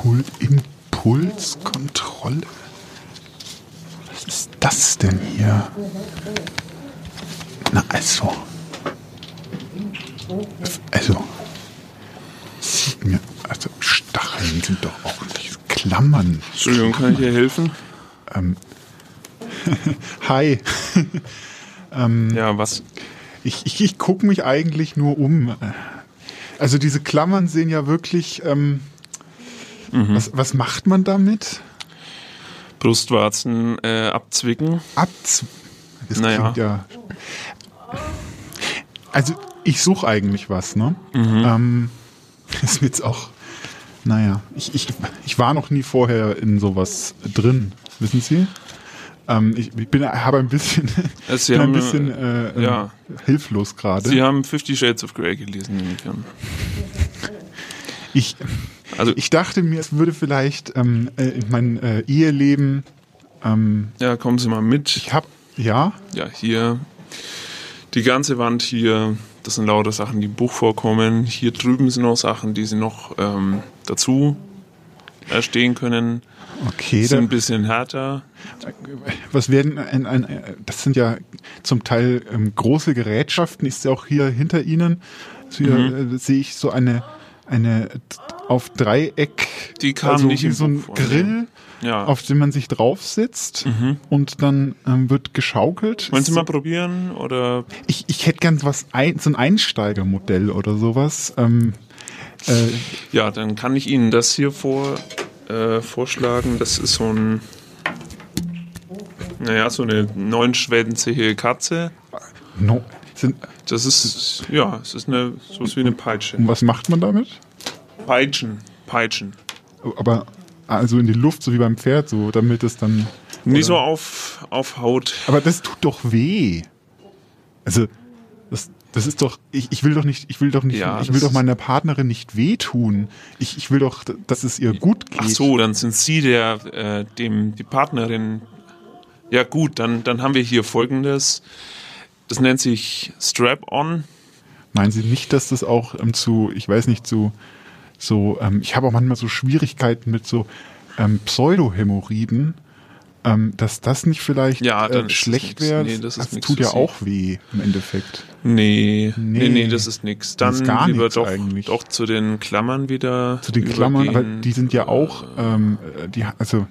Impul Impulskontrolle? Was ist das denn hier? Na also. Also. Sieht mir. Also Stacheln sind doch auch nicht Klammern. Entschuldigung, kann ich dir helfen? Ähm, Hi. ähm, ja, was? Ich, ich, ich gucke mich eigentlich nur um. Also diese Klammern sehen ja wirklich. Ähm, mhm. was, was macht man damit? Brustwarzen äh, abzwicken. Abzwicken? Das naja. ja. Also ich suche eigentlich was, ne? Mhm. Ähm, ist jetzt auch. Naja, ich, ich, ich war noch nie vorher in sowas drin, wissen Sie? Ähm, ich, ich bin, habe ein bisschen, also bin ein bisschen äh, ja. hilflos gerade. Sie haben Fifty Shades of Grey gelesen, nehme ich an. Ich, also, ich dachte mir, es würde vielleicht ähm, äh, mein äh, Eheleben. Ähm, ja, kommen Sie mal mit. Ich habe, ja. Ja, hier die ganze Wand hier. Das sind lauter Sachen, die im Buch vorkommen. Hier drüben sind noch Sachen, die Sie noch ähm, dazu erstehen können. Okay, sind ein bisschen härter. Was werden ein, ein, das sind ja zum Teil ähm, große Gerätschaften. Ist ja auch hier hinter Ihnen. Also hier mhm. äh, sehe ich so eine eine auf Dreieck. Die kam also nicht wie so ein Grill. Ja. auf dem man sich drauf sitzt mhm. und dann ähm, wird geschaukelt. Wollen Sie mal probieren oder? Ich, ich hätte gern was ein, so ein Einsteigermodell oder sowas. Ähm, äh, ja, dann kann ich Ihnen das hier vor äh, vorschlagen. Das ist so ein, naja, so eine neunschwänzige Katze. No, sind, das ist, ja, es ist eine, so wie eine Peitsche. Und was macht man damit? Peitschen, Peitschen. Aber also in die Luft, so wie beim Pferd, so, damit es dann. Nie so auf, auf Haut. Aber das tut doch weh. Also, das, das ist doch, ich, ich will doch nicht, ich will doch nicht, ja, ich will doch meiner Partnerin nicht wehtun. Ich, ich will doch, dass es ihr gut geht. Ach so, dann sind Sie der, äh, dem, die Partnerin. Ja gut, dann, dann haben wir hier folgendes. Das nennt sich Strap-on. Meinen Sie nicht, dass das auch ähm, zu, ich weiß nicht, zu, so, ähm, ich habe auch manchmal so Schwierigkeiten mit so ähm, Pseudohämorrhoiden ähm, dass das nicht vielleicht ja, äh, schlecht wäre. Nee, das, das tut ja auch weh im Endeffekt. Nee, nee, nee, nee das ist nichts. Dann ist gar lieber doch, eigentlich. doch zu den Klammern wieder. Zu den Klammern, aber die sind ja auch, ähm, die, also.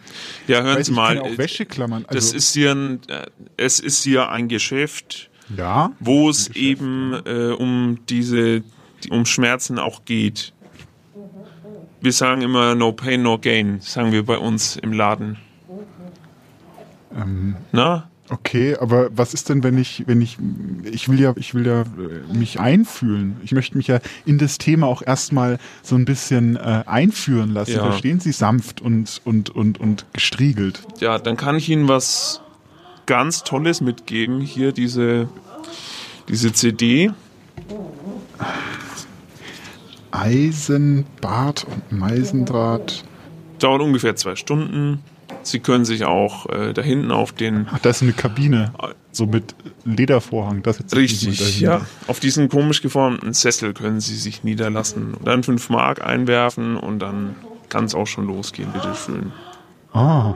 Ja, hören Sie mal. Auch Wäscheklammern. Also, das ist hier ein, äh, es ist hier ein Geschäft, ja, wo es eben äh, um diese, um Schmerzen auch geht. Wir sagen immer no pain, no gain, sagen wir bei uns im Laden. Ähm, Na? Okay, aber was ist denn, wenn ich, wenn ich, ich will ja, ich will ja äh, mich einfühlen. Ich möchte mich ja in das Thema auch erstmal so ein bisschen äh, einführen lassen. Ja. Verstehen Sie sanft und, und, und, und gestriegelt. Ja, dann kann ich Ihnen was ganz Tolles mitgeben. Hier diese, diese CD. Eisenbart und Meisendraht. Dauert ungefähr zwei Stunden. Sie können sich auch äh, da hinten auf den. Ach, da ist eine Kabine. So mit Ledervorhang. Das jetzt Richtig, ja. Auf diesen komisch geformten Sessel können Sie sich niederlassen und dann 5 Mark einwerfen und dann kann es auch schon losgehen, bitteschön. Ah.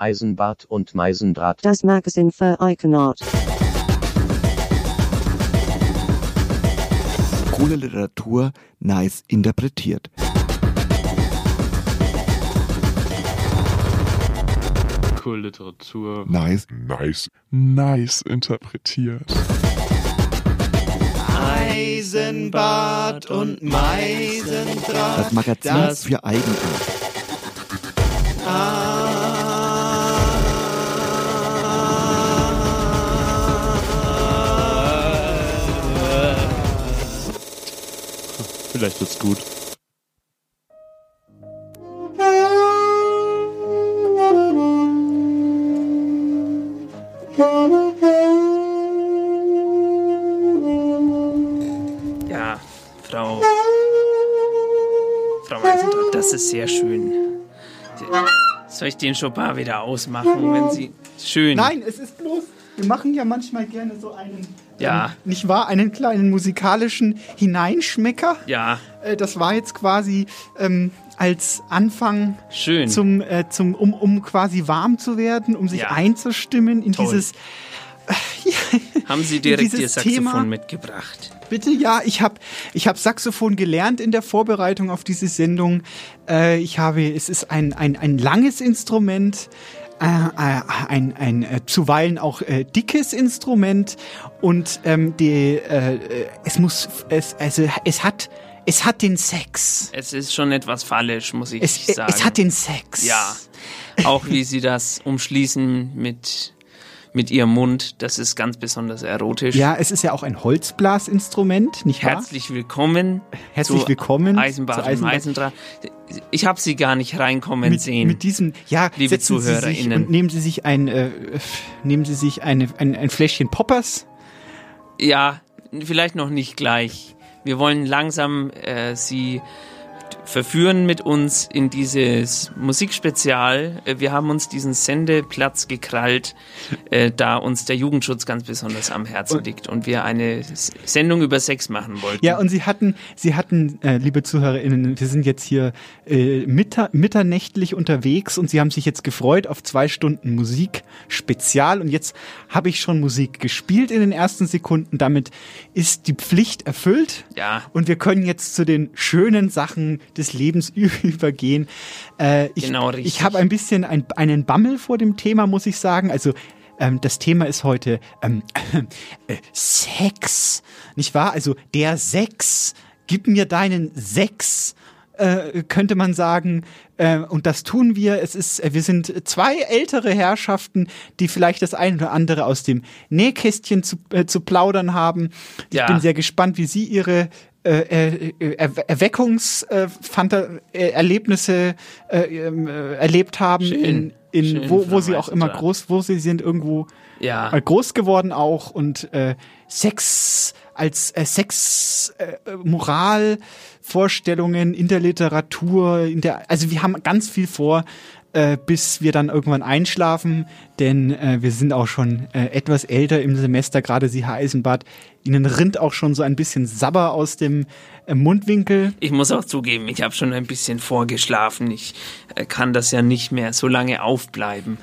Eisenbart und Meisendraht. Das Magazin für Eigenart. Coole Literatur, nice interpretiert. Literatur. Nice, nice, nice interpretiert. Eisenbad und Meisendraht. Das Magazin das für Eigenart. Ah. Vielleicht wird's gut. Ja, Frau. Frau Eisentraut, das ist sehr schön. Soll ich den Chopin wieder ausmachen, wenn Sie. Schön. Nein, es ist bloß, wir machen ja manchmal gerne so einen, Ja. ähm, nicht wahr, einen kleinen musikalischen Hineinschmecker. Ja, Äh, das war jetzt quasi ähm, als Anfang schön. zum, äh, zum um, um quasi warm zu werden, um sich Ja. einzustimmen in Toll. dieses. Haben Sie direkt Ihr Saxophon Thema- mitgebracht? Bitte, ja, ich habe ich hab Saxophon gelernt in der Vorbereitung auf diese Sendung. Äh, ich habe, es ist ein, ein, ein langes Instrument, ein, ein äh, zuweilen auch äh, dickes Instrument und ähm, die, äh, äh, es muss, es, also es hat, es hat den Sex. Es ist schon etwas fallisch, muss ich Es, sagen. es hat den Sex. Ja. Auch wie Sie das umschließen mit, mit Ihrem Mund, das ist ganz besonders erotisch. Ja, es ist ja auch ein Holzblasinstrument, nicht wahr? Herzlich willkommen. Herzlich willkommen Eisenbahn Eisenbahn. Eisendraht. Ich habe Sie gar nicht reinkommen mit, sehen. mit diesem, ja, Liebe ZuhörerInnen. nehmen Sie sich ein, äh, nehmen Sie sich eine, ein, ein Fläschchen Poppers. ja, vielleicht noch nicht gleich. Wir wollen langsam äh, Sie verführen mit uns in dieses Musikspezial. Äh, Wir haben uns diesen Sendeplatz gekrallt, äh, da uns der Jugendschutz ganz besonders am Herzen liegt und wir eine Sendung über Sex machen wollten. Ja, und Sie hatten, Sie hatten, äh, liebe ZuhörerInnen, wir sind jetzt hier äh, mitter, mitternächtlich unterwegs und Sie haben sich jetzt gefreut auf zwei Stunden Musik Spezial und jetzt habe ich schon Musik gespielt in den ersten Sekunden. Damit ist die Pflicht erfüllt. Ja. Und wir können jetzt zu den schönen Sachen des Lebens übergehen. Äh, ich Genau, richtig. ich habe ein bisschen ein, einen Bammel vor dem Thema, muss ich sagen. Also ähm, das Thema ist heute ähm, äh, Sex, nicht wahr? Also der Sex. Gib mir deinen Sex, äh, könnte man sagen. Äh, und das tun wir. Es ist, äh, wir sind zwei ältere Herrschaften, die vielleicht das eine oder andere aus dem Nähkästchen zu, äh, zu plaudern haben. Ich Ja. bin sehr gespannt, wie Sie Ihre äh, äh, Er Erweckungserlebnisse äh, ähm, äh, erlebt haben, Schön. in, in Schön, wo, wo sie auch immer groß, wo sie sind irgendwo Ja. äh, groß geworden auch und äh, Sex als äh, Sex äh, äh, Moral Vorstellungen in der Literatur in der also wir haben ganz viel vor äh, bis wir dann irgendwann einschlafen, denn äh, wir sind auch schon äh, etwas älter im Semester, gerade Sie, Herr Eisenbart. Ihnen rinnt auch schon so ein bisschen Sabber aus dem äh, Mundwinkel. Ich muss auch zugeben, ich habe schon ein bisschen vorgeschlafen. Ich äh, kann das ja nicht mehr so lange aufbleiben.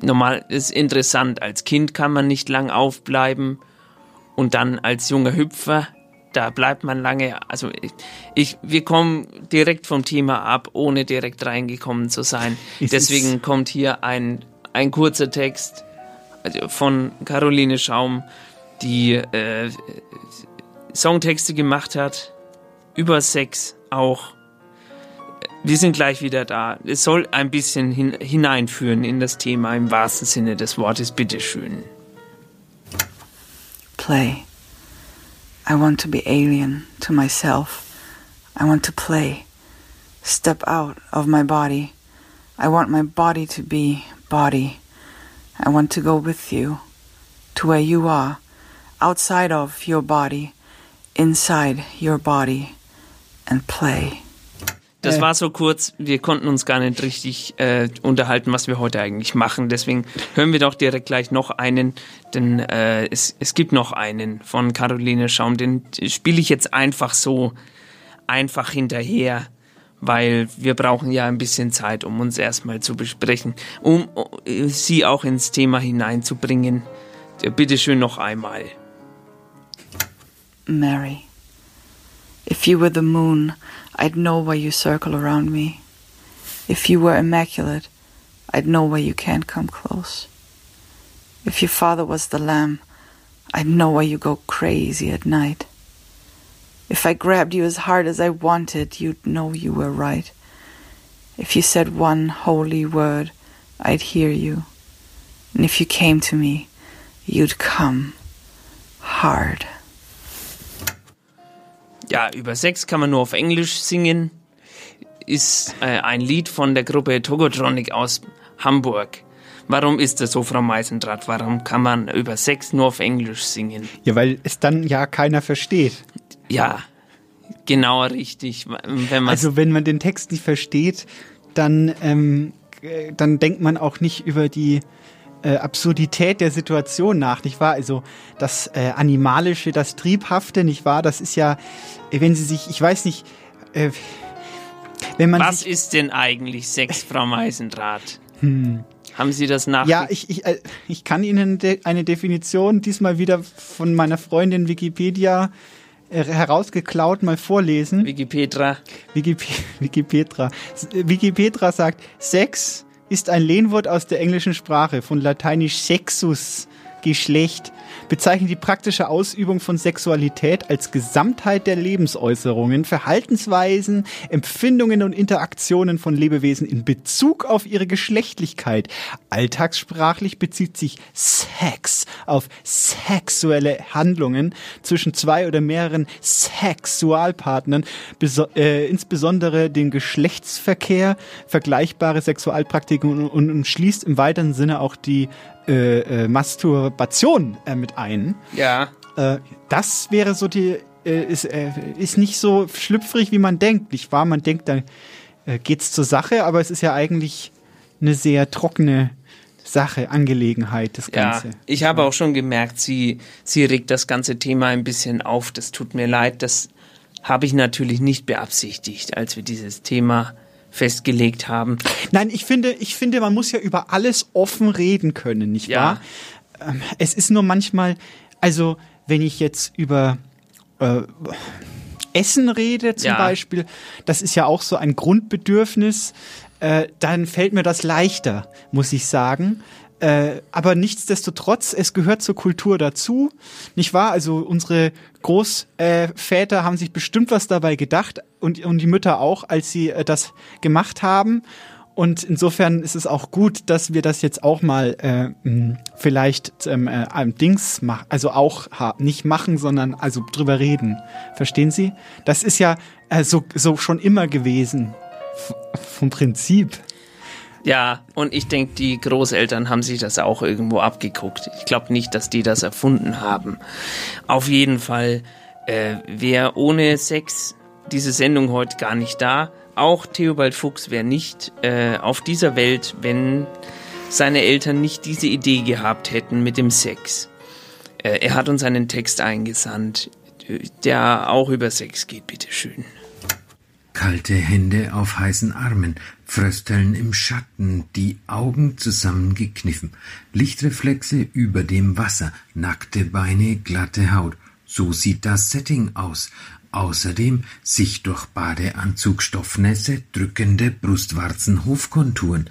Normal ist interessant, als Kind kann man nicht lang aufbleiben und dann als junger Hüpfer, da bleibt man lange. Also ich, ich wir kommen direkt vom Thema ab, ohne direkt reingekommen zu sein. Es Deswegen kommt hier ein, ein kurzer Text also von Caroline Schaum, die äh, Songtexte gemacht hat über Sex auch. Wir sind gleich wieder da. Es soll ein bisschen hin, hineinführen in das Thema im wahrsten Sinne des Wortes. Bitteschön. Play. I want to be alien to myself. I want to play. Step out of my body. I want my body to be body. I want to go with you to where you are, outside of your body, inside your body, and play. Das war so kurz, wir konnten uns gar nicht richtig äh, unterhalten, was wir heute eigentlich machen. Deswegen hören wir doch direkt gleich noch einen, denn äh, es, es gibt noch einen von Caroline Schaum, den spiele ich jetzt einfach so einfach hinterher, weil wir brauchen ja ein bisschen Zeit, um uns erstmal zu besprechen, um äh, sie auch ins Thema hineinzubringen. Äh, Bitte schön noch einmal. Mary, if you were the moon, I'd know why you circle around me. If you were immaculate, I'd know why you can't come close. If your father was the lamb, I'd know why you go crazy at night. If I grabbed you as hard as I wanted, you'd know you were right. If you said one holy word, I'd hear you. And if you came to me, you'd come hard. Ja, über Sex kann man nur auf Englisch singen. Ist äh, ein Lied von der Gruppe Togotronic aus Hamburg. Warum ist das so, Frau Meisendrath? Warum kann man über Sex nur auf Englisch singen? Ja, weil es dann ja keiner versteht. Ja, genau richtig. Wenn also wenn man den Text nicht versteht, dann, ähm, äh, dann denkt man auch nicht über die äh, Absurdität der Situation nach, nicht wahr? Also das äh, Animalische, das Triebhafte, nicht wahr? Das ist ja, wenn Sie sich, ich weiß nicht, äh, wenn man Was ist denn eigentlich Sex, Frau Meisendrath? Hm. Haben Sie das nach? Ja, ich, ich, äh, ich kann Ihnen de eine Definition diesmal wieder von meiner Freundin Wikipedia äh, herausgeklaut mal vorlesen. Wikipedia. Wikip Wikipedia. Wikipedia sagt, Sex ist ein Lehnwort aus der englischen Sprache von lateinisch sexus, Geschlecht, bezeichnet die praktische Ausübung von Sexualität als Gesamtheit der Lebensäußerungen, Verhaltensweisen, Empfindungen und Interaktionen von Lebewesen in Bezug auf ihre Geschlechtlichkeit. Alltagssprachlich bezieht sich Sex auf sexuelle Handlungen zwischen zwei oder mehreren Sexualpartnern, äh, insbesondere den Geschlechtsverkehr, vergleichbare Sexualpraktiken und, und, und schließt im weiteren Sinne auch die äh, äh, Masturbation äh, mit ein. Ja. Äh, das wäre so die, äh, ist, ist nicht so schlüpfrig, wie man denkt, nicht wahr? Man denkt, da äh, geht's zur Sache, aber es ist ja eigentlich eine sehr trockene Sache, Angelegenheit, das Ganze. Ja, ich habe auch schon gemerkt, sie, sie regt das ganze Thema ein bisschen auf. Das tut mir leid, das habe ich natürlich nicht beabsichtigt, als wir dieses Thema festgelegt haben. Nein, ich finde, ich finde, man muss ja über alles offen reden können, nicht wahr? Ja. Ähm, es ist nur manchmal, also wenn ich jetzt über äh, Essen rede zum ja. Beispiel, das ist ja auch so ein Grundbedürfnis, äh, dann fällt mir das leichter, muss ich sagen. Äh, aber nichtsdestotrotz, es gehört zur Kultur dazu, nicht wahr? Also unsere Großväter äh, haben sich bestimmt was dabei gedacht und, und die Mütter auch, als sie äh, das gemacht haben. Und insofern ist es auch gut, dass wir das jetzt auch mal äh, vielleicht ähm, äh, Dings machen, also auch nicht machen, sondern also drüber reden. Verstehen Sie? Das ist ja äh, so, so schon immer gewesen vom Prinzip. Ja, und ich denke, die Großeltern haben sich das auch irgendwo abgeguckt. Ich glaube nicht, dass die das erfunden haben. Auf jeden Fall äh, wäre ohne Sex diese Sendung heute gar nicht da. Auch Theobald Fuchs wäre nicht äh, auf dieser Welt, wenn seine Eltern nicht diese Idee gehabt hätten mit dem Sex. Äh, er hat uns einen Text eingesandt, der auch über Sex geht, bitteschön. Kalte Hände auf heißen Armen, Frösteln im Schatten, die Augen zusammengekniffen, Lichtreflexe über dem Wasser, nackte Beine, glatte Haut. So sieht das Setting aus. Außerdem sich durch Badeanzug Stoffnässe drückende Brustwarzen Hofkonturen.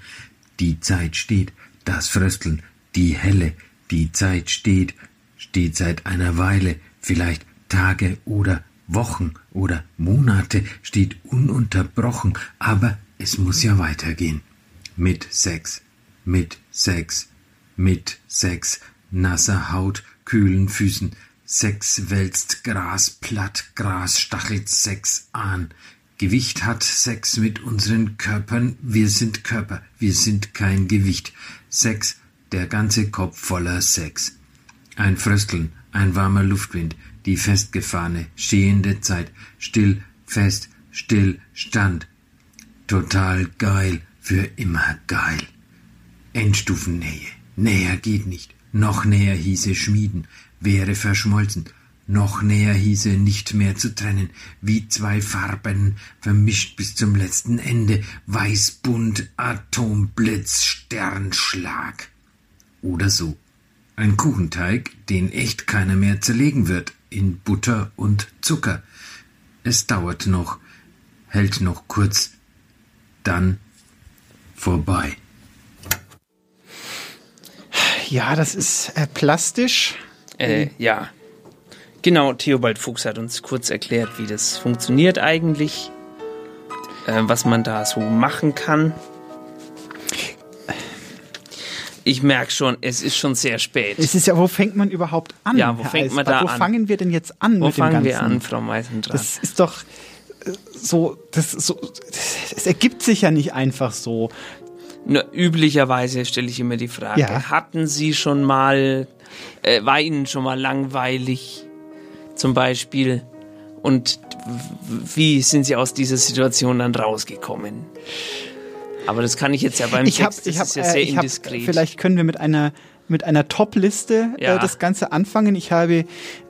Die Zeit steht, das Frösteln, die Helle, die Zeit steht, steht seit einer Weile, vielleicht Tage oder Wochen oder Monate steht ununterbrochen, aber es muss ja weitergehen. Mit Sex, mit Sex, mit Sex, nasser Haut, kühlen Füßen, Sex wälzt Gras platt, Gras stachelt Sex an. Gewicht hat Sex mit unseren Körpern, wir sind Körper, wir sind kein Gewicht. Sex, der ganze Kopf voller Sex. Ein Frösteln, ein warmer Luftwind, die festgefahrene, stehende Zeit, still, fest, still, stand. Total geil, für immer geil. Endstufennähe, näher geht nicht, noch näher hieße schmieden, wäre verschmolzen, noch näher hieße nicht mehr zu trennen, wie zwei Farben, vermischt bis zum letzten Ende, Weißbunt, Atomblitz, Sternschlag. Oder so. Ein Kuchenteig, den echt keiner mehr zerlegen wird, in Butter und Zucker. Es dauert noch, hält noch kurz, dann vorbei. Ja, das ist äh, plastisch. Äh, ja. Genau, Theobald Fuchs hat uns kurz erklärt, wie das funktioniert eigentlich, äh, was man da so machen kann. Ich merke schon, es ist schon sehr spät. Es ist ja, wo fängt man überhaupt an? Ja, wo Herr fängt man Eisbach? da Wo an? fangen wir denn jetzt an Wo mit dem fangen wir an, Frau Meisendrath? Das ist doch äh, so, das so, es ergibt sich ja nicht einfach so. Nur üblicherweise stelle ich immer die Frage, Ja. hatten Sie schon mal, äh, war Ihnen schon mal langweilig zum Beispiel? Und wie sind Sie aus dieser Situation dann rausgekommen? Aber das kann ich jetzt ja beim ich habe, Text, ich habe, ist ja sehr äh, ich hab, indiskret. vielleicht können wir mit einer mit einer Top-Liste Ja. äh, das Ganze anfangen. Ich habe,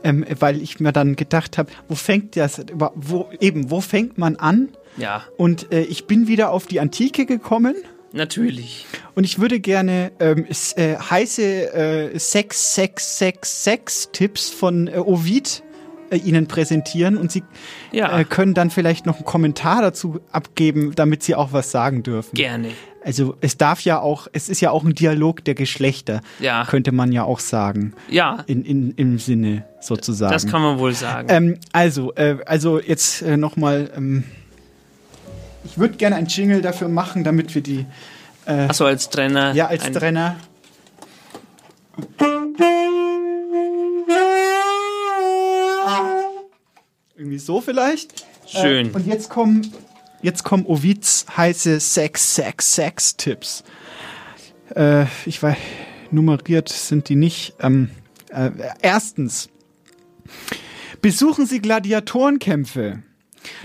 ähm, weil ich mir dann gedacht habe, wo fängt das, wo eben, wo fängt man an? ja, Und äh, ich bin wieder auf die Antike gekommen. natürlich. Und ich würde gerne ähm, äh, heiße äh, Sex, Sex, Sex, Sex-Tipps von äh, Ovid äh, Ihnen präsentieren und Sie Ja. äh, können dann vielleicht noch einen Kommentar dazu abgeben, damit Sie auch was sagen dürfen. Gerne. Also es darf ja auch, es ist ja auch ein Dialog der Geschlechter, Ja. könnte man ja auch sagen. Ja. In, in, Im Sinne sozusagen. Das kann man wohl sagen. Ähm, also, äh, also jetzt äh, nochmal, ähm, ich würde gerne ein Jingle dafür machen, damit wir die äh, Achso, als Trainer. ja, als ein- Irgendwie so vielleicht. Schön. Äh, und jetzt kommen, jetzt kommen Ovids heiße Sex, Sex, Sex-Tipps. Äh, ich weiß, nummeriert sind die nicht. Ähm, äh, erstens. Besuchen Sie Gladiatorenkämpfe.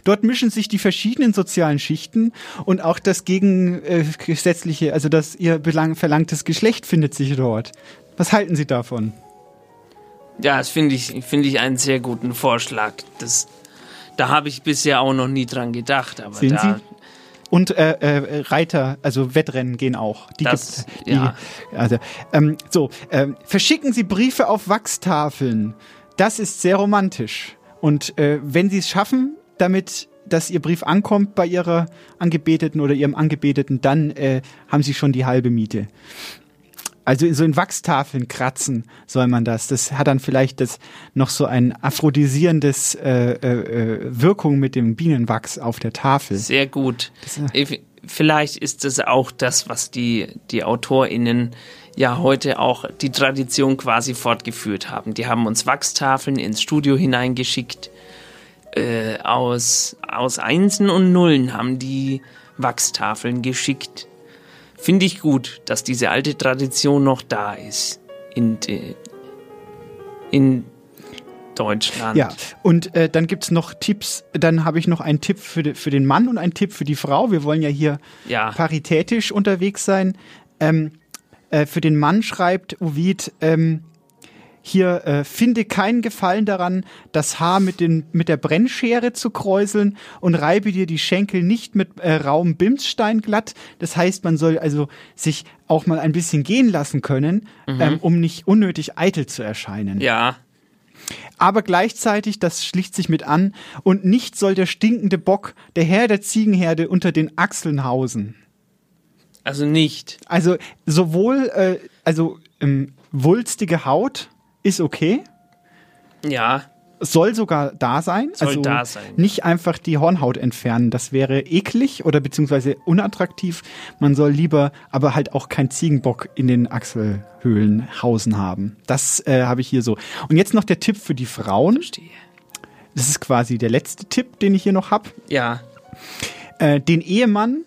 Dort mischen sich die verschiedenen sozialen Schichten und auch das gegengesetzliche, also das ihr verlangtes Geschlecht findet sich dort. Was halten Sie davon? Ja, das finde ich, finde ich einen sehr guten Vorschlag. Das, da habe ich bisher auch noch nie dran gedacht. Aber Sehen da, Sie? Und äh, äh, Reiter, also Wettrennen gehen auch. Die Das- gibt's, die, ja. Also, ähm, so, ähm, verschicken Sie Briefe auf Wachstafeln. Das ist sehr romantisch. Und äh, wenn Sie es schaffen, damit, dass Ihr Brief ankommt bei Ihrer Angebeteten oder Ihrem Angebeteten, dann äh, haben Sie schon die halbe Miete. Also so in Wachstafeln kratzen soll man das. Das hat dann vielleicht das noch so ein aphrodisierendes äh, äh, äh, Wirkung mit dem Bienenwachs auf der Tafel. Sehr gut. Äh, Vielleicht ist das auch das, was die, die AutorInnen ja heute auch die Tradition quasi fortgeführt haben. Die haben uns Wachstafeln ins Studio hineingeschickt. Äh, aus, aus Einsen und Nullen haben die Wachstafeln geschickt. Finde ich gut, dass diese alte Tradition noch da ist in, in Deutschland. Ja, und äh, dann gibt's noch Tipps. Dann habe ich noch einen Tipp für, de, für den Mann und einen Tipp für die Frau. Wir wollen ja hier Ja. paritätisch unterwegs sein. Ähm, äh, für den Mann schreibt Ovid, ähm, hier äh, finde keinen Gefallen daran, das Haar mit, den, mit der Brennschere zu kräuseln und reibe dir die Schenkel nicht mit äh, rauem Bimsstein glatt. Das heißt, man soll also sich auch mal ein bisschen gehen lassen können, Mhm. ähm, um nicht unnötig eitel zu erscheinen Ja, aber gleichzeitig, das schlicht sich mit an, und nicht soll der stinkende Bock, der Herr der Ziegenherde, unter den Achseln hausen. also nicht. Also sowohl, äh, also ähm, wulstige Haut ist okay, Ja, soll sogar da sein. Soll also da sein. Nicht einfach die Hornhaut entfernen, das wäre eklig oder beziehungsweise unattraktiv. Man soll lieber aber halt auch kein Ziegenbock in den Achselhöhlen hausen haben. Das äh, habe ich hier so. Und jetzt noch der Tipp für die Frauen. verstehe. Das ist quasi der letzte Tipp, den ich hier noch habe. Ja, Äh, den Ehemann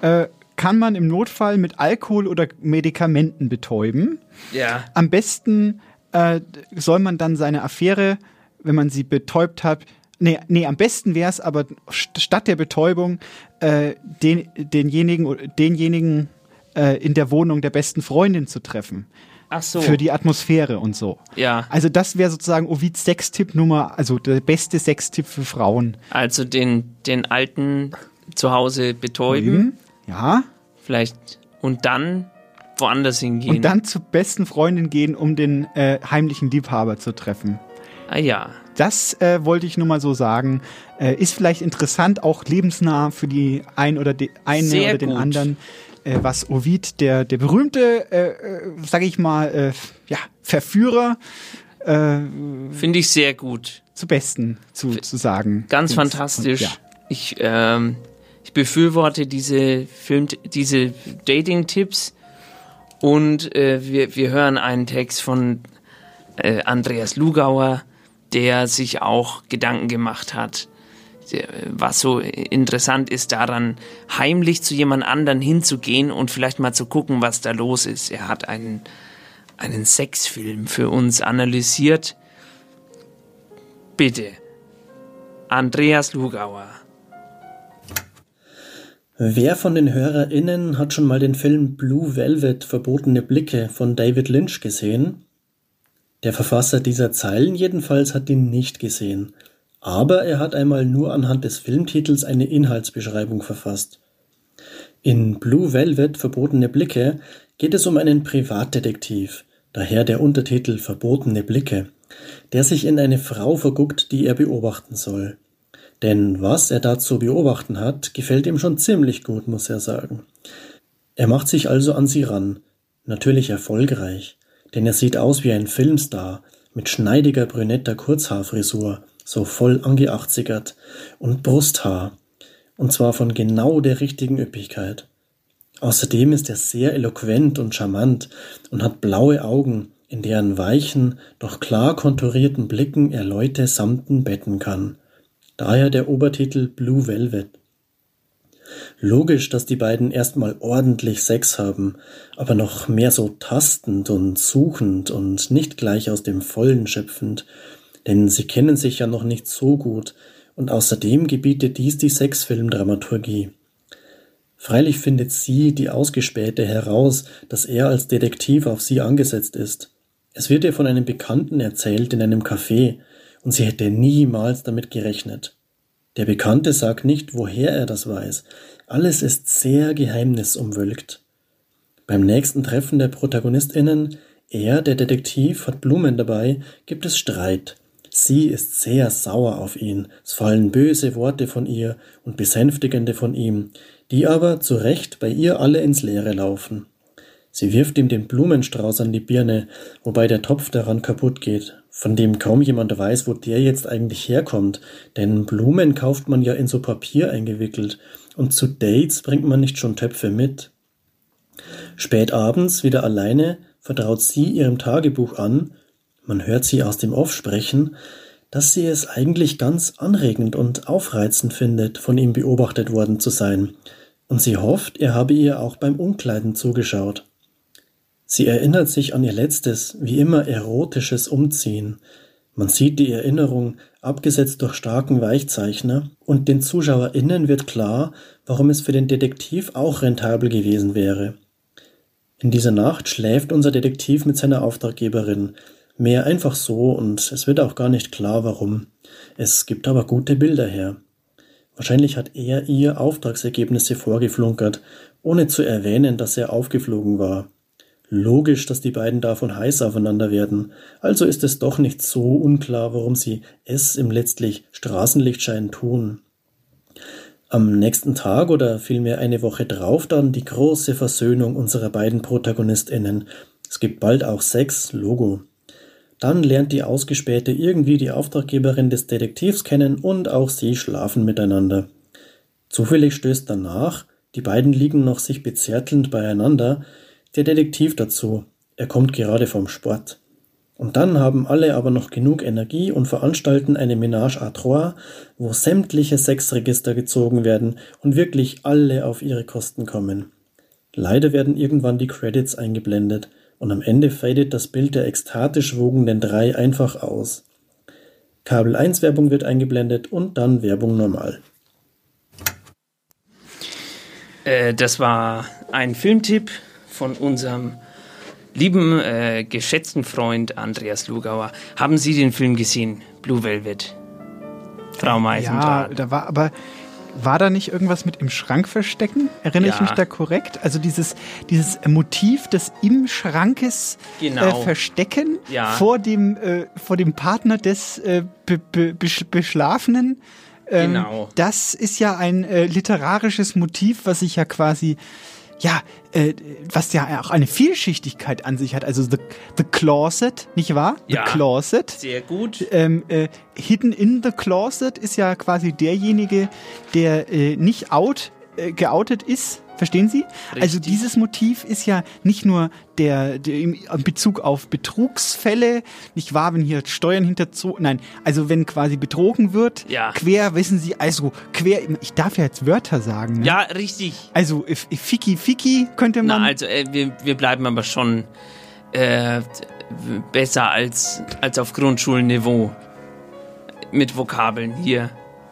äh, kann man im Notfall mit Alkohol oder Medikamenten betäuben. ja. Am besten äh, soll man dann seine Affäre, wenn man sie betäubt hat, nee, nee am besten wäre es aber st- statt der Betäubung äh, den, denjenigen, oder- denjenigen äh, in der Wohnung der besten Freundin zu treffen. Ach so. Für die Atmosphäre und so. Ja. Also das wäre sozusagen Ovids Sextipp Nummer, also der beste Sextipp für Frauen. Also den, den alten zu Hause betäuben, Ja. vielleicht und dann woanders hingehen. Und dann zur besten Freundin gehen, um den äh, heimlichen Liebhaber zu treffen. ah ja, Das äh, wollte ich nur mal so sagen. Äh, ist vielleicht interessant, auch lebensnah für die ein oder die eine Sehr oder den gut. anderen, äh, was Ovid, der, der berühmte, äh, äh, sage ich mal, äh, ja, Verführer, finde ich sehr gut. zu Besten zu, zu sagen. Ganz Find's- fantastisch. Ja. Ich, ähm, ich befürworte diese Film, diese Dating-Tipps Und äh, wir, wir hören einen Text von äh, Andreas Lugauer, der sich auch Gedanken gemacht hat, was so interessant ist daran, heimlich zu jemand anderen hinzugehen und vielleicht mal zu gucken, was da los ist. Er hat einen, einen Sexfilm für uns analysiert. Bitte, Andreas Lugauer. Wer von den HörerInnen hat schon mal den Film Blue Velvet Verbotene Blicke von David Lynch gesehen? Der Verfasser dieser Zeilen jedenfalls hat ihn nicht gesehen, aber er hat einmal nur anhand des Filmtitels eine Inhaltsbeschreibung verfasst. In Blue Velvet Verbotene Blicke geht es um einen Privatdetektiv, daher der Untertitel Verbotene Blicke, der sich in eine Frau verguckt, die er beobachten soll. Denn was er da zu beobachten hat, gefällt ihm schon ziemlich gut, muss er sagen. Er macht sich also an sie ran, natürlich erfolgreich, denn er sieht aus wie ein Filmstar, mit schneidiger brünetter Kurzhaarfrisur, so voll angeachtzigert, und Brusthaar, und zwar von genau der richtigen Üppigkeit. Außerdem ist er sehr eloquent und charmant und hat blaue Augen, in deren weichen, doch klar konturierten Blicken er Leute samten betten kann. Daher der Obertitel Blue Velvet. Logisch, dass die beiden erstmal ordentlich Sex haben, aber noch mehr so tastend und suchend und nicht gleich aus dem Vollen schöpfend, denn sie kennen sich ja noch nicht so gut und außerdem gebietet dies die Sexfilmdramaturgie. Freilich findet sie, die Ausgespähte, heraus, dass er als Detektiv auf sie angesetzt ist. Es wird ihr von einem Bekannten erzählt in einem Café, und sie hätte niemals damit gerechnet. Der Bekannte sagt nicht, woher er das weiß. Alles ist sehr geheimnisumwölkt. Beim nächsten Treffen der Protagonistinnen, er, der Detektiv, hat Blumen dabei, gibt es Streit. Sie ist sehr sauer auf ihn, es fallen böse Worte von ihr und besänftigende von ihm, die aber zu Recht bei ihr alle ins Leere laufen. Sie wirft ihm den Blumenstrauß an die Birne, wobei der Topf daran kaputt geht, von dem kaum jemand weiß, wo der jetzt eigentlich herkommt, denn Blumen kauft man ja in so Papier eingewickelt, und zu Dates bringt man nicht schon Töpfe mit. Spät abends, wieder alleine, vertraut sie ihrem Tagebuch an, man hört sie aus dem Off sprechen, dass sie es eigentlich ganz anregend und aufreizend findet, von ihm beobachtet worden zu sein, und sie hofft, er habe ihr auch beim Umkleiden zugeschaut. Sie erinnert sich an ihr letztes, wie immer erotisches Umziehen. Man sieht die Erinnerung, abgesetzt durch starken Weichzeichner, und den ZuschauerInnen wird klar, warum es für den Detektiv auch rentabel gewesen wäre. In dieser Nacht schläft unser Detektiv mit seiner Auftraggeberin. Mehr einfach so, und es wird auch gar nicht klar, warum. Es gibt aber gute Bilder her. Wahrscheinlich hat er ihr Auftragsergebnisse vorgeflunkert, ohne zu erwähnen, dass er aufgeflogen war. Logisch, dass die beiden davon heiß aufeinander werden, also ist es doch nicht so unklar, warum sie es im letztlich Straßenlichtschein tun. Am nächsten Tag oder vielmehr eine Woche drauf dann die große Versöhnung unserer beiden ProtagonistInnen. Es gibt bald auch Sex, Logo. Dann lernt die Ausgespähte irgendwie die Auftraggeberin des Detektivs kennen und auch sie schlafen miteinander. Zufällig stößt danach, die beiden liegen noch sich bezärtelnd beieinander, der Detektiv dazu, er kommt gerade vom Sport. Und dann haben alle aber noch genug Energie und veranstalten eine Ménage à trois, wo sämtliche Sexregister gezogen werden und wirklich alle auf ihre Kosten kommen. Leider werden irgendwann die Credits eingeblendet und am Ende fadet das Bild der ekstatisch wogenden drei einfach aus. Kabel 1 Werbung wird eingeblendet und dann Werbung normal. Äh, das war ein Filmtipp von unserem lieben, äh, geschätzten Freund Andreas Lugauer. Haben Sie den Film gesehen, Blue Velvet? Frau Meisendrath. Ja, da war aber war da nicht irgendwas mit im Schrank verstecken? Erinnere ja. ich mich da korrekt? Also dieses, dieses Motiv des im Schrankes äh, genau. äh, Verstecken ja. vor, dem, äh, vor dem Partner des äh, be, be, Beschlafenen. Ähm, genau. Das ist ja ein äh, literarisches Motiv, was sich ja quasi ja, äh, was ja auch eine Vielschichtigkeit an sich hat. Also The, the Closet, nicht wahr? The ja, Closet. Sehr gut. Ähm, äh, Hidden in the Closet ist ja quasi derjenige, der äh, nicht out, äh, geoutet ist, Verstehen Sie? Richtig. Also dieses Motiv ist ja nicht nur der, der in Bezug auf Betrugsfälle, nicht wahr, wenn hier Steuern hinterzogen, nein, also wenn quasi betrogen wird, ja. quer, wissen Sie, also quer, ich darf ja jetzt Wörter sagen. Ne? Ja, richtig. Also Fiki Fiki könnte man. Na, also äh, wir, wir bleiben aber schon äh, besser als, als auf Grundschulniveau mit Vokabeln hier.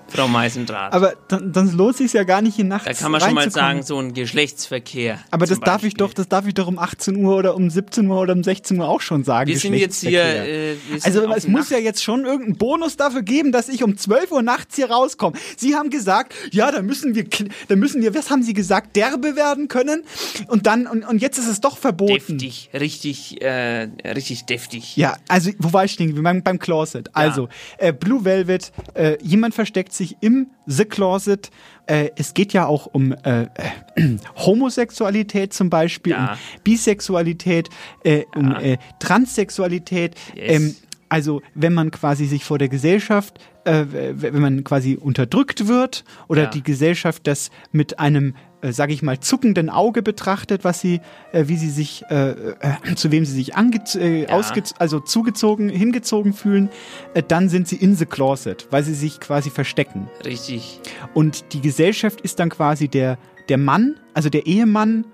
Frau Meisendraht. Aber dann, dann lohnt sich ja gar nicht hier nachts Da kann man schon mal sagen, so ein Geschlechtsverkehr. Aber das darf ich doch, das darf ich doch um 18 Uhr oder um 17 Uhr oder um 16 Uhr auch schon sagen. Wir sind jetzt hier. Äh, also es muss Nacht. ja jetzt schon irgendeinen Bonus dafür geben, dass ich um 12 Uhr nachts hier rauskomme. Sie haben gesagt, ja, da müssen wir, da müssen wir, was haben Sie gesagt, derbe werden können? Und dann und, und jetzt ist es doch verboten. Deftig, richtig, äh, richtig deftig. Ja, also wo war ich stehen? Beim, beim Closet. Also ja. äh, Blue Velvet, äh, jemand versteckt sich im The Closet. Äh, es geht ja auch um äh, äh, Homosexualität zum Beispiel, ja. um Bisexualität, äh, ja. um äh, Transsexualität. Yes. Ähm, also wenn man quasi sich vor der Gesellschaft, äh, wenn man quasi unterdrückt wird oder ja. die Gesellschaft das mit einem äh, sage ich mal, zuckenden Auge betrachtet, was sie, äh, wie sie sich, äh, äh, zu wem sie sich ange äh, ja. also zugezogen, hingezogen fühlen, äh, dann sind sie in the closet, weil sie sich quasi verstecken. Richtig. Und die Gesellschaft ist dann quasi der, der Mann, also der Ehemann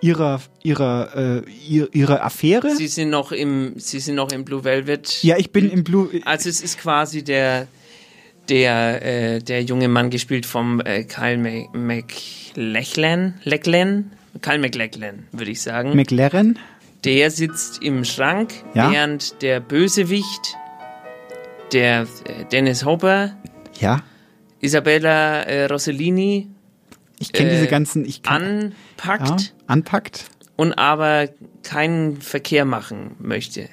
ihrer ihrer äh, ihrer Affäre. Sie sind noch im Sie sind noch im Blue Velvet. Ja, ich bin im Blue. Also es ist quasi der der äh, der junge Mann gespielt vom äh, Kyle McLachlan, Lachlan, Karl McLachlan, würde ich sagen. McLaren? Der sitzt im Schrank, ja? während der Bösewicht, der äh, Dennis Hopper, ja? Isabella äh, Rossellini, ich kenne äh, diese ganzen, ich kann, anpackt, ja, anpackt und aber keinen Verkehr machen möchte,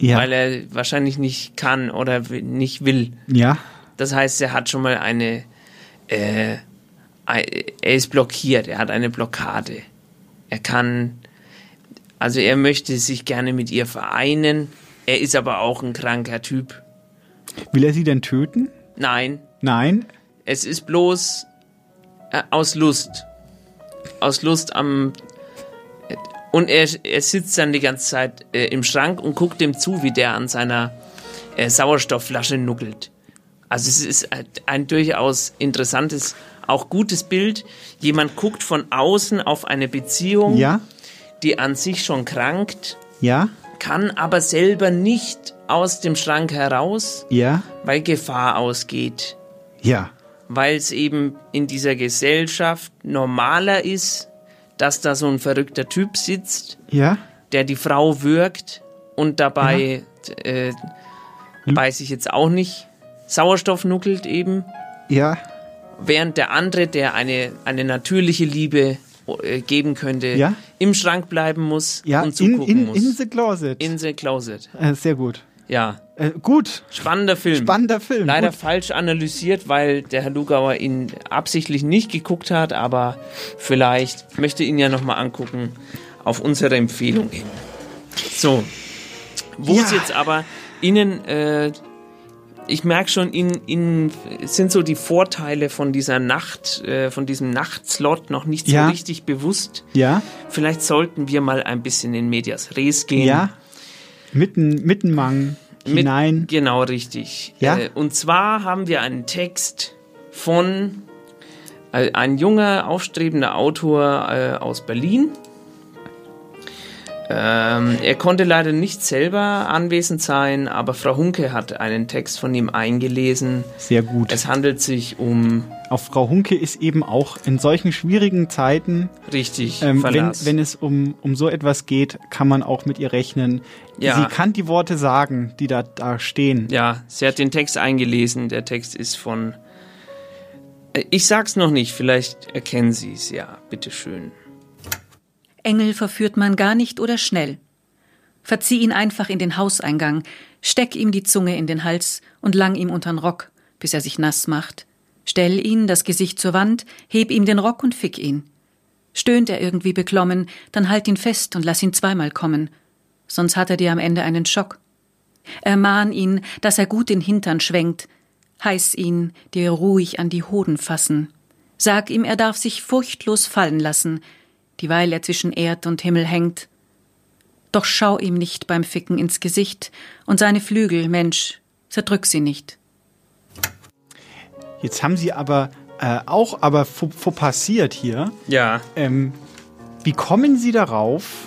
ja. weil er wahrscheinlich nicht kann oder nicht will. Ja. Das heißt, er hat schon mal eine äh, er ist blockiert, er hat eine Blockade. Er kann, also er möchte sich gerne mit ihr vereinen, er ist aber auch ein kranker Typ. Will er sie denn töten? Nein. Nein? Es ist bloß äh, aus Lust. Aus Lust am. Und er, er sitzt dann die ganze Zeit äh, im Schrank und guckt dem zu, wie der an seiner äh, Sauerstoffflasche nuckelt. Also es ist ein durchaus interessantes auch gutes Bild. Jemand guckt von außen auf eine Beziehung, ja. die an sich schon krankt, ja. kann aber selber nicht aus dem Schrank heraus, ja. weil Gefahr ausgeht. Ja. Weil es eben in dieser Gesellschaft normaler ist, dass da so ein verrückter Typ sitzt, ja. der die Frau wirkt und dabei, ja. äh, weiß ich jetzt auch nicht, Sauerstoff nuckelt eben. Ja während der andere, der eine, eine natürliche Liebe äh, geben könnte, ja? im Schrank bleiben muss ja, und zugucken in, in, muss. In the Closet. In the Closet. Äh, sehr gut. Ja. Äh, gut. Spannender Film. Spannender Film. Leider gut. falsch analysiert, weil der Herr Lugauer ihn absichtlich nicht geguckt hat, aber vielleicht möchte ihn ja nochmal angucken auf unsere Empfehlung hin. So. Wo ja. es jetzt aber Ihnen äh, ich merke schon, Ihnen, Ihnen sind so die Vorteile von dieser Nacht, äh, von diesem Nachtslot noch nicht so ja. richtig bewusst. Ja. Vielleicht sollten wir mal ein bisschen in Medias Res gehen. Ja. Mitten, Mittenmang hinein. Mit, genau, richtig. Ja. Äh, und zwar haben wir einen Text von äh, ein junger, aufstrebender Autor äh, aus Berlin. Ähm, er konnte leider nicht selber anwesend sein, aber Frau Hunke hat einen Text von ihm eingelesen. Sehr gut. Es handelt sich um. Auf Frau Hunke ist eben auch in solchen schwierigen Zeiten. Richtig. Ähm, wenn, wenn es um, um so etwas geht, kann man auch mit ihr rechnen. Ja. Sie kann die Worte sagen, die da, da stehen. Ja, sie hat den Text eingelesen. Der Text ist von. Ich sag's noch nicht, vielleicht erkennen Sie es. Ja, bitteschön. Engel verführt man gar nicht oder schnell. Verzieh ihn einfach in den Hauseingang, steck ihm die Zunge in den Hals und lang ihm untern Rock, bis er sich nass macht. Stell ihn, das Gesicht zur Wand, heb ihm den Rock und fick ihn. Stöhnt er irgendwie beklommen, dann halt ihn fest und lass ihn zweimal kommen. Sonst hat er dir am Ende einen Schock. Ermahn ihn, dass er gut den Hintern schwenkt. Heiß ihn, dir ruhig an die Hoden fassen. Sag ihm, er darf sich furchtlos fallen lassen, dieweil er zwischen Erd und Himmel hängt. Doch schau ihm nicht beim Ficken ins Gesicht und seine Flügel, Mensch, zerdrück sie nicht. Jetzt haben Sie aber äh, auch aber vor passiert hier. Ja. Ähm, wie kommen Sie darauf,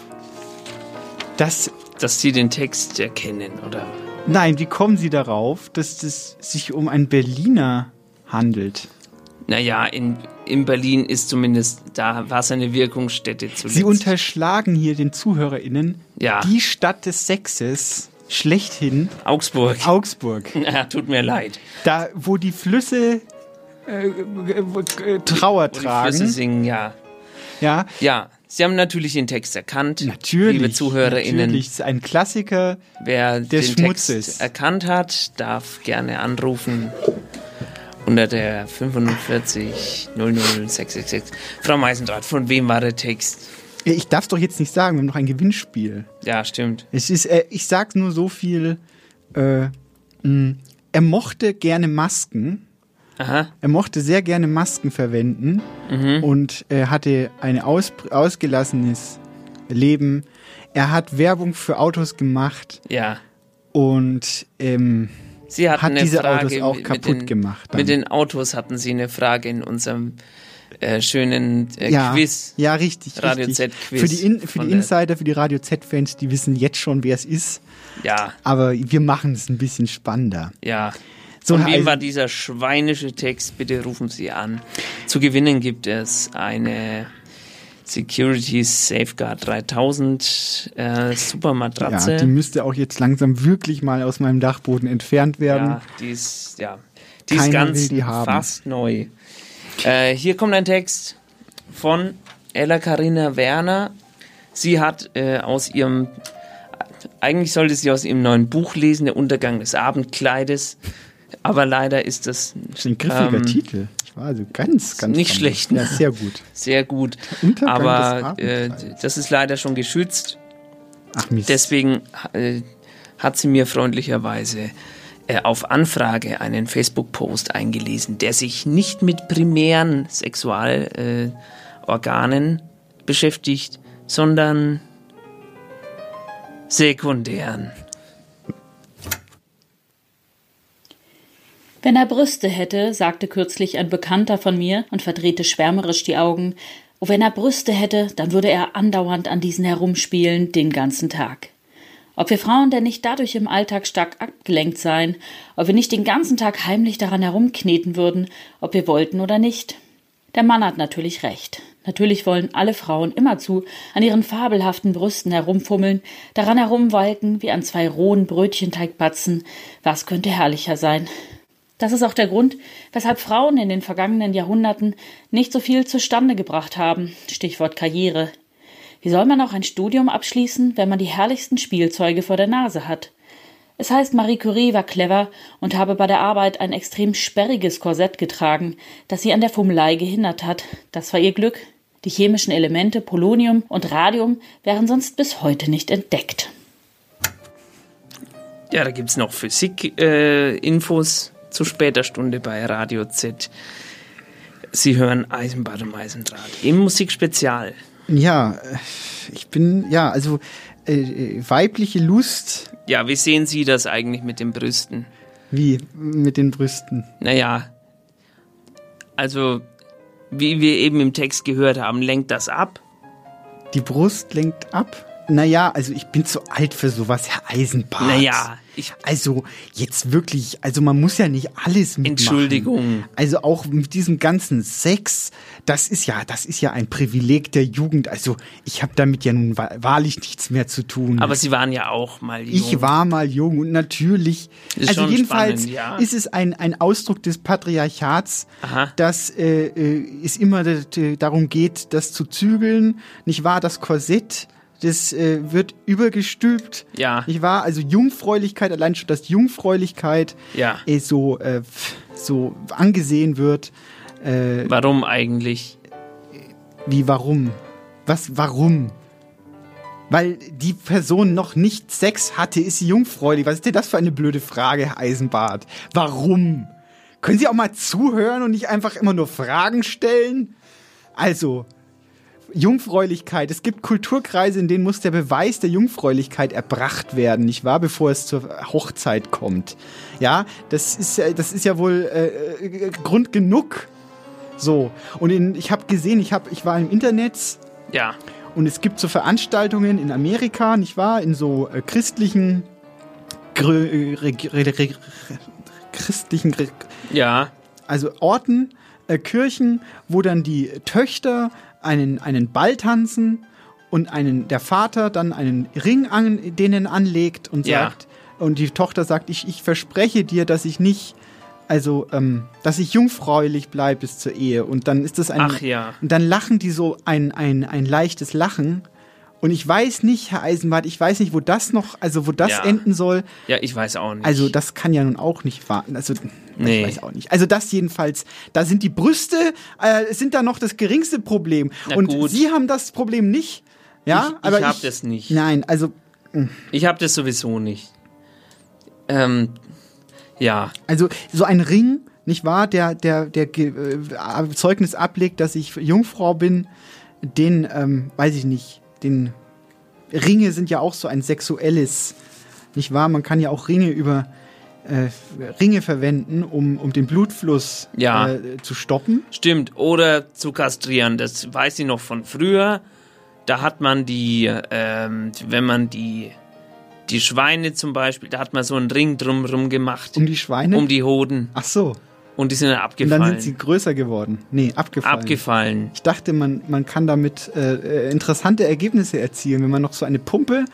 dass dass Sie den Text erkennen, oder? Nein, wie kommen Sie darauf, dass es sich um einen Berliner handelt? Naja, in, in Berlin ist zumindest, da war seine Wirkungsstätte zuletzt. Sie unterschlagen hier den ZuhörerInnen ja. die Stadt des Sexes schlechthin. Augsburg. Augsburg. Ja, tut mir leid. Da, wo die Flüsse äh, äh, Trauer wo tragen. Die Flüsse singen, ja. Ja. Ja. Sie haben natürlich den Text erkannt. Natürlich. Liebe ZuhörerInnen. Natürlich. Ist ein Klassiker Wer des den Schmutzes. Text erkannt hat, darf gerne anrufen unter der 45 00666. Frau Meisendrath, von wem war der Text? Ich darf es doch jetzt nicht sagen, wir haben noch ein Gewinnspiel. Ja, stimmt. Es ist, äh, ich sag nur so viel, äh, mh, er mochte gerne Masken. Aha. Er mochte sehr gerne Masken verwenden Mhm. und er hatte ein aus, ausgelassenes Leben. Er hat Werbung für Autos gemacht Ja. und ähm, Sie hatten hat eine diese Frage Autos auch mit kaputt den, gemacht. dann. Mit den Autos hatten Sie eine Frage in unserem äh, schönen äh, ja, Quiz. Ja, richtig. Radio richtig. Z-Quiz. Für die, In, für die der- Insider, für die Radio Z-Fans, die wissen jetzt schon, wer es ist. Ja, Aber wir machen es ein bisschen spannender. ja. So, Von wem Eisen- war dieser schweinische Text? Bitte rufen Sie an. Zu gewinnen gibt es eine Security Safeguard 3000 äh, Supermatratze. Ja, die müsste auch jetzt langsam wirklich mal aus meinem Dachboden entfernt werden. Ja, die ist, ja, die ist ganz die fast neu. Äh, hier kommt ein Text von Ella Karina Werner. Sie hat äh, aus ihrem, eigentlich sollte sie aus ihrem neuen Buch lesen, Der Untergang des Abendkleides. Aber leider ist das, Das ist ein griffiger ähm, Titel. Also ganz, ganz nicht famos. schlecht. Ja, sehr gut. sehr gut. Aber äh, das ist leider schon geschützt. Ach Mist. Deswegen äh, hat sie mir freundlicherweise äh, auf Anfrage einen Facebook-Post eingelesen, der sich nicht mit primären Sexualorganen äh, beschäftigt, sondern sekundären. Wenn er Brüste hätte, sagte kürzlich ein Bekannter von mir und verdrehte schwärmerisch die Augen, oh, wenn er Brüste hätte, dann würde er andauernd an diesen herumspielen, den ganzen Tag. Ob wir Frauen denn nicht dadurch im Alltag stark abgelenkt seien, ob wir nicht den ganzen Tag heimlich daran herumkneten würden, ob wir wollten oder nicht. Der Mann hat natürlich recht. Natürlich wollen alle Frauen immerzu an ihren fabelhaften Brüsten herumfummeln, daran herumwalken wie an zwei rohen Brötchenteigbatzen. Was könnte herrlicher sein? Das ist auch der Grund, weshalb Frauen in den vergangenen Jahrhunderten nicht so viel zustande gebracht haben. Stichwort Karriere. Wie soll man auch ein Studium abschließen, wenn man die herrlichsten Spielzeuge vor der Nase hat? Es heißt, Marie Curie war clever und habe bei der Arbeit ein extrem sperriges Korsett getragen, das sie an der Fummelei gehindert hat. Das war ihr Glück. Die chemischen Elemente Polonium und Radium wären sonst bis heute nicht entdeckt. Ja, da gibt es noch Physik-Infos zu später Stunde bei Radio Z. Sie hören Eisenbad und Eisendraht im Musikspezial. Ja, ich bin, ja, also äh, weibliche Lust. Ja, wie sehen Sie das eigentlich mit den Brüsten? Wie mit den Brüsten? Naja, also wie wir eben im Text gehört haben, lenkt das ab. Die Brust lenkt ab? Naja, also ich bin zu alt für sowas, Herr Eisenbart. Naja, ich. Also jetzt wirklich, also man muss ja nicht alles mitmachen. Entschuldigung. Also auch mit diesem ganzen Sex, das ist ja, das ist ja ein Privileg der Jugend. Also ich habe damit ja nun wa- wahrlich nichts mehr zu tun. Aber Sie waren ja auch mal jung. Ich war mal jung und natürlich. Ist also schon jedenfalls spannend, ja. ist es ein, ein Ausdruck des Patriarchats, Aha. dass äh, äh, es immer darum geht, das zu zügeln. Nicht wahr? Das Korsett, das äh, wird übergestülpt. Ja. Nicht wahr? Also Jungfräulichkeit, allein schon, dass Jungfräulichkeit Ja. äh, so, äh, so angesehen wird. Äh, Warum eigentlich? wie warum? Was warum? Weil die Person noch nicht Sex hatte, ist sie jungfräulich. Was ist denn das für eine blöde Frage, Herr Eisenbart? Warum? Können Sie auch mal zuhören und nicht einfach immer nur Fragen stellen? Also, Jungfräulichkeit. Es gibt Kulturkreise, in denen muss der Beweis der Jungfräulichkeit erbracht werden, nicht wahr, bevor es zur Hochzeit kommt. Ja, das ist ja, das ist ja wohl äh, äh Grund genug. So. Und in, ich habe gesehen, ich habe, ich war im Internet. Ja. Und es gibt so Veranstaltungen in Amerika, nicht wahr, in so äh, christlichen christlichen ja also Orten äh, Kirchen wo dann die Töchter einen, einen Ball tanzen und einen, der Vater dann einen Ring an denen anlegt und Ja. sagt, und die Tochter sagt, ich, ich verspreche dir, dass ich nicht, also, ähm, dass ich jungfräulich bleibe bis zur Ehe. Und dann ist das ein, Ach ja. und dann lachen die so ein, ein, ein leichtes Lachen. Und ich weiß nicht, Herr Eisenbart, ich weiß nicht, wo das noch, also wo das Ja. enden soll. Ja, ich weiß auch nicht. Also das kann ja nun auch nicht warten. Also Nee. ich weiß auch nicht. Also das jedenfalls, da sind die Brüste, äh, sind da noch das geringste Problem. Na Und gut. Sie haben das Problem nicht. Ja, ich, aber ich habe das nicht. Nein, also Ich habe das sowieso nicht. Ähm, ja. Also so ein Ring, nicht wahr, der, der, der äh, Zeugnis ablegt, dass ich Jungfrau bin, den, ähm, weiß ich nicht, den Ringe sind ja auch so ein sexuelles, nicht wahr? Man kann ja auch Ringe über äh, Ringe verwenden, um, um den Blutfluss Ja. äh, zu stoppen. Stimmt, oder zu kastrieren. Das weiß ich noch von früher. Da hat man die, ähm, wenn man die, die Schweine zum Beispiel, da hat man so einen Ring drumrum gemacht. Um die Schweine? Um die Hoden. Ach so. Und die sind dann Und abgefallen. dann sind sie größer geworden. Nee, abgefallen. Abgefallen. Ich dachte, man, man kann damit äh, äh, interessante Ergebnisse erzielen, wenn man noch so eine Pumpe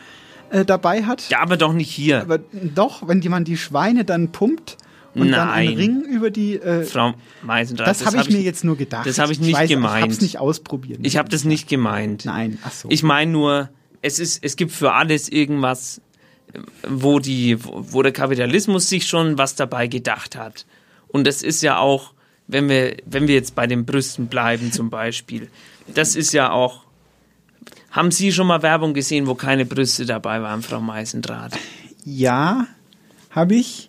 äh, dabei hat. Ja, aber doch nicht hier. Aber doch, wenn jemand die Schweine dann pumpt und dann einen Nein. Ring über die. Äh, Frau Meisendrath, das habe ich hab mir jetzt nur gedacht. Das habe ich nicht weiß, gemeint. Ich habe es nicht ausprobiert. Ich habe das nicht gemeint. Nein, ach so. Ich meine nur, es ist, es gibt für alles irgendwas, wo die, wo der Kapitalismus sich schon was dabei gedacht hat. Und das ist ja auch, wenn wir, wenn wir jetzt bei den Brüsten bleiben zum Beispiel, das ist ja auch. Haben Sie schon mal Werbung gesehen, wo keine Brüste dabei waren, Frau Meisendrath? Ja, habe ich.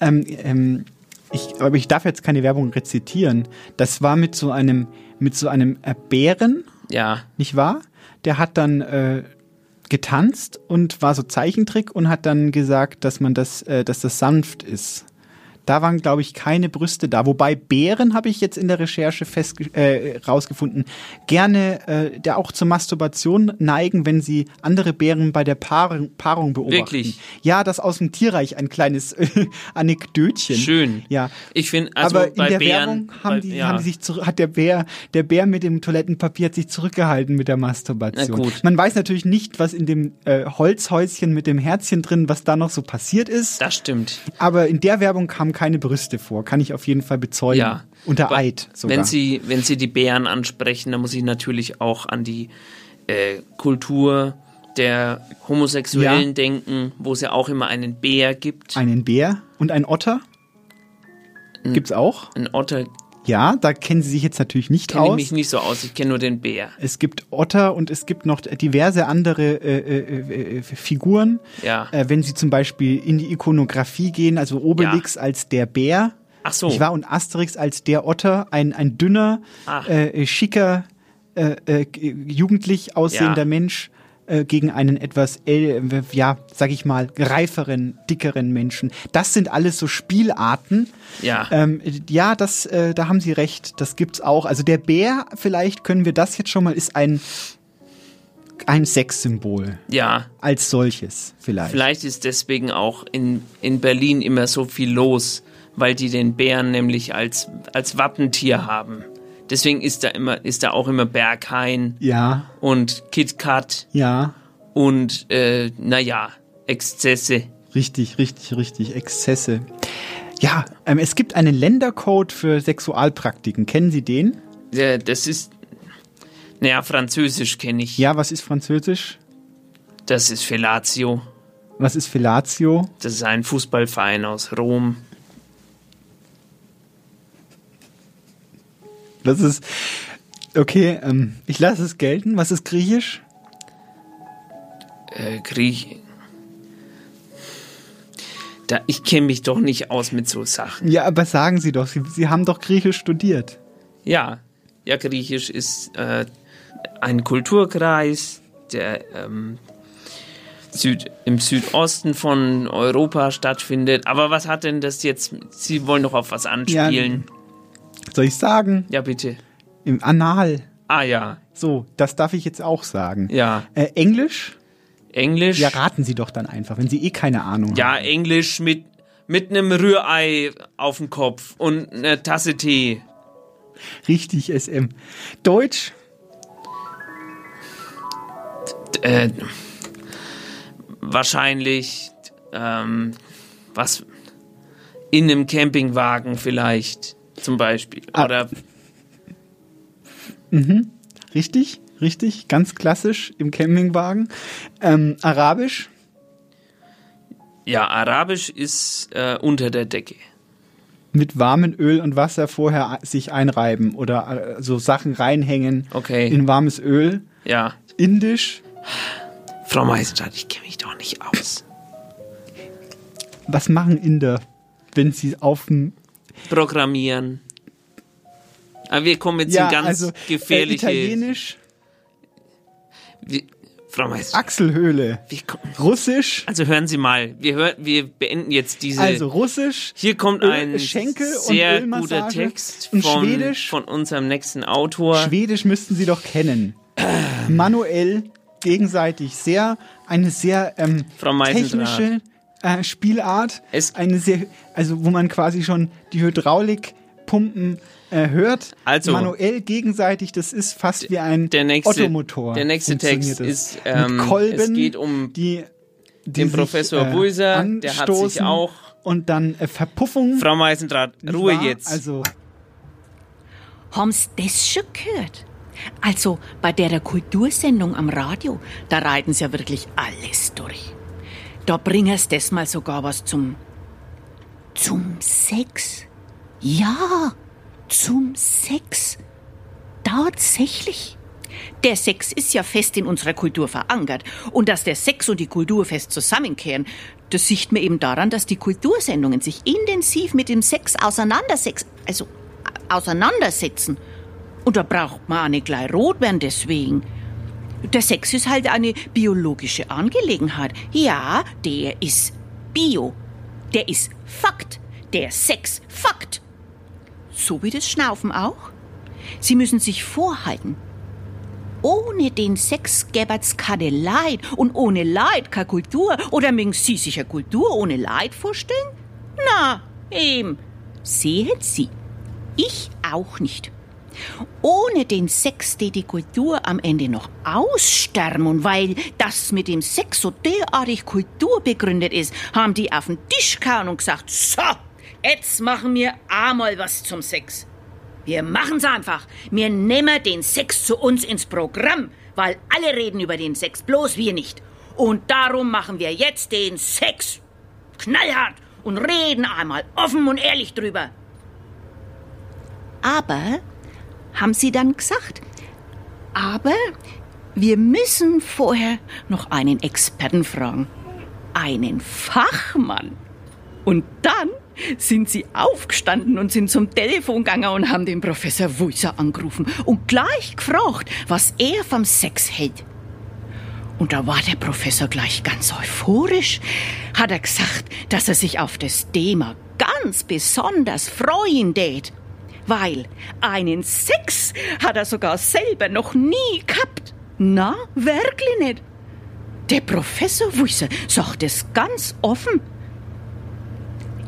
Ähm, ähm, ich. Aber ich darf jetzt keine Werbung rezitieren. Das war mit so einem, mit so einem äh, Bären, Ja. nicht wahr? Der hat dann äh, getanzt und war so Zeichentrick und hat dann gesagt, dass man das, äh, dass das sanft ist. Da waren, glaube ich, keine Brüste da. Wobei Bären habe ich jetzt in der Recherche fest äh, rausgefunden, gerne äh, der auch zur Masturbation neigen, wenn sie andere Bären bei der Paarung, Paarung beobachten. Wirklich? Ja, das aus dem Tierreich ein kleines äh, Anekdötchen. Schön. Ja. Ich finde, also Aber in bei der Bären, Werbung haben bei- die, ja. haben die sich zurück, hat der Bär, der Bär mit dem Toilettenpapier hat sich zurückgehalten mit der Masturbation. Na gut. Man weiß natürlich nicht, was in dem äh, Holzhäuschen mit dem Herzchen drin, was da noch so passiert ist. Das stimmt. Aber in der Werbung kamen keine Brüste vor, kann ich auf jeden Fall bezeugen. Ja. Unter Eid sogar. Wenn Sie, wenn Sie die Bären ansprechen, dann muss ich natürlich auch an die äh, Kultur der Homosexuellen Ja. denken, wo es ja auch immer einen Bär gibt. Einen Bär und ein Otter gibt's auch. Ein Otter Ja, da kennen Sie sich jetzt natürlich nicht kenne ich aus. mich nicht so aus, ich kenne nur den Bär. Es gibt Otter und es gibt noch diverse andere äh, äh, äh, Figuren. Ja. Äh, wenn Sie zum Beispiel in die Ikonografie gehen, also Obelix als der Bär. Ach so. Ich war und Asterix als der Otter, ein, ein dünner, äh, schicker, äh, äh, jugendlich aussehender Ja. Mensch äh, gegen einen etwas, äh, ja, sag ich mal, reiferen, dickeren Menschen. Das sind alles so Spielarten. Ja. Ähm, ja, das, äh, da haben Sie recht. Das gibt's auch. Also der Bär, vielleicht können wir das jetzt schon mal, ist ein ein Sexsymbol Ja. als solches vielleicht. Vielleicht ist deswegen auch in, in Berlin immer so viel los, weil die den Bären nämlich als, als Wappentier haben. Deswegen ist da immer, ist da auch immer Berghain Ja, und KitKat ja, und äh, naja, Exzesse. richtig, richtig, richtig. Exzesse. Ja, ähm, es gibt einen Ländercode für Sexualpraktiken. Kennen Sie den? Ja, das ist, naja, Französisch kenne ich. Ja, was ist Französisch? Das ist Fellatio. Was ist Fellatio? Das ist ein Fußballverein aus Rom. Das ist. Okay, ähm, ich lasse es gelten. Was ist Griechisch? Äh, Griech. Da, ich kenne mich doch nicht aus mit so Sachen. Ja, aber sagen Sie doch, Sie, Sie haben doch Griechisch studiert. Ja, ja, Griechisch ist äh, ein Kulturkreis, der ähm, Süd, im Südosten von Europa stattfindet. Aber was hat denn das jetzt? Sie wollen doch auf was anspielen. Ja, soll ich sagen? Ja, bitte. Im Anal. Ah ja. So, das darf ich jetzt auch sagen. Ja. Äh, Englisch? Englisch? Ja, raten Sie doch dann einfach, wenn Sie eh keine Ahnung ja, haben. Ja, Englisch mit, mit einem Rührei auf dem Kopf und einer Tasse Tee. Richtig, SM. Deutsch? Äh, wahrscheinlich ähm, was in einem Campingwagen vielleicht zum Beispiel. Ah. Oder mhm. Richtig, richtig, ganz klassisch im Campingwagen. Ähm, Arabisch? Ja, Arabisch ist äh, unter der Decke. Mit warmem Öl und Wasser vorher sich einreiben oder äh, so Sachen reinhängen okay. in warmes Öl. Ja. Indisch? Frau Meisenstadt, ich kenne mich doch nicht aus. Was machen Inder, wenn sie auf dem Programmieren. Aber wir kommen jetzt ja, in ganz also, gefährliche. Äh, Italienisch. Wie, Frau Meister. Achselhöhle. Russisch. Also hören Sie mal, wir, hör, wir beenden jetzt diese. Also Russisch. Hier kommt ein Schenkel sehr guter Text von, Schwedisch. von unserem nächsten Autor. Schwedisch müssten Sie doch kennen. Manuell gegenseitig sehr eine sehr ähm, technische äh, Spielart. Es eine sehr, also wo man quasi schon die Hydraulikpumpen äh, hört. Also manuell gegenseitig. Das ist fast wie ein der nächste, Ottomotor. Der nächste Text ist ähm, Mit Kolben, es geht um die, die den sich, Professor äh, Bulser. Der hat sich auch und dann äh, Verpuffung. Frau Meisendraht, Ruhe wahr? jetzt. Also Haben Sie das schon gehört? Also bei der Kultursendung am Radio, da reiten sie ja wirklich alles durch. Da bringen sie das mal sogar was zum. zum Sex. Ja, zum Sex. Tatsächlich. Der Sex ist ja fest in unserer Kultur verankert. Und dass der Sex und die Kultur fest zusammenkehren, das sieht man eben daran, dass die Kultursendungen sich intensiv mit dem Sex auseinandersetzen. Also auseinandersetzen. Und da braucht man auch nicht gleich rot werden deswegen. Der Sex ist halt eine biologische Angelegenheit. Ja, der ist Bio. Der ist Fakt. Der Sex Fakt. So wie das Schnaufen auch. Sie müssen sich vorhalten. Ohne den Sex gäbert's keine Leid und ohne Leid keine Kultur. Oder mögen Sie sich eine Kultur ohne Leid vorstellen? Na, eben. Sehen Sie. Ich auch nicht. Ohne den Sex die die Kultur am Ende noch aussterben und weil das mit dem Sex so derartig kulturbegründet ist, haben die auf den Tisch gehauen und gesagt, so, jetzt machen wir einmal was zum Sex. Wir machen's einfach. Wir nehmen den Sex zu uns ins Programm, weil alle reden über den Sex, bloß wir nicht. Und darum machen wir jetzt den Sex. Knallhart und reden einmal offen und ehrlich drüber. Aber haben sie dann gesagt. Aber wir müssen vorher noch einen Experten fragen. Einen Fachmann. Und dann sind sie aufgestanden und sind zum Telefon gegangen und haben den Professor Wulzer angerufen und gleich gefragt, was er vom Sex hält. Und da war der Professor gleich ganz euphorisch. Hat er gesagt, dass er sich auf das Thema ganz besonders freuen tät weil einen Sex hat er sogar selber noch nie gehabt. Na, wirklich nicht. Der Professor Wusser sagt es ganz offen.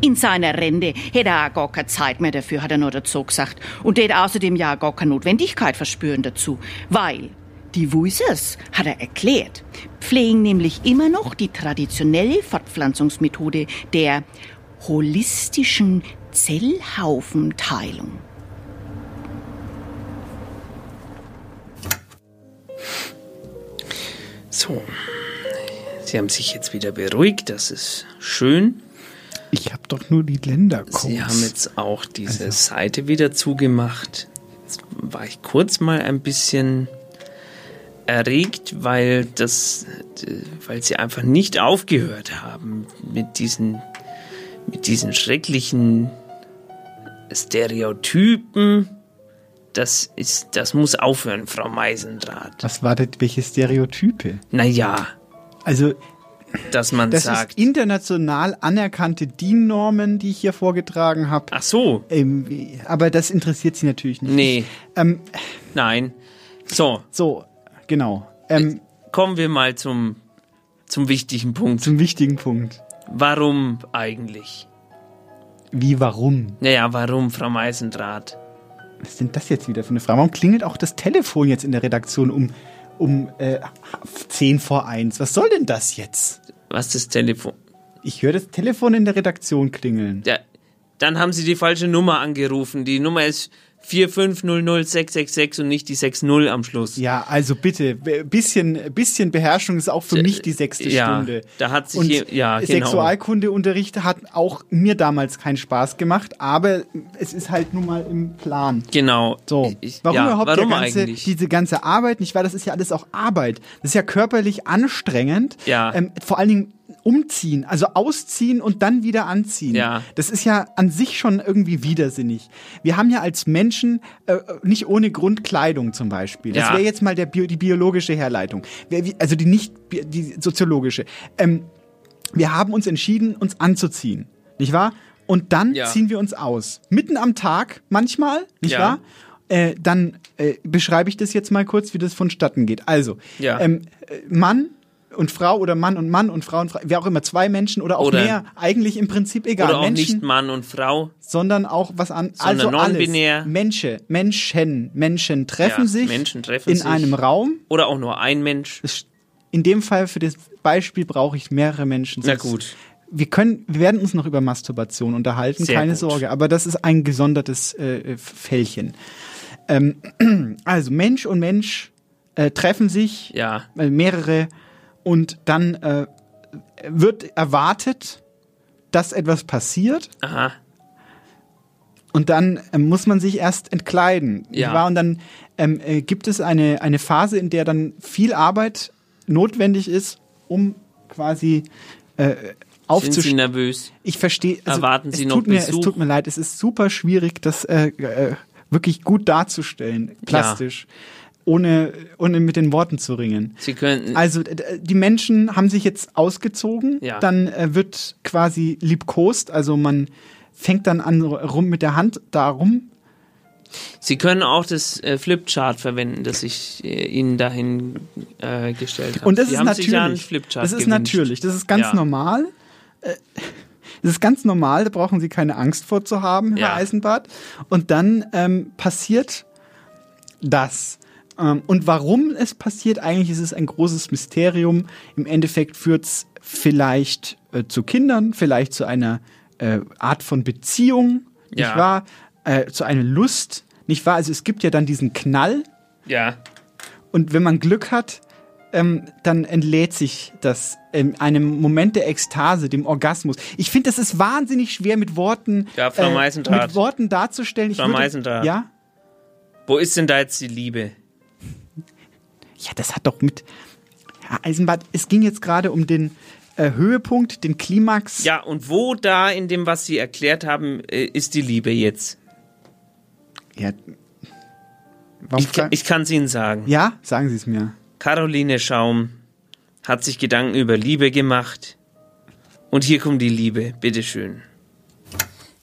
In seiner Rente hätte er auch gar keine Zeit mehr dafür, hat er nur dazu gesagt. Und hätte außerdem ja gar keine Notwendigkeit verspüren dazu, weil die Wuisers, hat er erklärt, pflegen nämlich immer noch die traditionelle Fortpflanzungsmethode der holistischen Zellhaufenteilung. So, Sie haben sich jetzt wieder beruhigt, das ist schön. Ich habe doch nur die Ländercodes. Sie haben jetzt auch diese also. Seite wieder zugemacht. Jetzt war ich kurz mal ein bisschen erregt, weil das, weil sie einfach nicht aufgehört haben mit diesen mit diesen schrecklichen Stereotypen, das ist, das muss aufhören, Frau Meisendraht. Was war das, welche Stereotype? Naja. Also, dass man das sagt. ist international anerkannte DIN-Normen, die ich hier vorgetragen habe. Ach so. Ähm, aber das interessiert Sie natürlich nicht. Nee. Ähm, Nein. So. So, genau. Ähm, Kommen wir mal zum, zum wichtigen Punkt. Zum wichtigen Punkt. Warum eigentlich? Wie, warum? Naja, warum, Frau Meisendraht? Was ist denn das jetzt wieder für eine Frage? Warum klingelt auch das Telefon jetzt in der Redaktion um, um äh, 10 vor 1? Was soll denn das jetzt? Was ist das Telefon? Ich höre das Telefon in der Redaktion klingeln. Ja, dann haben Sie die falsche Nummer angerufen. Die Nummer ist 4500666 und nicht die 60 am Schluss. Ja, also bitte, bisschen, bisschen Beherrschung ist auch für mich die sechste ja, Stunde. Da hat sich Und hier, ja, genau. Sexualkundeunterricht hat auch mir damals keinen Spaß gemacht, aber es ist halt nun mal im Plan. Genau. So, Ich- warum ja, überhaupt warum der ganze, diese ganze Arbeit nicht? Weil das ist ja alles auch Arbeit. Das ist ja körperlich anstrengend. Ja. Ähm, vor allen Dingen umziehen, also ausziehen und dann wieder anziehen. Ja. Das ist ja an sich schon irgendwie widersinnig. Wir haben ja als Menschen äh, nicht ohne Grund Kleidung zum Beispiel. Das Ja. wäre jetzt mal der Bio, die biologische Herleitung. Also die nicht die soziologische. Ähm, wir haben uns entschieden, uns anzuziehen, nicht wahr? Und dann Ja. ziehen wir uns aus. Mitten am Tag manchmal, nicht Ja. wahr? Äh, dann äh, beschreibe ich das jetzt mal kurz, wie das vonstatten geht. Also, Ja. ähm, äh, Mann und Frau oder Mann und Mann und Frau und Frau, wer auch immer, zwei Menschen oder auch Oder- mehr, eigentlich im Prinzip egal. Oder auch Menschen, nicht Mann und Frau. sondern auch was an, also non-binär. Menschen, Menschen, Menschen treffen Ja, sich Menschen treffen in sich. einem Raum. Oder auch nur ein Mensch. In dem Fall für das Beispiel brauche ich mehrere Menschen. Na Sonst- gut. Wir können, wir werden uns noch über Masturbation unterhalten, Sehr keine gut. Sorge. Aber das ist ein gesondertes äh, Fällchen. Ähm, also Mensch und Mensch äh, treffen sich, Ja. äh, mehrere, und dann äh, wird erwartet, dass etwas passiert. Aha. Und dann ähm, muss man sich erst entkleiden. Ja. Und dann ähm, äh, gibt es eine, eine Phase, in der dann viel Arbeit notwendig ist, um quasi äh, Sind Sie aufzustehen. nervös? Ich verstehe. Also, Erwarten es Sie noch tut mir, Es tut mir leid, es ist super schwierig, das äh, äh, wirklich gut darzustellen, plastisch, ohne, ohne mit den Worten zu ringen. Sie könnten. Also die Menschen haben sich jetzt ausgezogen, Ja. dann äh, wird quasi liebkost, also man fängt dann an rum mit der Hand darum. Sie können auch das äh, Flipchart verwenden, das ich äh, Ihnen dahin äh, gestellt habe. Und das Sie ist ja natürlich, Flipchart das ist gewünscht. natürlich, das ist ganz Ja. normal. Äh, Das ist ganz normal, da brauchen Sie keine Angst vor zu haben, Herr Ja. Eisenbart. Und dann ähm, passiert das. Ähm, und warum es passiert, eigentlich ist es ein großes Mysterium. Im Endeffekt führt es vielleicht äh, zu Kindern, vielleicht zu einer äh, Art von Beziehung, Ja. nicht wahr? Äh, zu einer Lust, nicht wahr? Also es gibt ja dann diesen Knall, Ja. und wenn man Glück hat, ähm, dann entlädt sich das in einem Moment der Ekstase, dem Orgasmus. Ich finde, das ist wahnsinnig schwer mit Worten, Ja, Frau Meisendraht. mit Worten darzustellen. Frau würde-. Ja, Wo ist denn da jetzt die Liebe? Ja, das hat doch mit Herr Eisenbart. Es ging jetzt gerade um den äh, Höhepunkt, den Klimax. Ja, und wo da in dem, was Sie erklärt haben, äh, ist die Liebe jetzt? Ja. Warum Ich, ich kann es Ihnen sagen. ja, sagen Sie es mir. Caroline Schaum hat sich Gedanken über Liebe gemacht. Und hier kommt die Liebe, bitteschön.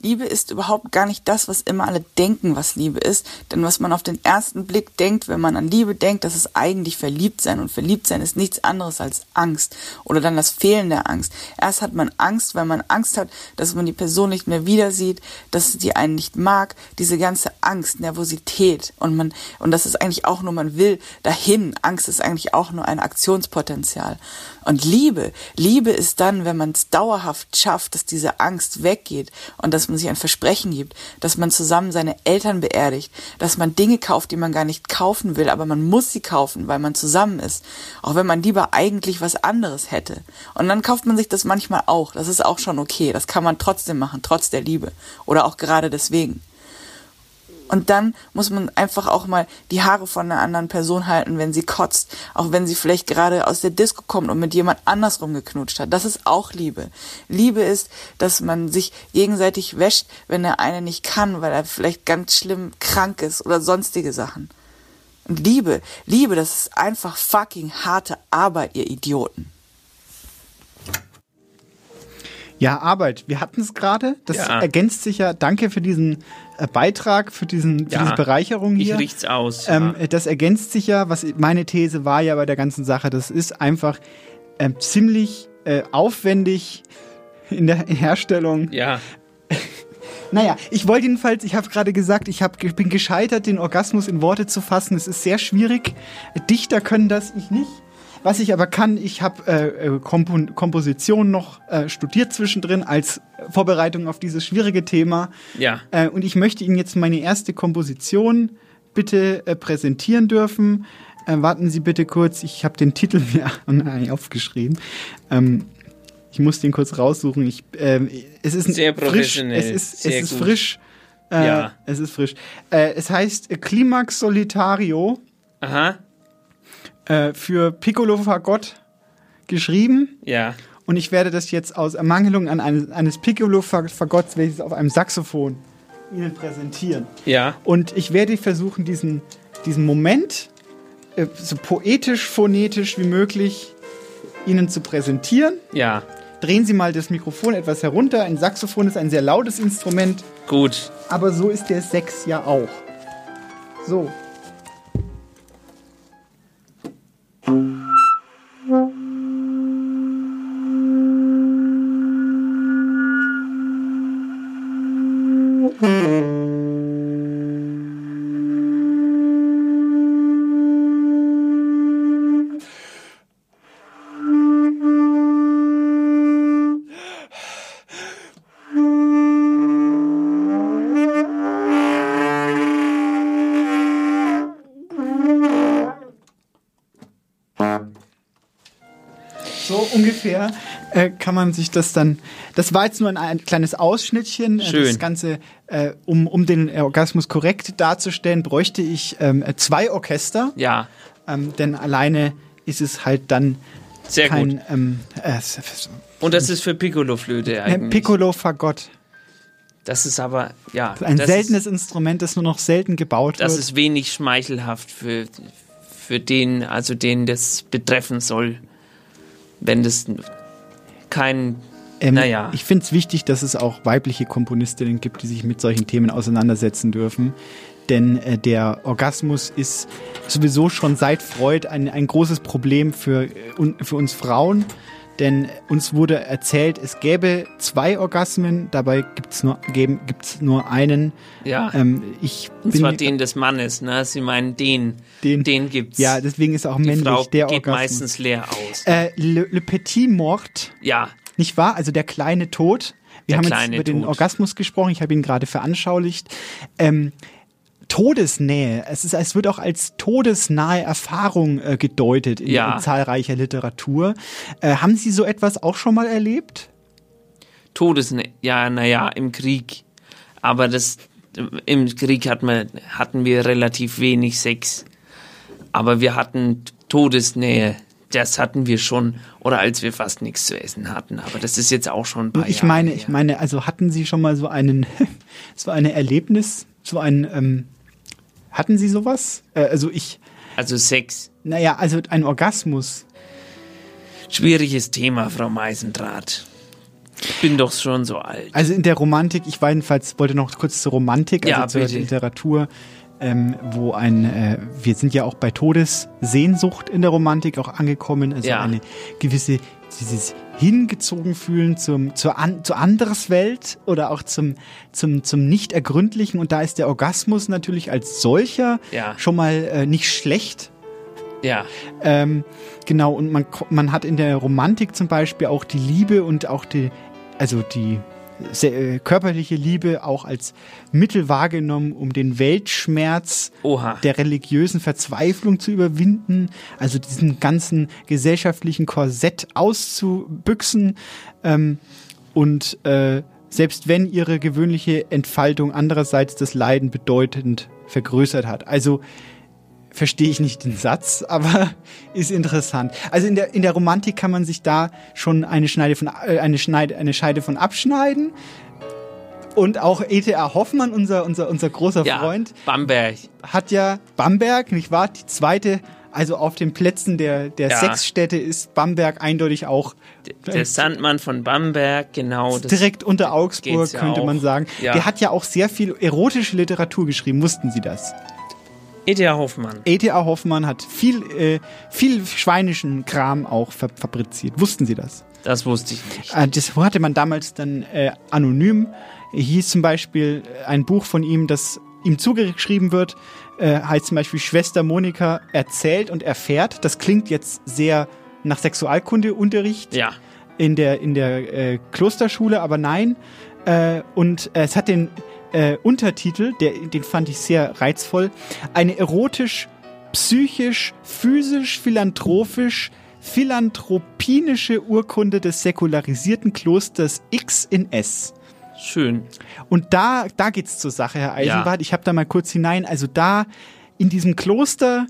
Liebe ist überhaupt gar nicht das, was immer alle denken, was Liebe ist. Denn was man auf den ersten Blick denkt, wenn man an Liebe denkt, das ist eigentlich Verliebtsein. Und Verliebtsein ist nichts anderes als Angst oder dann das Fehlen der Angst. Erst hat man Angst, weil man Angst hat, dass man die Person nicht mehr wieder sieht, dass sie einen nicht mag. Diese ganze Angst, Nervosität und man, und das ist eigentlich auch nur, man will dahin. Angst ist eigentlich auch nur ein Aktionspotenzial. Und Liebe, Liebe ist dann, wenn man es dauerhaft schafft, dass diese Angst weggeht und dass man sich ein Versprechen gibt, dass man zusammen seine Eltern beerdigt, dass man Dinge kauft, die man gar nicht kaufen will, aber man muss sie kaufen, weil man zusammen ist, auch wenn man lieber eigentlich was anderes hätte. Und dann kauft man sich das manchmal auch, das ist auch schon okay, das kann man trotzdem machen, trotz der Liebe oder auch gerade deswegen. Und dann muss man einfach auch mal die Haare von einer anderen Person halten, wenn sie kotzt. Auch wenn sie vielleicht gerade aus der Disco kommt und mit jemand anders rumgeknutscht hat. Das ist auch Liebe. Liebe ist, dass man sich gegenseitig wäscht, wenn der eine nicht kann, weil er vielleicht ganz schlimm krank ist oder sonstige Sachen. Und Liebe, Liebe, das ist einfach fucking harte Arbeit, ihr Idioten. Ja, Arbeit. Wir hatten es gerade. Das Ja. ergänzt sich ja. Danke für diesen äh, Beitrag, für, diesen, für Ja, diese Bereicherung hier. Ich riech's aus. Ähm, ja. Das ergänzt sich ja. Was meine These war ja bei der ganzen Sache, das ist einfach ähm, ziemlich äh, aufwendig in der Herstellung. ja. Naja, ich wollte jedenfalls, ich habe gerade gesagt, ich hab, ich bin gescheitert, den Orgasmus in Worte zu fassen. Es ist sehr schwierig. Dichter können das, ich nicht. Was ich aber kann, ich habe äh, äh, Kompo Komposition noch äh, studiert zwischendrin als Vorbereitung auf dieses schwierige Thema. Ja. Äh, und ich möchte Ihnen jetzt meine erste Komposition bitte äh, präsentieren dürfen. Äh, warten Sie bitte kurz, ich habe den Titel mir nein, aufgeschrieben. Ähm, ich muss den kurz raussuchen. Ich, ähm, es ist Sehr frisch, professionell, es ist, sehr es ist gut. frisch. Ja. Es ist frisch. Es heißt Climax Solitario Aha. Äh, für Piccolo Fagott geschrieben. Ja. Und ich werde das jetzt aus Ermangelung an eines, eines Piccolo Fagotts werde ich es auf einem Saxophon Ihnen präsentieren. Ja. Und ich werde versuchen, diesen, diesen Moment äh, so poetisch, phonetisch wie möglich Ihnen zu präsentieren. Ja. Drehen Sie mal das Mikrofon etwas herunter. Ein Saxophon ist ein sehr lautes Instrument, Gut. aber so ist der Sex ja auch. So. So ungefähr äh, kann man sich das dann. Das war jetzt nur ein, ein kleines Ausschnittchen. Äh, Schön. Das Ganze, äh, um, um den Orgasmus korrekt darzustellen, bräuchte ich ähm, äh, zwei Orchester. Ja. Ähm, denn alleine ist es halt dann Sehr kein. gut. Ähm, äh, Und das ist für Piccolo-Flöte äh, eigentlich. Piccolo Fagott. Das ist aber, ja. Ein das seltenes Ist, Instrument, das nur noch selten gebaut das wird. ist wenig schmeichelhaft für, für den, also den das betreffen soll. Wenn das kein, Ähm, naja. Ich finde es wichtig, dass es auch weibliche Komponistinnen gibt, die sich mit solchen Themen auseinandersetzen dürfen. Denn äh, der Orgasmus ist sowieso schon seit Freud ein, ein großes Problem für, äh, für uns Frauen. Denn uns wurde erzählt, es gäbe zwei Orgasmen, dabei gibt es nur, geben- gibt's nur einen. Ja. Ähm, ich und bin, zwar den des Mannes, ne? Sie meinen den, Den- den gibt's. Ja, deswegen ist auch Die männlich Frau der geht Orgasmus. meistens leer aus. Äh, Le, Le Petit Mort. Ja. Nicht wahr? Also der kleine Tod. Wir Der haben jetzt über den Tod. Orgasmus gesprochen. Ich habe ihn gerade veranschaulicht. Ähm, Todesnähe. Es, ist, es wird auch als todesnahe Erfahrung äh, gedeutet in, Ja. in zahlreicher Literatur. Äh, haben Sie so etwas auch schon mal erlebt? Todes, ja, naja, im Krieg. Aber das, im Krieg hat man, hatten wir relativ wenig Sex. Aber wir hatten Todesnähe. Das hatten wir schon. Oder als wir fast nichts zu essen hatten. Aber das ist jetzt auch schon ein paar ich Jahre meine, her. ich meine, also hatten Sie schon mal so einen, so eine Erlebnis, so ein, ähm, hatten Sie sowas? Äh, also ich, Also Sex. naja, also ein Orgasmus. Schwieriges Thema, Frau Meisendraht. Ich bin doch schon so alt. Also in der Romantik, ich jedenfalls, wollte noch kurz zur Romantik, also Ja, zur bitte. Literatur, ähm, wo ein, äh, wir sind ja auch bei Todessehnsucht in der Romantik auch angekommen, also Ja. eine gewisse, dieses hingezogen fühlen zum, zur, an, zur Anderswelt oder auch zum, zum, zum Nicht-Ergründlichen und da ist der Orgasmus natürlich als solcher Ja. schon mal äh, nicht schlecht. Ja. Ähm, genau, und man, man hat in der Romantik zum Beispiel auch die Liebe und auch die, also die äh, körperliche Liebe auch als Mittel wahrgenommen, um den Weltschmerz Oha. der religiösen Verzweiflung zu überwinden, also diesen ganzen gesellschaftlichen Korsett auszubüchsen. Ähm, und äh, selbst wenn ihre gewöhnliche Entfaltung andererseits das Leiden bedeutend vergrößert hat. Also verstehe ich nicht den Satz, aber ist interessant. Also in der, in der Romantik kann man sich da schon eine Schneide von, äh, eine Schneide, eine Scheide von abschneiden. Und auch E.T.A. Hoffmann, unser, unser, unser großer Ja, Freund, Bamberg. hat ja Bamberg, nicht wahr? Die zweite, also auf den Plätzen der, der Ja. Sexstädte ist Bamberg eindeutig auch Der Sandmann von Bamberg, genau. Das direkt unter Augsburg, ja könnte auch. man sagen. Der hat ja auch sehr viel erotische Literatur geschrieben, wussten Sie das? E.T.A. Hoffmann. E.T.A. Hoffmann hat viel, äh, viel schweinischen Kram auch fa fabriziert. Wussten Sie das? Das wusste ich nicht. Äh, das hatte man damals dann äh, anonym. Hieß zum Beispiel äh, ein Buch von ihm, das ihm zugeschrieben wird, äh, heißt zum Beispiel Schwester Monika erzählt und erfährt. Das klingt jetzt sehr nach Sexualkundeunterricht Ja. in der, in der äh, Klosterschule, aber nein. Äh, und äh, es hat den äh, Untertitel, der, den fand ich sehr reizvoll, eine erotisch, psychisch, physisch, philanthropisch, philanthropinische Urkunde des säkularisierten Klosters X in S. Schön. Und da, da geht's zur Sache, Herr Eisenbart. Ich habe da mal kurz hinein. Also da in diesem Kloster,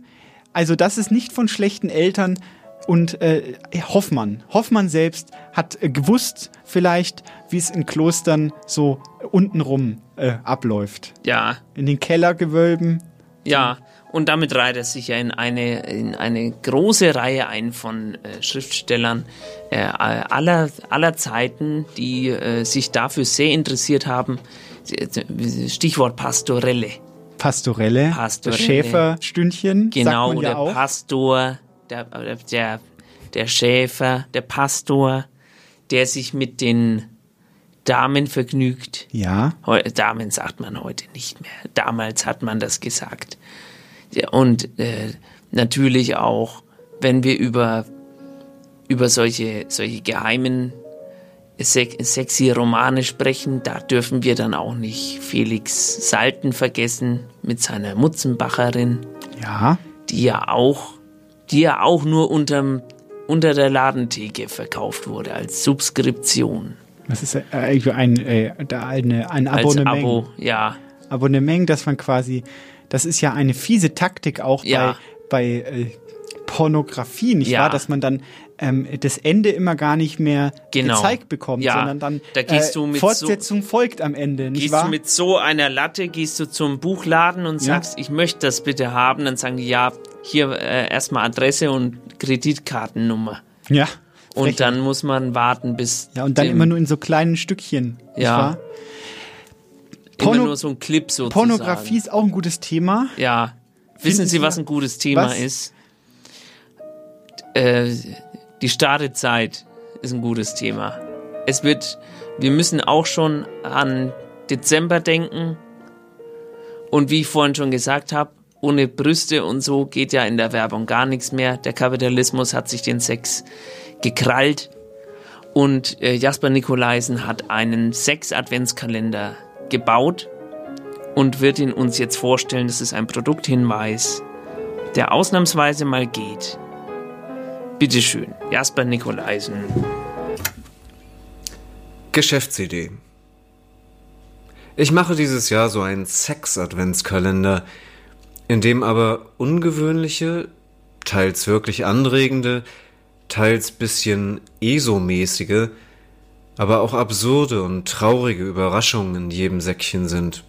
also das ist nicht von schlechten Eltern. Und äh, Hoffmann, Hoffmann selbst hat äh, gewusst vielleicht, wie es in Klostern so untenrum äh, abläuft. Ja. In den Kellergewölben. Ja, und damit reiht er sich ja in eine, in eine große Reihe ein von äh, Schriftstellern äh, aller, aller Zeiten, die äh, sich dafür sehr interessiert haben. Stichwort Pastorelle. Pastorelle, Pastorelle. Schäferstündchen, Genau, sagt ja der auch. Pastor, der, der, der Schäfer, der Pastor, der sich mit den Damen vergnügt. Ja. Damen sagt man heute nicht mehr. Damals hat man das gesagt. Und äh, natürlich auch, wenn wir über, über solche, solche geheimen se sexy Romane sprechen, da dürfen wir dann auch nicht Felix Salten vergessen mit seiner Mutzenbacherin, Ja. die ja auch, die ja auch nur unterm, unter der Ladentheke verkauft wurde als Subskription. Das ist äh, irgendwie ein, äh, eine, ein Als Abonnement. Abo, ja. Abonnement, dass man quasi, das ist ja eine fiese Taktik auch Ja. bei, bei äh, Pornografie, nicht Ja. wahr? Dass man dann ähm, das Ende immer gar nicht mehr Genau. gezeigt bekommt, Ja. sondern dann Da äh, Fortsetzung folgt am Ende, nicht Gehst wahr? du mit so einer Latte, gehst du zum Buchladen und Ja. sagst, ich möchte das bitte haben, dann sagen die, ja, hier äh, erstmal Adresse und Kreditkartennummer. ja. Und dann muss man warten, bis. Ja, und dann immer nur in so kleinen Stückchen, Ja. wahr? immer Porno- nur so ein Clip sozusagen. Pornografie ist auch ein gutes Thema. Ja. Wissen Finden Sie, was ein gutes Thema Was? ist? Äh, die Startezeit ist ein gutes Thema. Es wird, wir müssen auch schon an Dezember denken. Und wie ich vorhin schon gesagt habe, ohne Brüste und so geht ja in der Werbung gar nichts mehr. Der Kapitalismus hat sich den Sex gekrallt. Und äh, Jasper Nikolaisen hat einen Sex-Adventskalender gebaut und wird ihn uns jetzt vorstellen. Das ist ein Produkthinweis, der ausnahmsweise mal geht. Bitteschön, Jasper Nikolaisen. Geschäftsidee. Ich mache dieses Jahr so einen Sex-Adventskalender, in dem aber ungewöhnliche, teils wirklich anregende, teils bisschen ESO-mäßige, aber auch absurde und traurige Überraschungen in jedem Säckchen sind.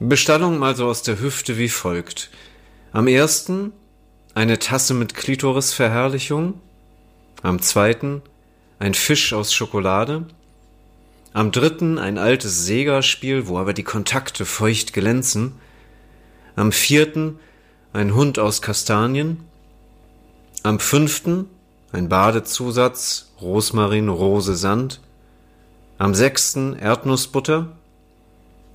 Bestallung also aus der Hüfte wie folgt. Am ersten eine Tasse mit Klitorisverherrlichung, am zweiten ein Fisch aus Schokolade, am dritten ein altes Sega-Spiel, wo aber die Kontakte feucht glänzen, am vierten ein Hund aus Kastanien, am fünften ein Badezusatz, Rosmarin, Rose, Sand, am sechsten Erdnussbutter,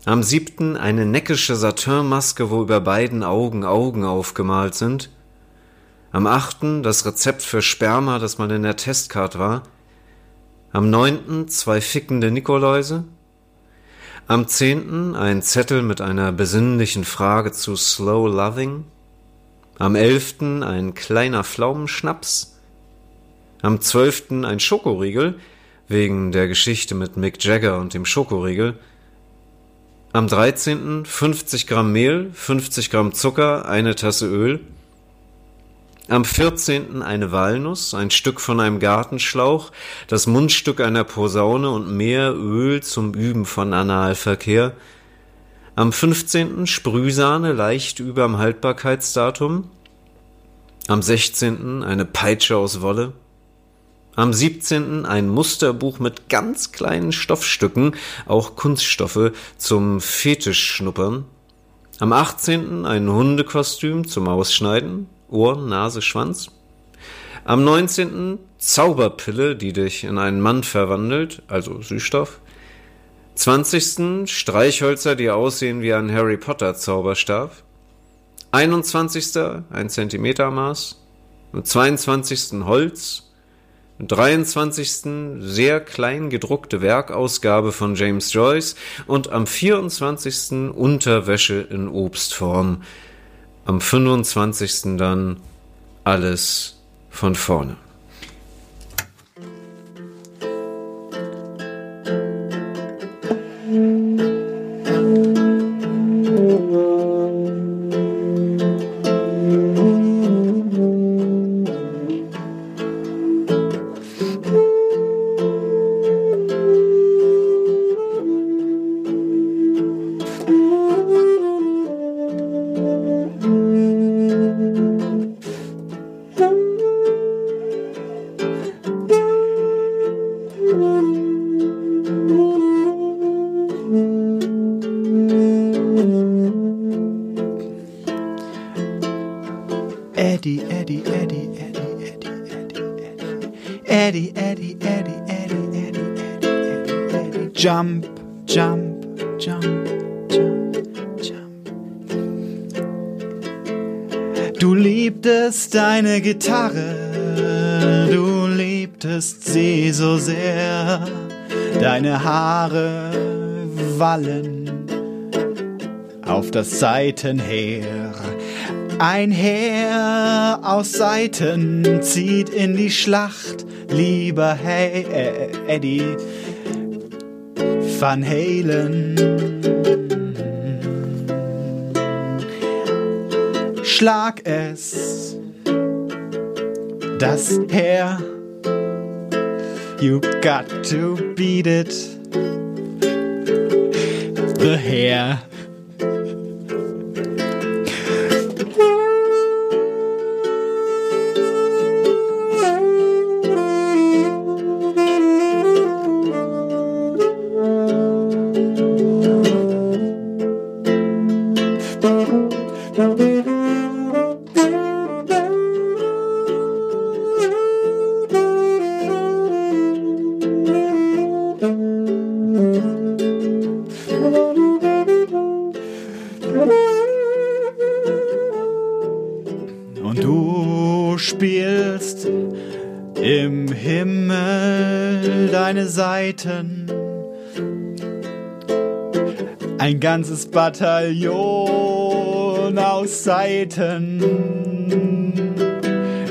am siebten eine neckische Satinmaske, wo über beiden Augen Augen aufgemalt sind, am achten das Rezept für Sperma, das mal in der Testcard war, am neunten zwei fickende Nikoläuse, am zehnten ein Zettel mit einer besinnlichen Frage zu Slow Loving, am elften ein kleiner Pflaumenschnaps, am zwölften ein Schokoriegel, wegen der Geschichte mit Mick Jagger und dem Schokoriegel. Am 13. 50 Gramm Mehl, 50 Gramm Zucker, eine Tasse Öl. Am 14. eine Walnuss, ein Stück von einem Gartenschlauch, das Mundstück einer Posaune und mehr Öl zum Üben von Analverkehr. Am 15. Sprühsahne leicht überm Haltbarkeitsdatum. Am 16. eine Peitsche aus Wolle. Am 17. ein Musterbuch mit ganz kleinen Stoffstücken, auch Kunststoffe, zum Fetischschnuppern. Am 18. ein Hundekostüm zum Ausschneiden, Ohren, Nase, Schwanz. Am 19. Zauberpille, die dich in einen Mann verwandelt, also Süßstoff. 20. Streichhölzer, die aussehen wie ein Harry Potter Zauberstab. 21. ein Zentimeter Maß. Am 22. Holz. 23. sehr klein gedruckte Werkausgabe von James Joyce und am 24. Unterwäsche in Obstform. Am 25. dann alles von vorne. Jump, jump, jump, jump, jump. Du liebtest deine Gitarre, du liebtest sie so sehr. Deine Haare wallen auf das Seitenheer. Ein Heer aus Seiten zieht in die Schlacht, lieber hey, äh, Eddie Van Halen. Schlag es, das Heer. You got to beat it. The hair. Bataillon aus Seiten.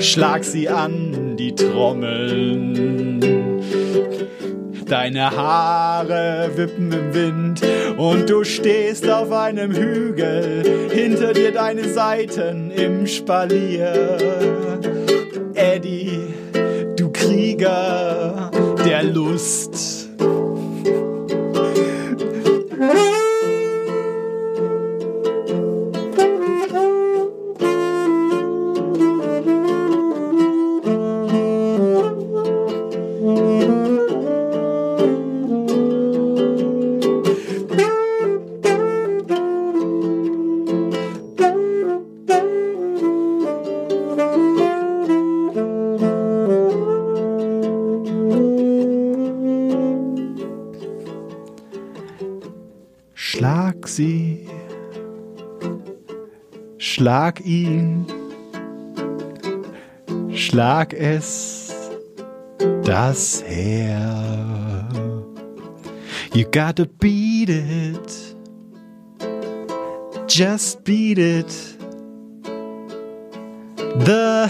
Schlag sie an, die Trommeln. Deine Haare wippen im Wind und du stehst auf einem Hügel, hinter dir deine Seiten im Spalier. Schlag es, das. You gotta beat it, just beat it. The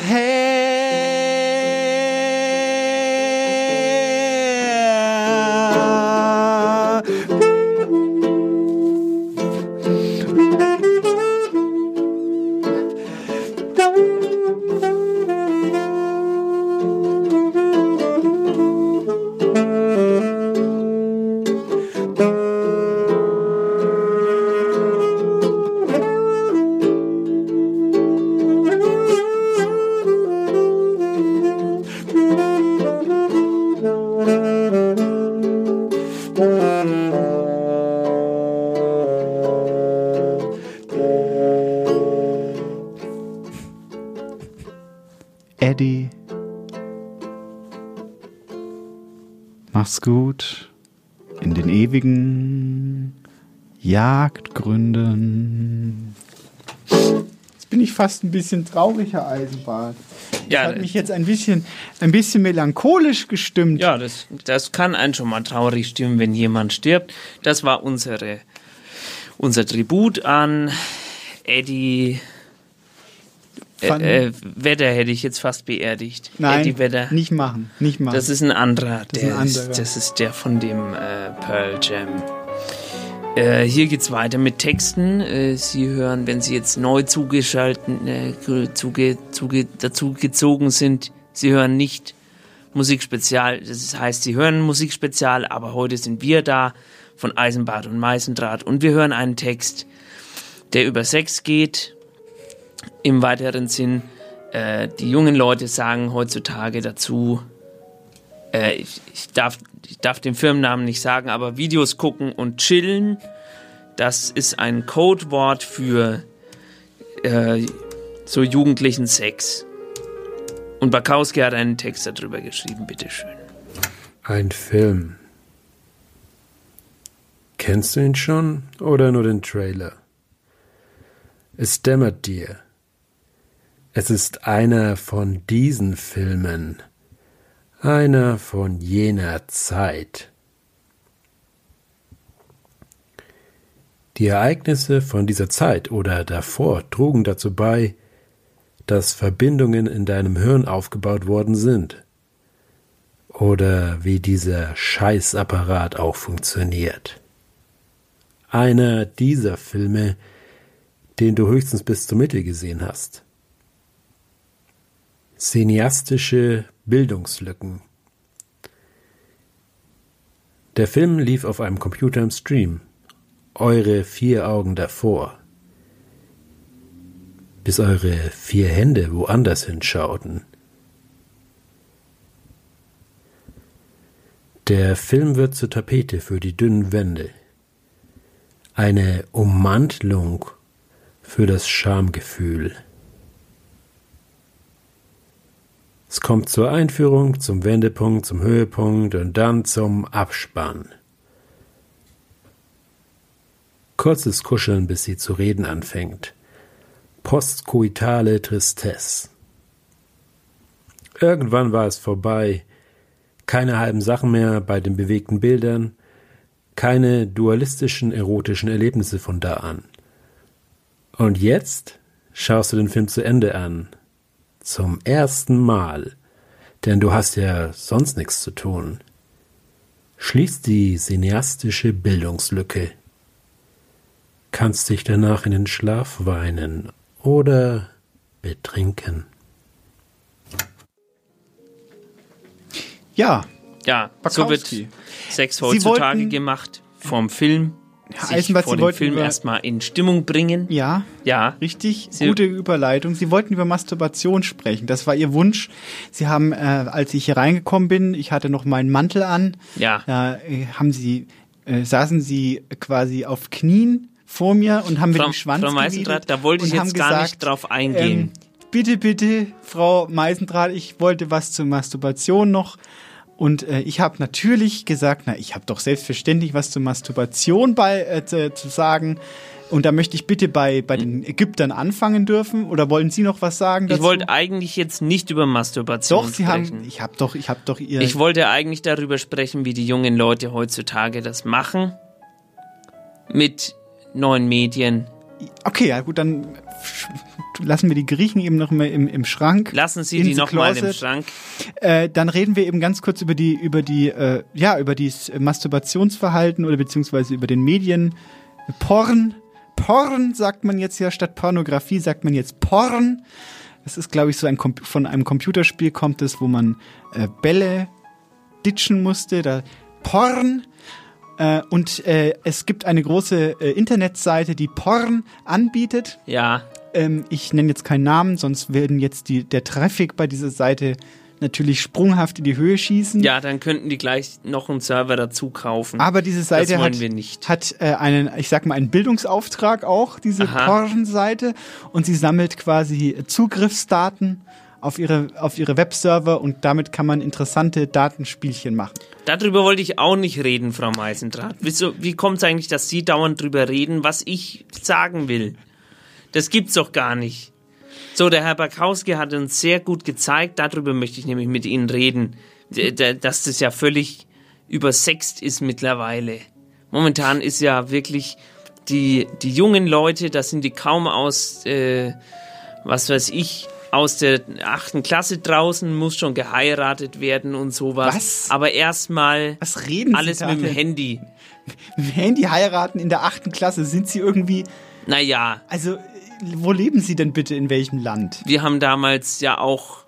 fast ein bisschen traurig, Herr Eisenbahn. Das Ja, hat mich jetzt ein bisschen, ein bisschen melancholisch gestimmt. Ja, das, das kann einen schon mal traurig stimmen, wenn jemand stirbt. Das war unsere, unser Tribut an Eddie äh, äh, Wedder hätte ich jetzt fast beerdigt. Nein, Eddie Vedder. nicht machen, nicht machen. Das ist ein anderer. Das ist Der ein ist, anderer. das ist der von dem äh, Pearl Jam. Äh, hier geht's weiter mit Texten. Äh, Sie hören, wenn Sie jetzt neu zugeschalten, äh, zuge, zuge, dazu gezogen sind, Sie hören nicht Musikspezial. Das heißt, Sie hören Musikspezial, aber heute sind wir da von Eisenbart und Meißendraht und wir hören einen Text, der über Sex geht. Im weiteren Sinn, äh, die jungen Leute sagen heutzutage dazu, äh, ich, ich, darf, ich darf den Firmennamen nicht sagen, aber Videos gucken und chillen, das ist ein Codewort für äh, so jugendlichen Sex. Und Bakowski hat einen Text darüber geschrieben, bitteschön. Ein Film. Kennst du ihn schon oder nur den Trailer? Es dämmert dir. Es ist einer von diesen Filmen. Einer von jener Zeit. Die Ereignisse von dieser Zeit oder davor trugen dazu bei, dass Verbindungen in deinem Hirn aufgebaut worden sind. Oder wie dieser Scheißapparat auch funktioniert. Einer dieser Filme, den du höchstens bis zur Mitte gesehen hast. Cineastische Bildungslücken. Der Film lief auf einem Computer im Stream. Eure vier Augen davor. Bis eure vier Hände woanders hinschauten. Der Film wird zur Tapete für die dünnen Wände. Eine Ummantelung für das Schamgefühl. Es kommt zur Einführung, zum Wendepunkt, zum Höhepunkt und dann zum Abspann. Kurzes Kuscheln, bis sie zu reden anfängt. Postkoitale Tristesse. Irgendwann war es vorbei. Keine halben Sachen mehr bei den bewegten Bildern, keine dualistischen erotischen Erlebnisse von da an. Und jetzt schaust du den Film zu Ende an. Zum ersten Mal. Denn du hast ja sonst nichts zu tun. Schließt die cineastische Bildungslücke. Kannst dich danach in den Schlaf weinen oder betrinken. Ja. Ja, so wird Bakowski. Sex heutzutage wollten- gemacht vom Film. Herr sich Eisenbart, vor Sie dem wollten Film erstmal in Stimmung bringen. Ja. Ja. Richtig, Sie- gute Überleitung. Sie wollten über Masturbation sprechen. Das war Ihr Wunsch. Sie haben, äh, als ich hier reingekommen bin, ich hatte noch meinen Mantel an. Ja. Da äh, haben Sie, äh, saßen Sie quasi auf Knien vor mir und haben mit Frau- dem Schwanz Frau Meisendrath, da wollte ich jetzt gar gesagt, nicht drauf eingehen. Ähm, bitte, bitte, Frau Meisendrath, ich wollte was zur Masturbation noch. Und äh, ich habe natürlich gesagt, na, ich habe doch selbstverständlich was zur Masturbation bei, äh, zu, zu sagen. Und da möchte ich bitte bei, bei den Ägyptern anfangen dürfen. Oder wollen Sie noch was sagen dazu? Ich wollte eigentlich jetzt nicht über Masturbation doch, Sie sprechen. haben, ich habe doch, ich habe doch Ihr. Ich wollte eigentlich darüber sprechen, wie die jungen Leute heutzutage das machen. Mit neuen Medien. Okay, ja gut, dann lassen wir die Griechen eben noch mal im, im Schrank. Lassen Sie die the nochmal im. Schrank. Äh, dann reden wir eben ganz kurz über die, über die, äh, ja, über das Masturbationsverhalten oder beziehungsweise über den Medien. Porn. Porn sagt man jetzt ja statt Pornografie sagt man jetzt Porn. Das ist, glaube ich, so ein Com von einem Computerspiel kommt es, wo man äh, Bälle ditchen musste. Da Porn. Äh, und äh, es gibt eine große äh, Internetseite, die Porn anbietet. Ja. Ähm, ich nenne jetzt keinen Namen, sonst werden jetzt die, der Traffic bei dieser Seite natürlich sprunghaft in die Höhe schießen. Ja, dann könnten die gleich noch einen Server dazu kaufen. Aber diese Seite hat, hat äh, einen, ich sag mal, einen Bildungsauftrag auch, diese. Porn-Seite. Und sie sammelt quasi Zugriffsdaten auf ihre, auf ihre Webserver und damit kann man interessante Datenspielchen machen. Darüber wollte ich auch nicht reden, Frau Meisendrath. Wie kommt es eigentlich, dass Sie dauernd drüber reden, was ich sagen will? Das gibt's doch gar nicht. So, der Herr Bakowski hat uns sehr gut gezeigt, darüber möchte ich nämlich mit Ihnen reden, dass das ja völlig übersext ist mittlerweile. Momentan ist ja wirklich die, die jungen Leute, das sind die kaum aus, äh, was weiß ich, aus der achten Klasse draußen, muss schon geheiratet werden und sowas. Was? Aber erstmal Was reden alles mit dem da? Handy. Mit dem Handy heiraten in der achten Klasse, sind Sie irgendwie, Naja, also wo leben Sie denn bitte, in welchem Land? wir haben damals ja auch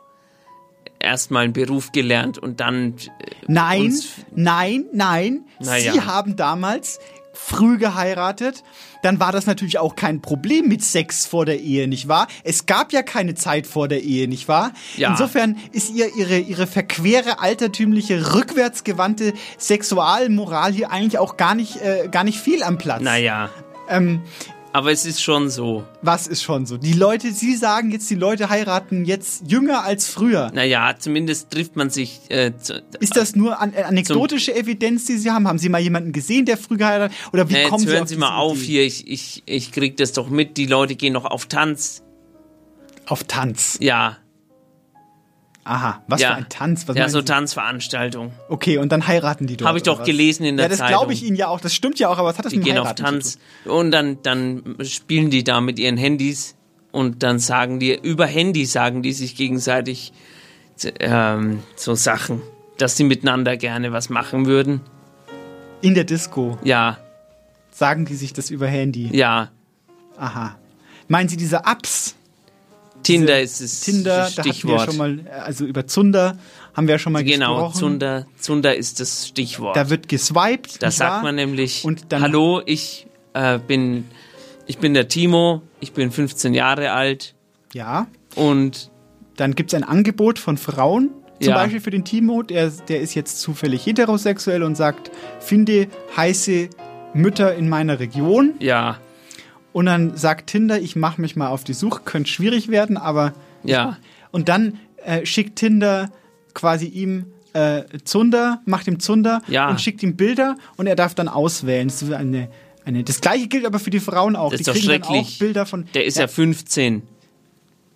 erstmal einen Beruf gelernt und dann äh, Nein, nein, nein. Naja. Sie haben damals früh geheiratet. Dann war das natürlich auch kein Problem mit Sex vor der Ehe, nicht wahr? Es gab ja keine Zeit vor der Ehe, nicht wahr? Ja. Insofern ist ihr ihre, ihre verquere, altertümliche, rückwärtsgewandte Sexualmoral hier eigentlich auch gar nicht, äh, gar nicht viel am Platz. naja, Ähm, aber es ist schon so. was ist schon so? Die Leute, Sie sagen jetzt, die Leute heiraten jetzt jünger als früher. Naja, zumindest trifft man sich. Äh, zu, Ist das nur an, äh, anekdotische Evidenz, die Sie haben? Haben Sie mal jemanden gesehen, der früh geheiratet hat? Oder wie äh, kommen jetzt Sie hören auf Sie mal auf Idee? hier, ich, ich, ich krieg das doch mit, die Leute gehen noch auf Tanz. Auf Tanz? Ja. Aha, was ja. für ein Tanz? Was ja, so Sie? Tanzveranstaltung. Okay, und dann heiraten die dort. Habe ich doch gelesen in der Ja, das Zeitung. glaube ich Ihnen ja auch. Das stimmt ja auch, aber was hat das Die mit gehen auf Tanz und dann, dann spielen die da mit ihren Handys und dann sagen die, über Handy sagen die sich gegenseitig ähm, so Sachen, dass sie miteinander gerne was machen würden. In der Disco Ja, sagen die sich das über Handy. ja. Aha. Meinen Sie diese Apps? Tinder ist das Tinder, da wir Stichwort. schon mal, also über Zunder haben wir ja schon mal genau, gesprochen. Zunder, Zunder ist das Stichwort. Da wird geswiped. Da sagt wahr? man nämlich, Und dann- hallo, ich äh, bin, ich bin der Timo, ich bin 15 Jahre alt Ja. und Dann gibt es ein Angebot von Frauen, zum Ja. Beispiel für den Timo, der, der ist jetzt zufällig heterosexuell und sagt, finde heiße Mütter in meiner Region. ja, Und dann sagt Tinder, ich mache mich mal auf die Suche, könnte schwierig werden, aber. Ja. Und dann äh, schickt Tinder quasi ihm äh, Zunder, macht ihm Zunder Ja. und schickt ihm Bilder und er darf dann auswählen. Das, eine, eine, das gleiche gilt aber für die Frauen auch. Das ist die doch schrecklich. Bilder von. der ist ja, 15.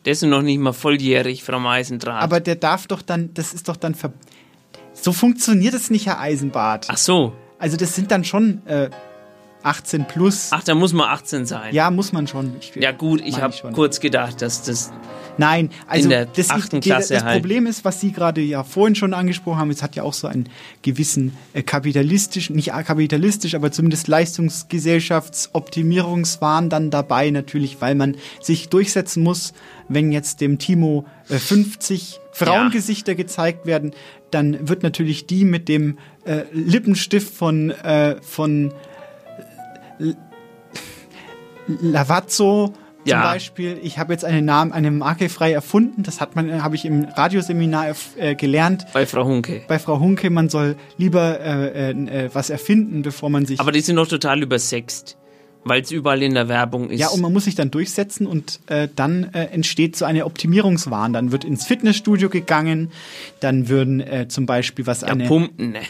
Der ist noch nicht mal volljährig, Frau Meisendraht. Aber der darf doch dann, das ist doch dann ver So funktioniert es nicht, Herr Eisenbart. Ach so. Also das sind dann schon äh, 18 plus. Ach, da muss man 18 sein. Ja, muss man schon. Ich, Ja gut, ich habe kurz gedacht, dass das Nein, also in der das, achten Klasse das halt. Problem ist, was Sie gerade ja vorhin schon angesprochen haben, es hat ja auch so einen gewissen äh, kapitalistischen, nicht kapitalistisch, aber zumindest Leistungsgesellschaftsoptimierungswahn dann dabei natürlich, weil man sich durchsetzen muss, wenn jetzt dem Timo äh, 50 Frauengesichter gezeigt werden, dann wird natürlich die mit dem äh, Lippenstift von von, äh, von Lavazzo zum Ja. Beispiel. Ich habe jetzt einen Namen, eine Marke frei erfunden. Das hat man, habe ich im Radioseminar äh, gelernt. bei Frau Hunke. Bei Frau Hunke, man soll lieber äh, äh, äh, was erfinden, bevor man sich. Aber die sind doch total übersext, weil es überall in der Werbung ist. ja, und man muss sich dann durchsetzen und äh, dann äh, entsteht so eine Optimierungswahn. Dann wird ins Fitnessstudio gegangen, dann würden zum Beispiel was ja, eine. pumpen, ne?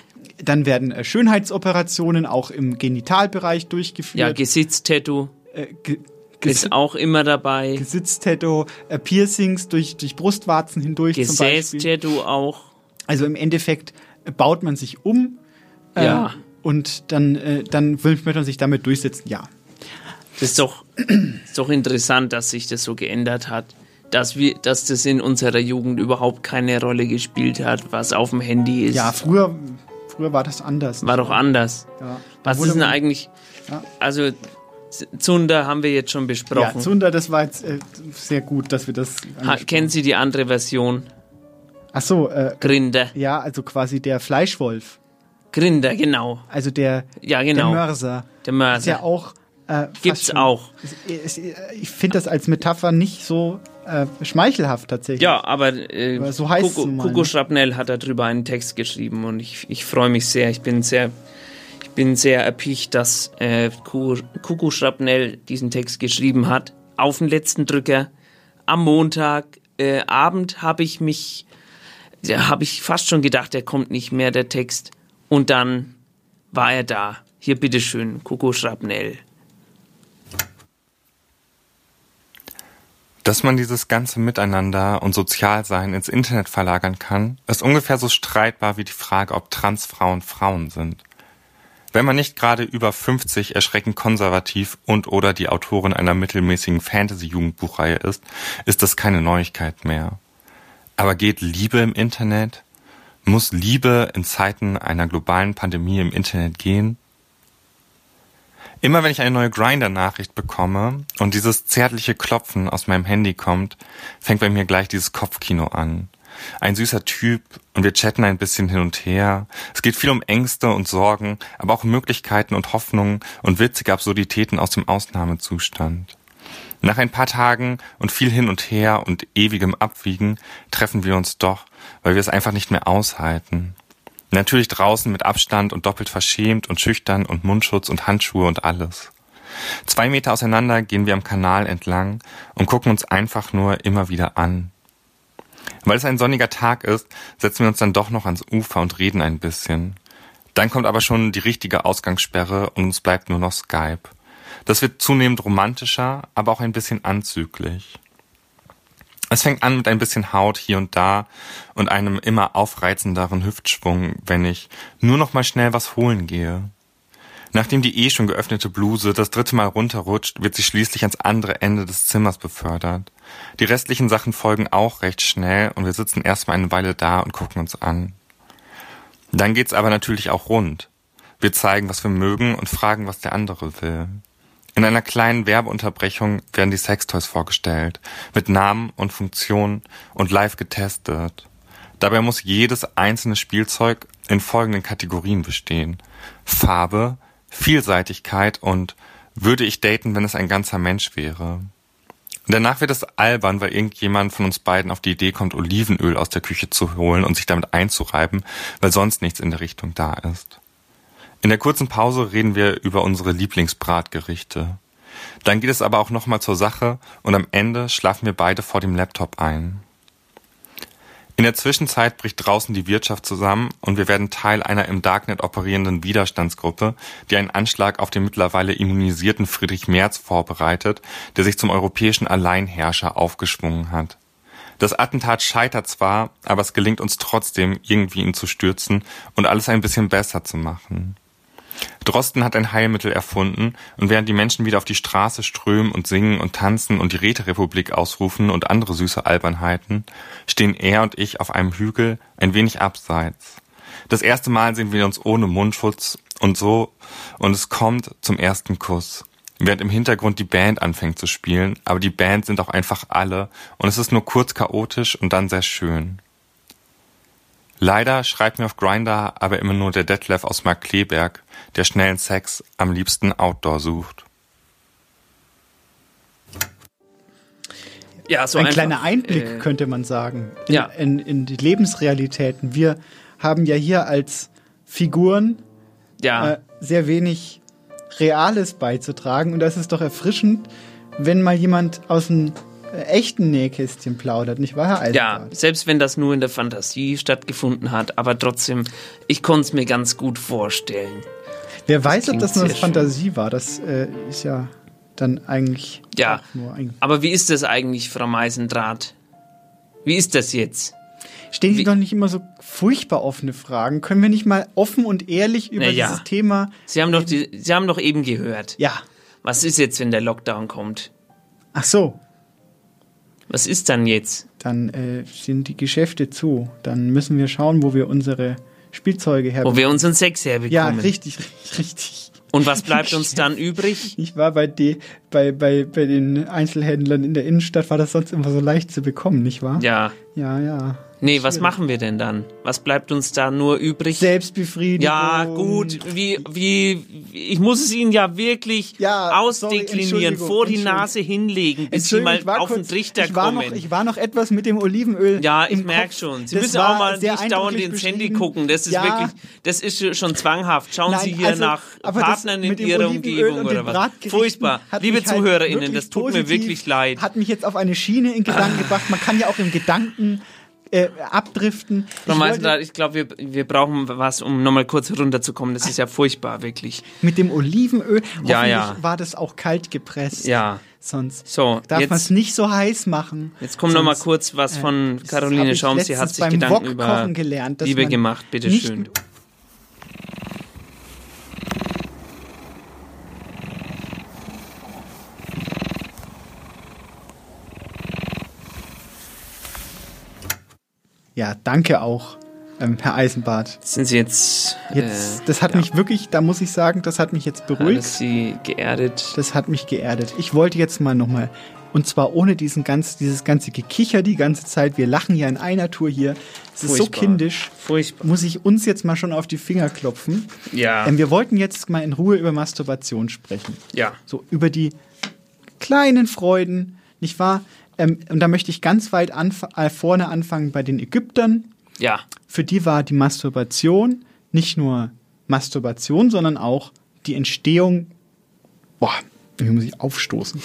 Dann werden Schönheitsoperationen auch im Genitalbereich durchgeführt. Ja, Gesichtstattoo äh, ist auch immer dabei. Gesichtstattoo, äh, Piercings durch, durch Brustwarzen hindurch. Gesäßtattoo auch. Also im Endeffekt äh, baut man sich um äh, Ja. und dann, äh, dann will man sich damit durchsetzen, ja. Das ist doch, ist doch interessant, dass sich das so geändert hat. Dass, wir, dass das in unserer Jugend überhaupt keine Rolle gespielt hat, was auf dem Handy ist. Ja, früher, früher war das anders. War doch anders. Ja. Was ist denn eigentlich? Ja. Also, Zunder haben wir jetzt schon Ja, besprochen. Zunder, das war jetzt äh, sehr gut, dass wir das. ha, kennen Sie die andere Version? Ach so, äh, Grinder. ja, also quasi der Fleischwolf. Grinder, genau. Also der, Ja, genau. der Mörser. Der Ist Mörser. ja auch. Äh, Gibt's schon- auch. Es- es- Ich finde das als Metapher nicht so äh, schmeichelhaft tatsächlich. Ja, aber, äh, Aber so nun mal, Coco ne? Schrapnell hat darüber einen Text geschrieben und ich, ich freue mich sehr. Ich bin sehr, bin sehr erpicht, dass äh, Coco Schrapnell diesen Text geschrieben hat. Auf den letzten Drücker, am Montag, äh, habe ich mich, ja, habe ich fast schon gedacht, der kommt nicht mehr, der Text. Und dann war er da. Hier, bitteschön, Coco Schrapnell. Dass man dieses ganze Miteinander und Sozialsein ins Internet verlagern kann, ist ungefähr so streitbar wie die Frage, ob Transfrauen Frauen sind. Wenn man nicht gerade über 50 erschreckend konservativ und oder die Autorin einer mittelmäßigen Fantasy-Jugendbuchreihe ist, ist das keine Neuigkeit mehr. Aber geht Liebe im Internet? Muss Liebe in Zeiten einer globalen Pandemie im Internet gehen? Immer wenn ich eine neue Grinder-Nachricht bekomme und dieses zärtliche Klopfen aus meinem Handy kommt, fängt bei mir gleich dieses Kopfkino an. Ein süßer Typ und wir chatten ein bisschen hin und her. Es geht viel um Ängste und Sorgen, aber auch um Möglichkeiten und Hoffnungen und witzige Absurditäten aus dem Ausnahmezustand. Nach ein paar Tagen und viel hin und her und ewigem Abwiegen treffen wir uns doch, weil wir es einfach nicht mehr aushalten. Natürlich draußen mit Abstand und doppelt verschämt und schüchtern und Mundschutz und Handschuhe und alles. Zwei Meter auseinander gehen wir am Kanal entlang und gucken uns einfach nur immer wieder an. Weil es ein sonniger Tag ist, setzen wir uns dann doch noch ans Ufer und reden ein bisschen. Dann kommt aber schon die richtige Ausgangssperre und uns bleibt nur noch Skype. Das wird zunehmend romantischer, aber auch ein bisschen anzüglich. Es fängt an mit ein bisschen Haut hier und da und einem immer aufreizenderen Hüftschwung, wenn ich nur noch mal schnell was holen gehe. Nachdem die eh schon geöffnete Bluse das dritte Mal runterrutscht, wird sie schließlich ans andere Ende des Zimmers befördert. Die restlichen Sachen folgen auch recht schnell und wir sitzen erstmal eine Weile da und gucken uns an. Dann geht's aber natürlich auch rund. Wir zeigen, was wir mögen und fragen, was der andere will. In einer kleinen Werbeunterbrechung werden die Sextoys vorgestellt, mit Namen und Funktionen und live getestet. Dabei muss jedes einzelne Spielzeug in folgenden Kategorien bestehen. Farbe, Vielseitigkeit und würde ich daten, wenn es ein ganzer Mensch wäre. Danach wird es albern, weil irgendjemand von uns beiden auf die Idee kommt, Olivenöl aus der Küche zu holen und sich damit einzureiben, weil sonst nichts in der Richtung da ist. In der kurzen Pause reden wir über unsere Lieblingsbratgerichte. Dann geht es aber auch nochmal zur Sache und am Ende schlafen wir beide vor dem Laptop ein. In der Zwischenzeit bricht draußen die Wirtschaft zusammen und wir werden Teil einer im Darknet operierenden Widerstandsgruppe, die einen Anschlag auf den mittlerweile immunisierten Friedrich Merz vorbereitet, der sich zum europäischen Alleinherrscher aufgeschwungen hat. Das Attentat scheitert zwar, aber es gelingt uns trotzdem, irgendwie ihn zu stürzen und alles ein bisschen besser zu machen. Drosten hat ein Heilmittel erfunden und während die Menschen wieder auf die Straße strömen und singen und tanzen und die Räterepublik ausrufen und andere süße Albernheiten, stehen er und ich auf einem Hügel ein wenig abseits. Das erste Mal sehen wir uns ohne Mundschutz und so und es kommt zum ersten Kuss. Während im Hintergrund die Band anfängt zu spielen, aber die Band sind auch einfach alle und es ist nur kurz chaotisch und dann sehr schön. Leider schreibt mir auf Grinder aber immer nur der Detlef aus Markleberg, der schnellen Sex am liebsten Outdoor sucht. Ja, so ein einfach, kleiner Einblick äh, könnte man sagen in, ja. in, in, die Lebensrealitäten. Wir haben ja hier als Figuren ja. äh, sehr wenig Reales beizutragen und das ist doch erfrischend, wenn mal jemand aus dem echten Nähkästchen plaudert, nicht wahr, Herr Eisenbart? Ja, selbst wenn das nur in der Fantasie stattgefunden hat, aber trotzdem, ich konnte es mir ganz gut vorstellen. Wer weiß, ob das nur eine Fantasie war, das äh, ist ja dann eigentlich ja, nur ein aber wie ist das eigentlich, Frau Meisendraht? Wie ist das jetzt? Stellen Sie wie? doch nicht immer so furchtbar offene Fragen. Können wir nicht mal offen und ehrlich über ja. dieses Thema Sie haben, doch die, Sie haben doch eben gehört. Ja. Was ist jetzt, wenn der Lockdown kommt? Ach so, was ist dann jetzt? Dann äh, sind die Geschäfte zu. Dann müssen wir schauen, wo wir unsere Spielzeuge herbekommen. Wo wir unseren Sex herbekommen. Ja, richtig, richtig. Und was bleibt uns dann übrig? Ich war bei, die, bei, bei, bei den Einzelhändlern in der Innenstadt, war das sonst immer so leicht zu bekommen, nicht wahr? Ja. Ja, ja. Nee, was machen wir denn dann? Was bleibt uns da nur übrig? Selbstbefriedigung. Ja, gut. Wie, wie, ich muss es Ihnen ja wirklich Ja, ausdeklinieren, sorry, vor die. Nase hinlegen, bis Sie mal ich war auf den kurz- Trichter ich war kommen. Noch, ich war noch etwas mit dem Olivenöl. ja, ich merke schon. Sie Das müssen auch mal nicht dauernd ins Handy gucken. Das ist Ja. wirklich, das ist schon zwanghaft. Schauen Nein, Sie hier also, nach Partnern in Ihrer Olivenöl Umgebung oder den was. Furchtbar. Liebe halt ZuhörerInnen, das tut mir wirklich leid. Hat mich jetzt auf eine Schiene in Gedanken gebracht. Man kann ja auch im Gedanken äh, abdriften. Frau Ich wollte- ich glaube, wir, wir brauchen was, um nochmal kurz runterzukommen. Das ist ja furchtbar, wirklich. mit dem Olivenöl. Ja, hoffentlich ja. war das auch kalt gepresst. Ja. Sonst So, darf man es nicht so heiß machen. Jetzt kommt noch mal Sonst, kurz was äh, von das Caroline Schaum. Sie hat sich Gedanken über gelernt, Liebe gemacht. Bitte Ja, danke auch, ähm, Herr Eisenbart. Sind Sie jetzt. Jetzt, äh, das hat ja, mich wirklich, da muss ich sagen, das hat mich jetzt beruhigt. Alles Sie geerdet. Das hat mich geerdet. Ich wollte jetzt mal nochmal, und zwar ohne diesen ganz, dieses ganze Gekicher die ganze Zeit. Wir lachen ja in einer Tour hier. Es ist so kindisch. Furchtbar. Muss ich uns jetzt mal schon auf die Finger klopfen. Ja. Ähm, wir wollten jetzt mal in Ruhe über Masturbation sprechen. Ja. So über die kleinen Freuden, nicht wahr? Ähm, und da möchte ich ganz weit anf äh, vorne anfangen bei den Ägyptern. Ja. Für die war die Masturbation nicht nur Masturbation, sondern auch die Entstehung. Boah, hier muss ich aufstoßen.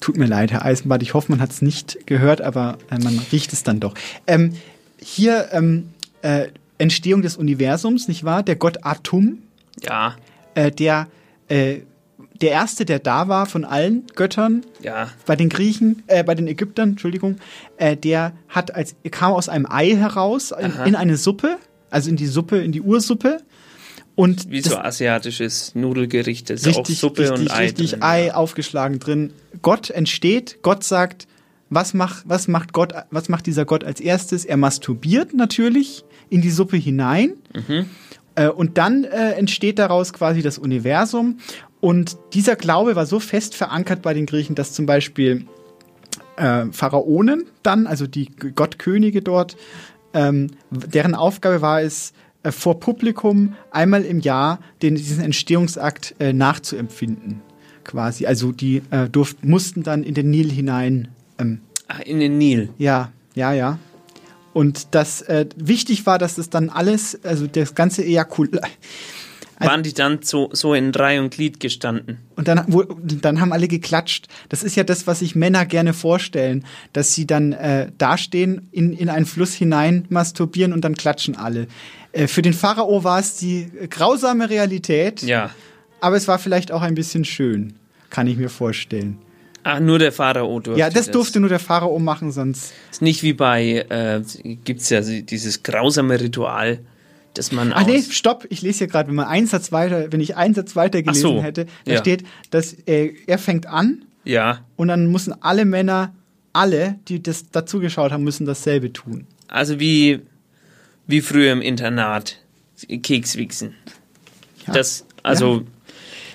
Tut mir leid, Herr Eisenbart. Ich hoffe, man hat es nicht gehört, aber äh, man riecht es dann doch. Ähm, hier ähm, äh, Entstehung des Universums, nicht wahr? Der Gott Atum, Ja. äh, der äh, der erste, der da war von allen Göttern, Ja. bei den Griechen, äh, bei den Ägyptern, Entschuldigung, äh, der hat als kam aus einem Ei heraus in, in eine Suppe, also in die Suppe, in die Ursuppe. Und Wie so asiatisches Nudelgericht. Das ist auch richtig, Suppe richtig, und Ei. richtig drin. Ei aufgeschlagen drin. Gott entsteht, Gott sagt, was macht, was macht Gott, was macht dieser Gott als erstes? Er masturbiert natürlich in die Suppe hinein. Mhm. Äh, Und dann äh, entsteht daraus quasi das Universum. Und dieser Glaube war so fest verankert bei den Griechen, dass zum Beispiel äh, Pharaonen dann, also die Gottkönige dort, ähm, deren Aufgabe war es, äh, vor Publikum einmal im Jahr den, diesen Entstehungsakt äh, nachzuempfinden. Quasi. Also die äh, durften, mussten dann in den Nil hinein. Ähm, Ach, in den Nil. ja, ja, ja. Und das äh, wichtig war, dass das dann alles, also das ganze Ejakul Also Waren die dann so, so in Reihe und Glied gestanden? Und dann, wo, dann haben alle geklatscht. Das ist ja das, was sich Männer gerne vorstellen, dass sie dann äh, dastehen, in, in einen Fluss hinein masturbieren und dann klatschen alle. Äh, für den Pharao war es die grausame Realität, Ja. aber es war vielleicht auch ein bisschen schön, kann ich mir vorstellen. Ach, nur der Pharao durfte ja, das durfte nur der Pharao machen, sonst. Ist nicht wie bei, äh, gibt's ja dieses grausame Ritual, dass man Ach nee, stopp, ich lese hier gerade, wenn man einen Satz weiter, wenn ich einen Satz weiter gelesen so, hätte, da ja. steht, dass äh, er fängt an Ja, und dann müssen alle Männer, alle, die das dazugeschaut haben, müssen dasselbe tun. also wie, wie früher im Internat, Kekswichsen. Ja. Das, also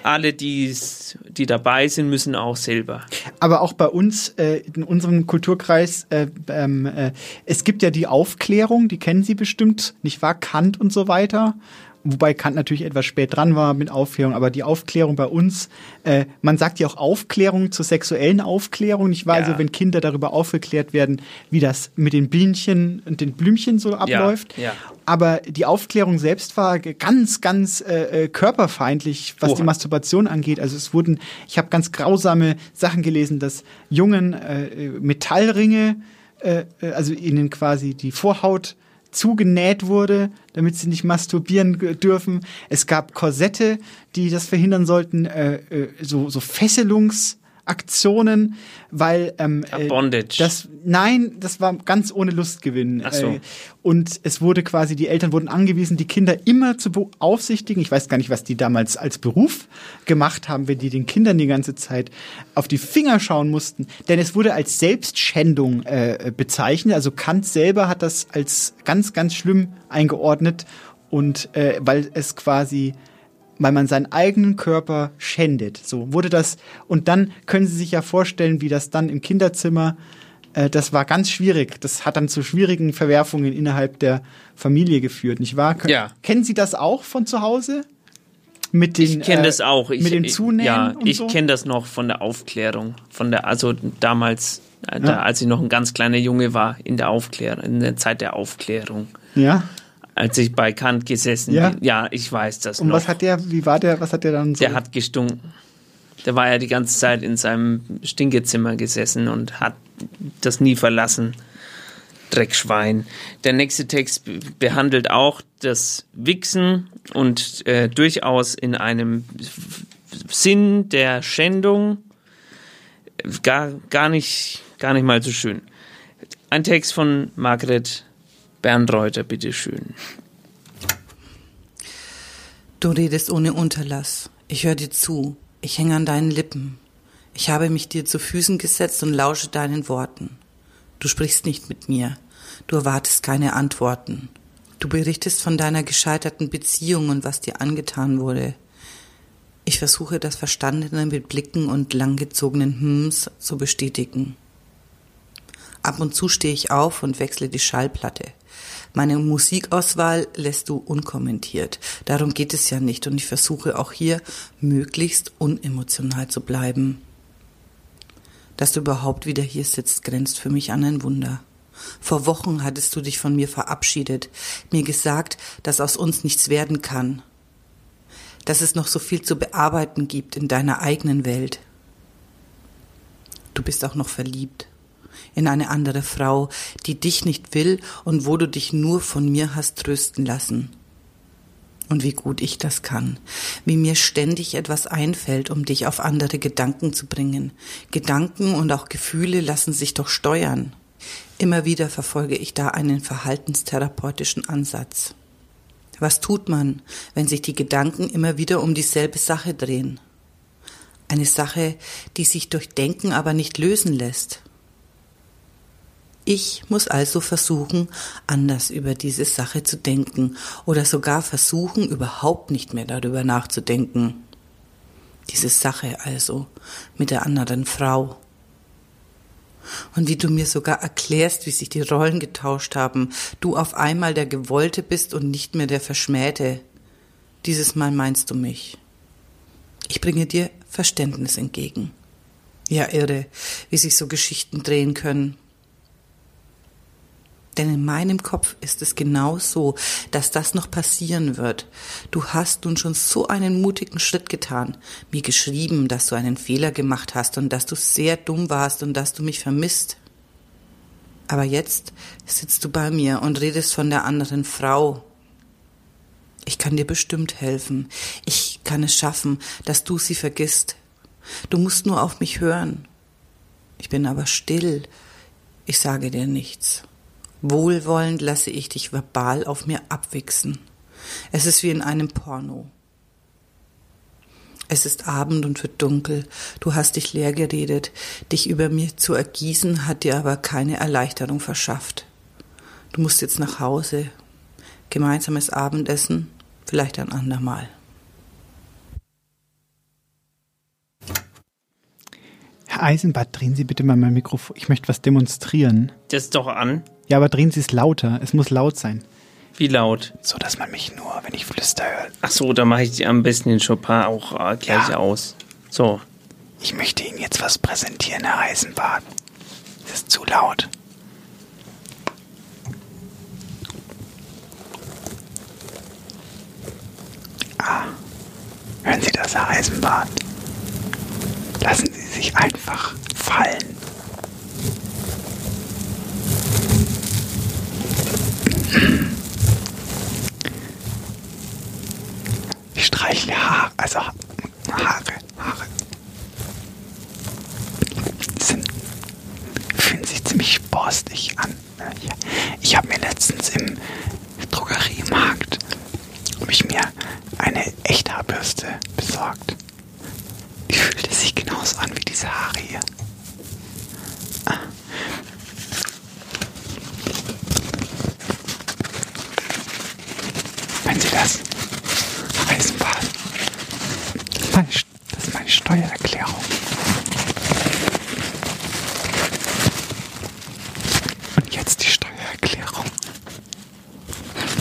alle, die's, die dabei sind, müssen auch selber. Aber auch bei uns, äh, in unserem Kulturkreis, äh, ähm, äh, es gibt ja die Aufklärung, die kennen Sie bestimmt, nicht wahr? Kant und so weiter. Wobei Kant natürlich etwas spät dran war mit Aufklärung, aber die Aufklärung bei uns, äh, man sagt ja auch Aufklärung zur sexuellen Aufklärung, nicht wahr? Ja. Also wenn Kinder darüber aufgeklärt werden, wie das mit den Bienchen und den Blümchen so abläuft. Ja, ja. Aber die Aufklärung selbst war ganz, ganz äh, äh, körperfeindlich, was Oha. die Masturbation angeht. Also es wurden, ich habe ganz grausame Sachen gelesen, dass Jungen äh, äh, Metallringe, äh, also ihnen quasi die Vorhaut zugenäht wurde, damit sie nicht masturbieren dürfen. Es gab Korsette, die das verhindern sollten, äh, äh, so, so Fesselungsaktionen, weil ähm, Ah, äh, Bondage. das nein, das war ganz ohne Lustgewinn. Ach so. Äh, und es wurde quasi, die Eltern wurden angewiesen, die Kinder immer zu beaufsichtigen. Ich weiß gar nicht, was die damals als Beruf gemacht haben, wenn die den Kindern die ganze Zeit auf die Finger schauen mussten. Denn es wurde als Selbstschändung äh, bezeichnet. Also Kant selber hat das als ganz, ganz schlimm eingeordnet. Und äh, weil es quasi weil man seinen eigenen Körper schändet. So wurde das. Und dann können Sie sich ja vorstellen, wie das dann im Kinderzimmer Äh, das war ganz schwierig. Das hat dann zu schwierigen Verwerfungen innerhalb der Familie geführt, nicht wahr? Ja. Kennen Sie das auch von zu Hause? Mit den, ich kenne äh, das auch. Ich, mit dem Zunähen Ja, ich so? kenne das noch von der Aufklärung. Von der, also damals, äh, da, Ja. als ich noch ein ganz kleiner Junge war, in der Aufklärung, in der Zeit der Aufklärung. Ja. Als ich bei Kant gesessen Ja. bin. Ja, ich weiß das Und noch. was hat der, wie war der, was hat der dann so? Der hat gestunken. Der war ja die ganze Zeit in seinem Stinkezimmer gesessen und hat das nie verlassen. Dreckschwein. Der nächste Text be- behandelt auch das Wichsen und äh, durchaus in einem Sinn der Schändung. Gar, gar, nicht, gar nicht mal so schön. Ein Text von Margret Bernreuther, bitteschön. Du redest ohne Unterlass. Ich höre dir zu. Ich hänge an deinen Lippen. Ich habe mich dir zu Füßen gesetzt und lausche deinen Worten. Du sprichst nicht mit mir. Du erwartest keine Antworten. Du berichtest von deiner gescheiterten Beziehung und was dir angetan wurde. Ich versuche das Verstandene mit Blicken und langgezogenen Hms zu bestätigen. Ab und zu stehe ich auf und wechsle die Schallplatte. Meine Musikauswahl lässt du unkommentiert. Darum geht es ja nicht und ich versuche auch hier möglichst unemotional zu bleiben. Dass du überhaupt wieder hier sitzt, grenzt für mich an ein Wunder. Vor Wochen hattest du dich von mir verabschiedet, mir gesagt, dass aus uns nichts werden kann, dass es noch so viel zu bearbeiten gibt in deiner eigenen Welt. Du bist auch noch verliebt in eine andere Frau, die dich nicht will und wo du dich nur von mir hast trösten lassen. Und wie gut ich das kann, wie mir ständig etwas einfällt, um dich auf andere Gedanken zu bringen. Gedanken und auch Gefühle lassen sich doch steuern. Immer wieder verfolge ich da einen verhaltenstherapeutischen Ansatz. Was tut man, wenn sich die Gedanken immer wieder um dieselbe Sache drehen? Eine Sache, die sich durch Denken aber nicht lösen lässt. Ich muss also versuchen, anders über diese Sache zu denken oder sogar versuchen, überhaupt nicht mehr darüber nachzudenken. Diese Sache also mit der anderen Frau. Und wie du mir sogar erklärst, wie sich die Rollen getauscht haben, du auf einmal der Gewollte bist und nicht mehr der Verschmähte. Dieses Mal meinst du mich. Ich bringe dir Verständnis entgegen. Ja, irre, wie sich so Geschichten drehen können. Denn in meinem Kopf ist es genau so, dass das noch passieren wird. Du hast nun schon so einen mutigen Schritt getan, mir geschrieben, dass du einen Fehler gemacht hast und dass du sehr dumm warst und dass du mich vermisst. Aber jetzt sitzt du bei mir und redest von der anderen Frau. Ich kann dir bestimmt helfen. Ich kann es schaffen, dass du sie vergisst. Du musst nur auf mich hören. Ich bin aber still. Ich sage dir nichts. Wohlwollend lasse ich dich verbal auf mir abwichsen. Es ist wie in einem Porno. Es ist Abend und wird dunkel. Du hast dich leer geredet. Dich über mir zu ergießen hat dir aber keine Erleichterung verschafft. Du musst jetzt nach Hause. Gemeinsames Abendessen, vielleicht ein andermal. Herr Eisenbart, drehen Sie bitte mal mein Mikrofon. Ich möchte was demonstrieren. Das ist doch an. Ja, aber drehen Sie es lauter. Es muss laut sein. Wie laut? So, dass man mich nur, wenn ich flüster höre. Ach so, da mache ich am besten den Chopin auch äh, gleich Ja. aus. So. Ich möchte Ihnen jetzt was präsentieren, Herr Eisenbart. Es ist zu laut. Ah, hören Sie das, Herr Eisenbart? Lassen Sie sich einfach fallen. Ich streichle Haare, also Ha- Haare, Haare. Sind, fühlen sich ziemlich borstig an. Ich, habe mir letztens im Drogeriemarkt habe ich mir eine Echthaarbürste besorgt. Die fühlte sich genauso an wie diese Haare hier. das Eisenbahn. Meine, das ist meine Steuererklärung. Und jetzt die Steuererklärung.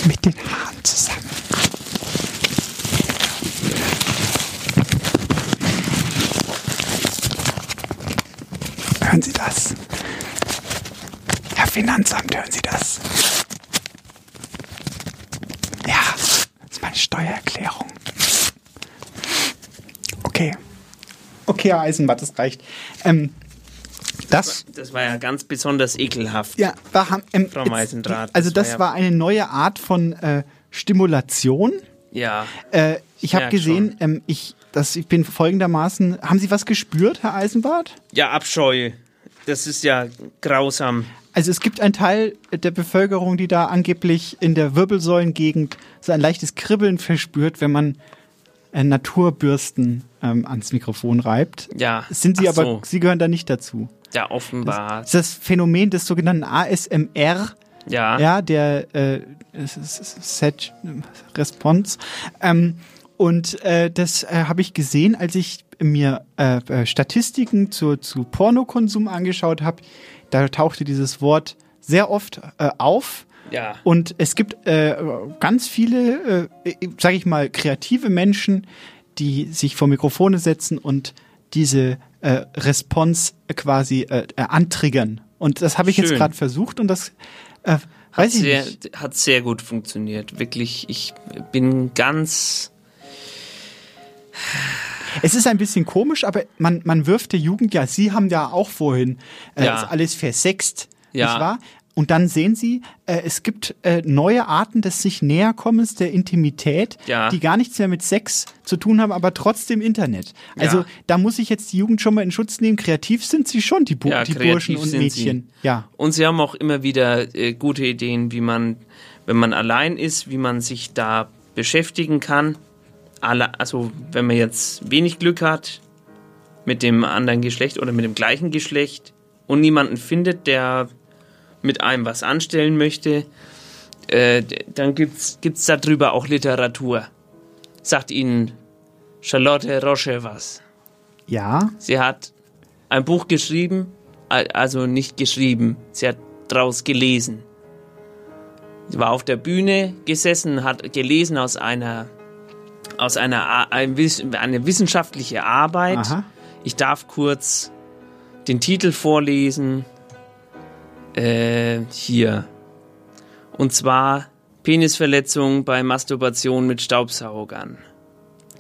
Mit den Haaren zusammen. Hören Sie das? Herr Finanzamt, hören Sie Okay, Herr Eisenbart, das reicht. Ähm, das, das war ja ganz besonders ekelhaft. Ja, war, ähm, Frau Meisendrath. also das ja- war eine neue Art von äh, Stimulation. Ja. Äh, ich habe gesehen, ähm, ich, das, ich bin folgendermaßen. Haben Sie was gespürt, Herr Eisenbart? Ja, Abscheu. Das ist ja grausam. Also es gibt einen Teil der Bevölkerung, die da angeblich in der Wirbelsäulengegend so ein leichtes Kribbeln verspürt, wenn man äh, Naturbürsten ähm, ans Mikrofon reibt. Ja. Sind Sie Ach aber, so. Sie gehören da nicht dazu. Ja, offenbar. Das ist das Phänomen des sogenannten ASMR. Ja. Ja, der äh, Set Response. Ähm, und äh, das äh, habe ich gesehen, als ich mir äh, äh, Statistiken zu, zu Pornokonsum angeschaut habe. Da tauchte dieses Wort sehr oft äh, auf. Ja. Und es gibt äh, ganz viele, äh, sage ich mal, kreative Menschen, die sich vor Mikrofone setzen und diese äh, Response quasi äh, äh, antriggern. Und das habe ich jetzt Schön. gerade versucht und das äh, Hat weiß ich sehr, nicht. hat sehr gut funktioniert. Wirklich, ich bin ganz. Es ist ein bisschen komisch, aber man, man wirft der Jugend ja, Sie haben ja auch vorhin äh, Ja. alles versext, Ja. nicht wahr? Und dann sehen Sie, äh, es gibt äh, neue Arten des sich Näherkommens, der Intimität, Ja. die gar nichts mehr mit Sex zu tun haben, aber trotzdem Internet. Also Ja. da muss ich jetzt die Jugend schon mal in Schutz nehmen. Kreativ sind sie schon, die, Bu Ja, die Burschen und Mädchen. Sie. Ja. Und sie haben auch immer wieder äh, gute Ideen, wie man, wenn man allein ist, wie man sich da beschäftigen kann. Alle, also wenn man jetzt wenig Glück hat mit dem anderen Geschlecht oder mit dem gleichen Geschlecht und niemanden findet, der mit einem was anstellen möchte, äh, dann gibt's gibt's darüber auch Literatur. Sagt Ihnen Charlotte Roche was? Ja. Sie hat ein Buch geschrieben, al- also nicht geschrieben, sie hat draus gelesen. Sie war auf der Bühne gesessen, hat gelesen aus einer, aus einer, eine wissenschaftliche Arbeit. Aha. Ich darf kurz den Titel vorlesen. Äh, hier. Und zwar Penisverletzung bei Masturbation mit Staubsaugern.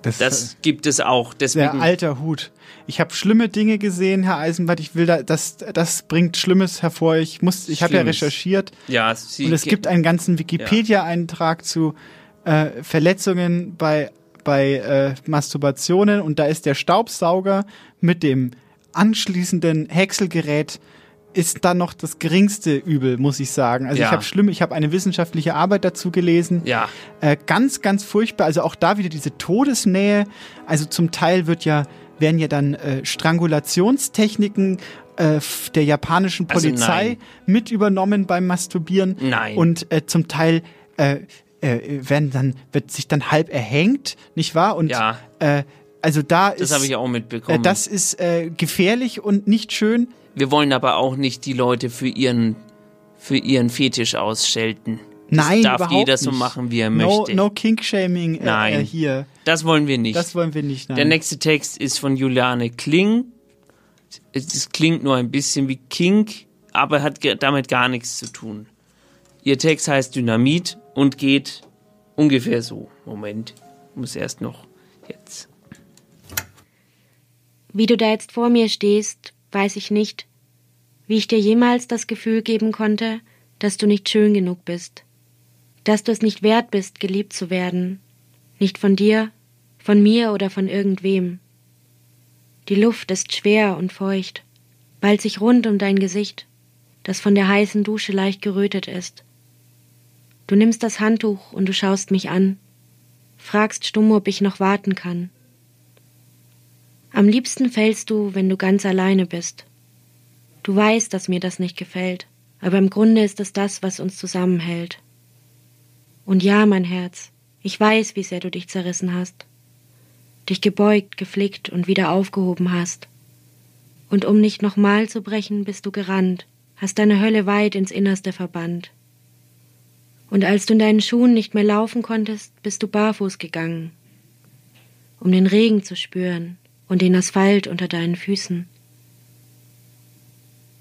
Das, Das gibt es auch. Deswegen, Der alter Hut. Ich habe schlimme Dinge gesehen, Herr Eisenbart. Ich will da, das, das bringt Schlimmes hervor. Ich muss, ich habe ja recherchiert. Ja, Sie und es gibt einen ganzen Wikipedia-Eintrag zu äh, Verletzungen bei bei äh, Masturbationen und da ist der Staubsauger mit dem anschließenden Häckselgerät ist dann noch das geringste Übel, muss ich sagen. Also Ja. ich habe schlimm, ich habe eine wissenschaftliche Arbeit dazu gelesen. Ja. Äh, ganz, ganz furchtbar. Also auch da wieder diese Todesnähe. Also zum Teil wird ja, werden ja dann äh, Strangulationstechniken äh, der japanischen Also Polizei nein. mit übernommen beim Masturbieren. Nein. Und äh, zum Teil äh, äh, werden dann, wird sich dann halb erhängt, nicht wahr? Und Ja. äh, also da ist. Das habe ich auch mitbekommen. Äh, das ist äh, gefährlich und nicht schön. Wir wollen aber auch nicht die Leute für ihren, für ihren Fetisch ausschelten. Das Nein, darf überhaupt jeder so nicht. machen, wie er no, möchte. No Kink-Shaming äh, Nein. äh, hier. Das wollen wir nicht. Das wollen wir nicht. Nein. Der nächste Text ist von Juliane Kling. Es klingt nur ein bisschen wie Kink, aber hat damit gar nichts zu tun. Ihr Text heißt Dynamit und geht ungefähr so. Moment, muss erst noch jetzt. Wie du da jetzt vor mir stehst, weiß ich nicht, wie ich dir jemals das Gefühl geben konnte, dass du nicht schön genug bist, dass du es nicht wert bist, geliebt zu werden, nicht von dir, von mir oder von irgendwem. Die Luft ist schwer und feucht, ballt sich rund um dein Gesicht, das von der heißen Dusche leicht gerötet ist. Du nimmst das Handtuch und du schaust mich an, fragst stumm, ob ich noch warten kann. Am liebsten fällst du, wenn du ganz alleine bist. Du weißt, dass mir das nicht gefällt, aber im Grunde ist es das, was uns zusammenhält. Und ja, mein Herz, ich weiß, wie sehr du dich zerrissen hast, dich gebeugt, geflickt und wieder aufgehoben hast. Und um nicht nochmal zu brechen, bist du gerannt, hast deine Hölle weit ins Innerste verbannt. Und als du in deinen Schuhen nicht mehr laufen konntest, bist du barfuß gegangen, um den Regen zu spüren und den Asphalt unter deinen Füßen.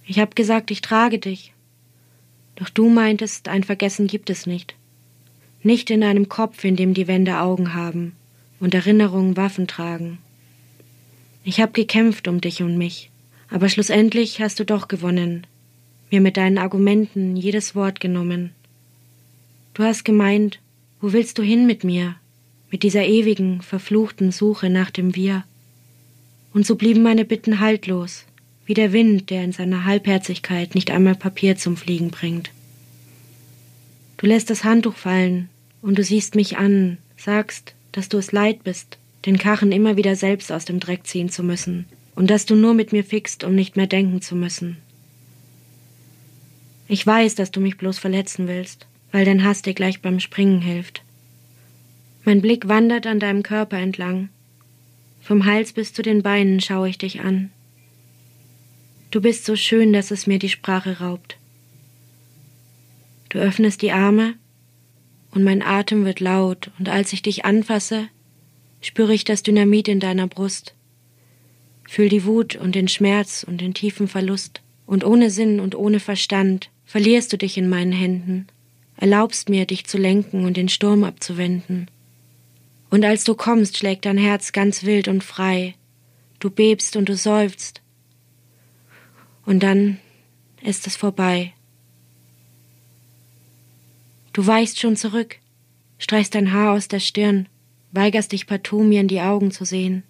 Ich habe gesagt, ich trage dich. Doch du meintest, ein Vergessen gibt es nicht. Nicht in einem Kopf, in dem die Wände Augen haben und Erinnerungen Waffen tragen. Ich habe gekämpft um dich und mich, aber schlussendlich hast du doch gewonnen, mir mit deinen Argumenten jedes Wort genommen. Du hast gemeint, wo willst du hin mit mir, mit dieser ewigen, verfluchten Suche nach dem Wir? Und so blieben meine Bitten haltlos, wie der Wind, der in seiner Halbherzigkeit nicht einmal Papier zum Fliegen bringt. Du lässt das Handtuch fallen und du siehst mich an, sagst, dass du es leid bist, den Kachen immer wieder selbst aus dem Dreck ziehen zu müssen und dass du nur mit mir fixt, um nicht mehr denken zu müssen. Ich weiß, dass du mich bloß verletzen willst, weil dein Hass dir gleich beim Springen hilft. Mein Blick wandert an deinem Körper entlang. Vom Hals bis zu den Beinen schaue ich dich an. Du bist so schön, dass es mir die Sprache raubt. Du öffnest die Arme und mein Atem wird laut, und als ich dich anfasse, spüre ich das Dynamit in deiner Brust. Fühl die Wut und den Schmerz und den tiefen Verlust, und ohne Sinn und ohne Verstand verlierst du dich in meinen Händen, erlaubst mir, dich zu lenken und den Sturm abzuwenden. Und als du kommst, schlägt dein Herz ganz wild und frei, du bebst und du seufzt. Und dann ist es vorbei. Du weichst schon zurück, streichst dein Haar aus der Stirn, weigerst dich partout, mir in die Augen zu sehen.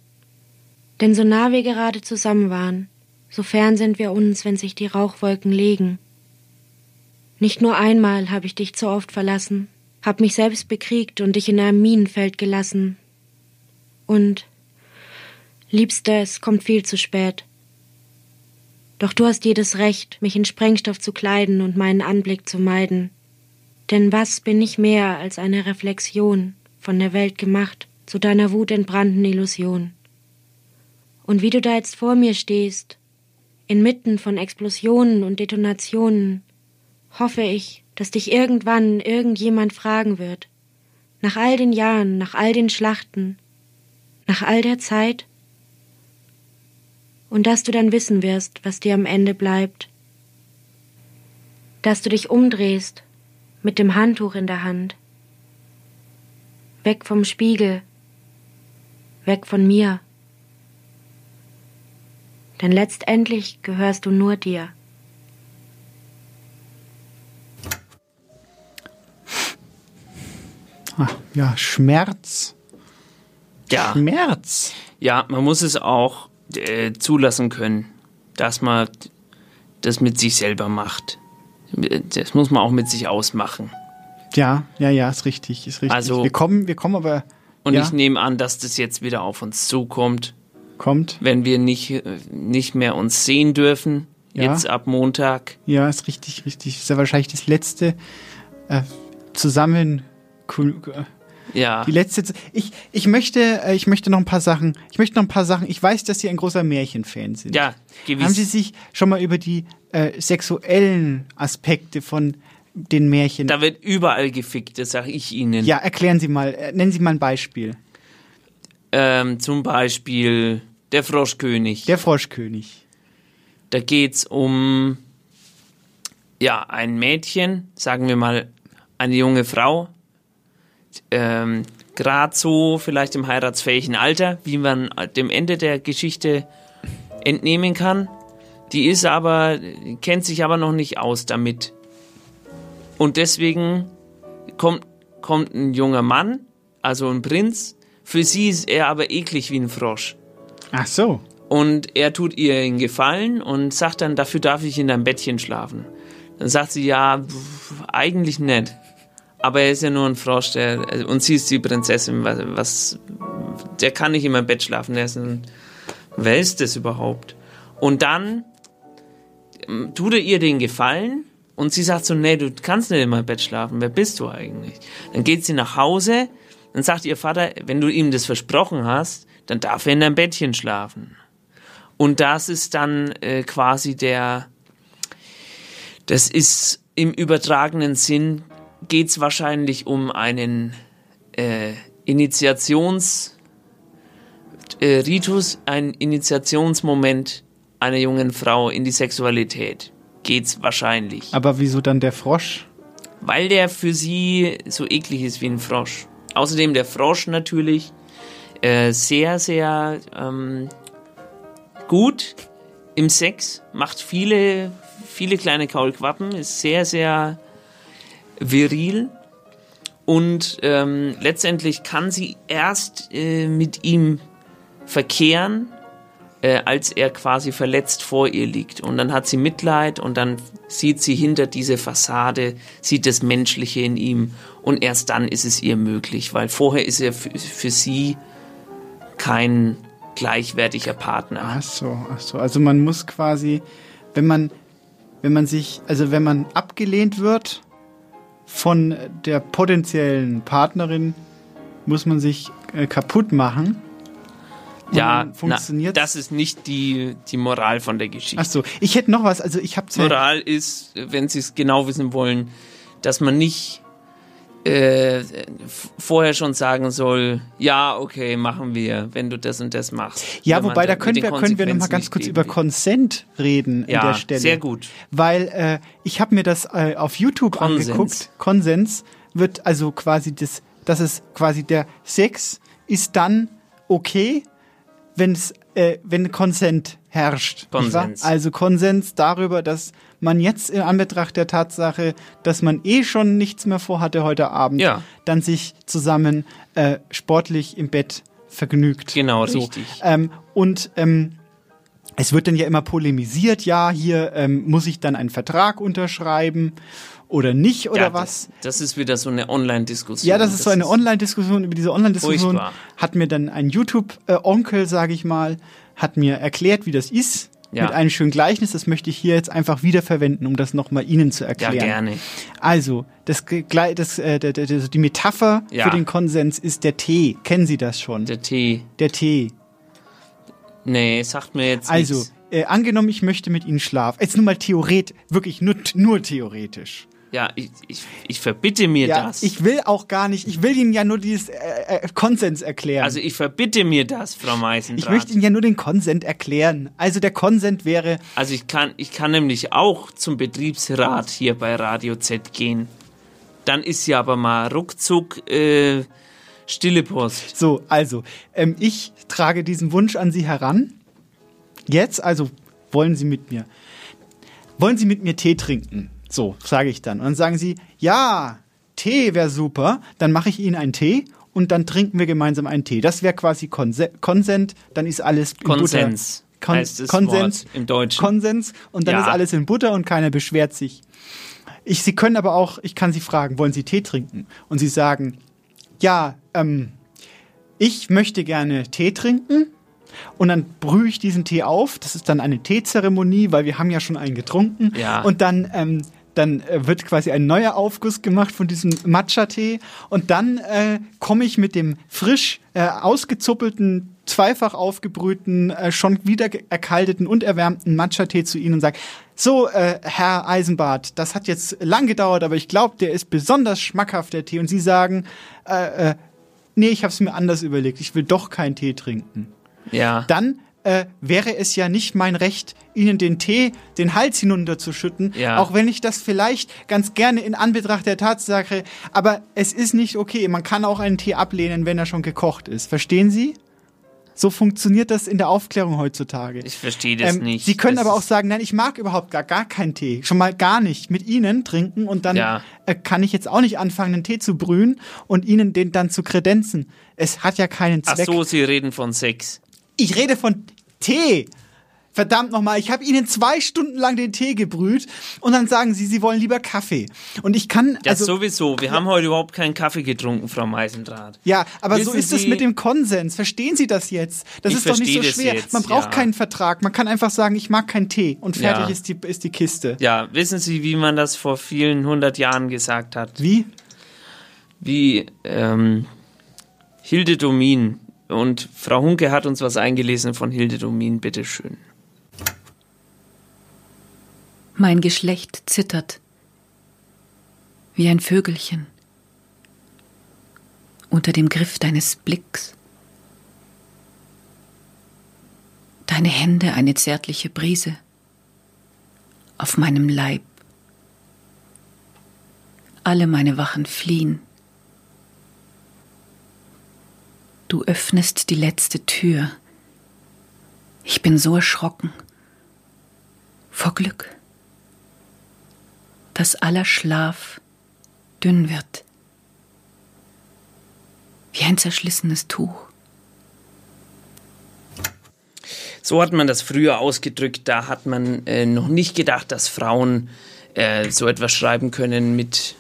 Denn so nah wir gerade zusammen waren, so fern sind wir uns, wenn sich die Rauchwolken legen. Nicht nur einmal habe ich dich zu oft verlassen, hab mich selbst bekriegt und dich in einem Minenfeld gelassen. Und, Liebste, es kommt viel zu spät. Doch du hast jedes Recht, mich in Sprengstoff zu kleiden und meinen Anblick zu meiden. Denn was bin ich mehr als eine Reflexion, von der Welt gemacht, zu deiner Wut entbrannten Illusion? Und wie du da jetzt vor mir stehst, inmitten von Explosionen und Detonationen, hoffe ich, dass dich irgendwann irgendjemand fragen wird, nach all den Jahren, nach all den Schlachten, nach all der Zeit, und dass du dann wissen wirst, was dir am Ende bleibt, dass du dich umdrehst mit dem Handtuch in der Hand. Weg vom Spiegel, weg von mir. Denn letztendlich gehörst du nur dir. Ah, ja, Schmerz. Ja. Schmerz. Ja, man muss es auch äh, zulassen können, dass man das mit sich selber macht. Das muss man auch mit sich ausmachen. Ja, ja, ja, ist richtig, ist richtig. Also- wir kommen, wir kommen aber. Und ja, ich nehme an, dass das jetzt wieder auf uns zukommt. Kommt. Wenn wir nicht, äh, nicht mehr uns sehen dürfen, Ja. jetzt ab Montag. Ja, ist richtig, richtig. Ist ja wahrscheinlich das letzte äh, zusammen. Ja. Die letzte. Ich, ich möchte, äh, ich möchte noch ein paar Sachen. Ich möchte noch ein paar Sachen. Ich weiß, dass Sie ein großer Märchenfan sind. Ja, gewiss. Haben Sie sich schon mal über die äh, sexuellen Aspekte von den Märchen? Da wird überall gefickt, das sage ich Ihnen. ja, erklären Sie mal. Äh, nennen Sie mal ein Beispiel. Ähm, zum Beispiel der Froschkönig. Der Froschkönig. Da geht's um ja ein Mädchen, sagen wir mal eine junge Frau, ähm, gerade so vielleicht im heiratsfähigen Alter, wie man dem Ende der Geschichte entnehmen kann. Die ist aber kennt sich aber noch nicht aus damit. Und deswegen kommt kommt ein junger Mann, also ein Prinz. Für sie ist er aber eklig wie ein Frosch. Ach so. Und er tut ihr einen Gefallen und sagt dann, dafür darf ich in deinem Bettchen schlafen. Dann sagt sie, ja, eigentlich nicht. Aber er ist ja nur ein Frosch, der, und sie ist die Prinzessin, was, was der kann nicht in meinem Bett schlafen, der ist ein, wer ist das überhaupt? Und dann ähm, tut er ihr den Gefallen und sie sagt so, nee, du kannst nicht in meinem Bett schlafen, wer bist du eigentlich? Dann geht sie nach Hause, dann sagt ihr Vater, wenn du ihm das versprochen hast, dann darf er in deinem Bettchen schlafen. Und das ist dann äh, quasi der, das ist im übertragenen Sinn, geht es wahrscheinlich um einen äh, Initiations, äh, Ritus, ein Initiationsmoment einer jungen Frau in die Sexualität geht's wahrscheinlich. Aber wieso dann der Frosch? Weil der für sie so eklig ist wie ein Frosch. Außerdem der Frosch natürlich äh, sehr, sehr ähm, gut im Sex, macht viele, viele kleine Kaulquappen, ist sehr, sehr viril und ähm, letztendlich kann sie erst äh, mit ihm verkehren, äh, als er quasi verletzt vor ihr liegt. Und dann hat sie Mitleid und dann sieht sie hinter diese Fassade, sieht das Menschliche in ihm und erst dann ist es ihr möglich, weil vorher ist er für, sie kein gleichwertiger Partner. Ach so, ach so. Also man muss quasi, wenn man, wenn man sich, also wenn man abgelehnt wird von der potenziellen Partnerin, muss man sich äh, kaputt machen. Ja, funktioniert. Na, das ist nicht die, die Moral von der Geschichte. Ach so, ich hätte noch was. Also ich habe Moral ist, wenn Sie es genau wissen wollen, dass man nicht äh, vorher schon sagen soll, ja, okay, machen wir, wenn du das und das machst. Ja, wobei da können wir, können wir noch mal ganz kurz über Consent reden ja, an der Stelle. sehr gut. Weil äh, ich habe mir das äh, auf YouTube Konsens. angeguckt. Konsens wird also quasi das, das ist quasi der Sex ist dann okay, wenn es, äh, wenn Consent herrscht. Konsens. Also Konsens darüber, dass man jetzt in Anbetracht der Tatsache, dass man eh schon nichts mehr vorhatte heute Abend, ja. dann sich zusammen äh, sportlich im Bett vergnügt. Genau, so. richtig. Ähm, und ähm, es wird dann ja immer polemisiert, ja, hier ähm, muss ich dann einen Vertrag unterschreiben oder nicht oder ja, was. Das, das, ist wieder so eine Online-Diskussion. Ja, das ist das so eine Online-Diskussion. Über diese Online-Diskussion hat mir dann ein YouTube-Onkel, sage ich mal, hat mir erklärt, wie das ist. Ja. Mit einem schönen Gleichnis. Das möchte ich hier jetzt einfach wieder verwenden, um das nochmal Ihnen zu erklären. Ja, gerne. Also, das, das, äh, der- die Metapher Ja. für den Konsens ist der Tee. Kennen Sie das schon? Der Tee. Der Tee. Nee, sagt mir jetzt Also, äh, angenommen, ich möchte mit Ihnen schlafen. Jetzt nur mal theoretisch, wirklich nur, nur theoretisch. Ja, ich, ich, ich verbitte mir ja, das. ich will auch gar nicht, ich will Ihnen ja nur dieses äh, äh, Konsens erklären. also ich verbitte mir das, Frau Meisendrath. ich möchte Ihnen ja nur den Konsent erklären. Also der Konsent wäre, Also ich kann, ich kann nämlich auch zum Betriebsrat hier bei Radio Z gehen. Dann ist ja aber mal ruckzuck äh, stille Post. so, also, ähm, ich trage diesen Wunsch an Sie heran. Jetzt, also, wollen Sie mit mir, wollen Sie mit mir Tee trinken? So, sage ich dann. Und dann sagen Sie, ja, Tee wäre super. Dann mache ich Ihnen einen Tee und dann trinken wir gemeinsam einen Tee. Das wäre quasi Konse Konsent, dann ist alles Konsens. Kon heißt das Konsens Wort im Deutschen. Konsens und dann Ja. ist alles in Butter und keiner beschwert sich. Ich, Sie können aber auch, ich kann Sie fragen, wollen Sie Tee trinken? Und Sie sagen, ja, ähm, ich möchte gerne Tee trinken. Und dann brühe ich diesen Tee auf. Das ist dann eine Teezeremonie, weil wir haben ja schon einen getrunken. Ja. Und dann, ähm, dann äh, wird quasi ein neuer Aufguss gemacht von diesem Matcha-Tee. Und dann äh, komme ich mit dem frisch äh, ausgezuppelten, zweifach aufgebrühten, äh, schon wieder erkalteten und erwärmten Matcha-Tee zu Ihnen und sage, so, äh, Herr Eisenbart, das hat jetzt lang gedauert, aber ich glaube, der ist besonders schmackhaft, der Tee. Und Sie sagen, äh, äh, nee, ich habe es mir anders überlegt, ich will doch keinen Tee trinken Ja. dann äh, wäre es ja nicht mein Recht, Ihnen den Tee den Hals hinunterzuschütten, Ja. auch wenn ich das vielleicht ganz gerne in Anbetracht der Tatsache, aber es ist nicht okay. Man kann auch einen Tee ablehnen, wenn er schon gekocht ist. Verstehen Sie? So funktioniert das in der Aufklärung heutzutage. Ich verstehe das Ähm, nicht. Sie können Das aber auch sagen, nein, ich mag überhaupt gar, gar keinen Tee. Schon mal gar nicht. Mit Ihnen trinken und dann Ja. äh, kann ich jetzt auch nicht anfangen, einen Tee zu brühen und Ihnen den dann zu kredenzen. Es hat ja keinen Ach Zweck. so, Sie reden von Sex. Ich rede von Tee. Verdammt nochmal, ich habe Ihnen zwei Stunden lang den Tee gebrüht und dann sagen Sie, Sie wollen lieber Kaffee. Und ich kann, Ja, also, sowieso. Wir haben heute überhaupt keinen Kaffee getrunken, Frau Meisendrath. ja, aber so Wissen ist es Sie- mit dem Konsens. Verstehen Sie das jetzt? Das ist doch nicht so das schwer. jetzt, Man braucht ja. keinen Vertrag. Man kann einfach sagen, ich mag keinen Tee und fertig Ja. ist, die, ist die Kiste. Ja, wissen Sie, wie man das vor vielen hundert Jahren gesagt hat? Wie? Wie ähm, Hilde Domin. Und Frau Hunke hat uns was eingelesen von Hilde Domin, bitteschön. Mein Geschlecht zittert wie ein Vögelchen unter dem Griff deines Blicks. Deine Hände eine zärtliche Brise auf meinem Leib. Alle meine Wachen fliehen. Du öffnest die letzte Tür. Ich bin so erschrocken. Vor Glück, dass aller Schlaf dünn wird. Wie ein zerschlissenes Tuch. So hat man das früher ausgedrückt. Da hat man äh, noch nicht gedacht, dass Frauen äh, so etwas schreiben können mit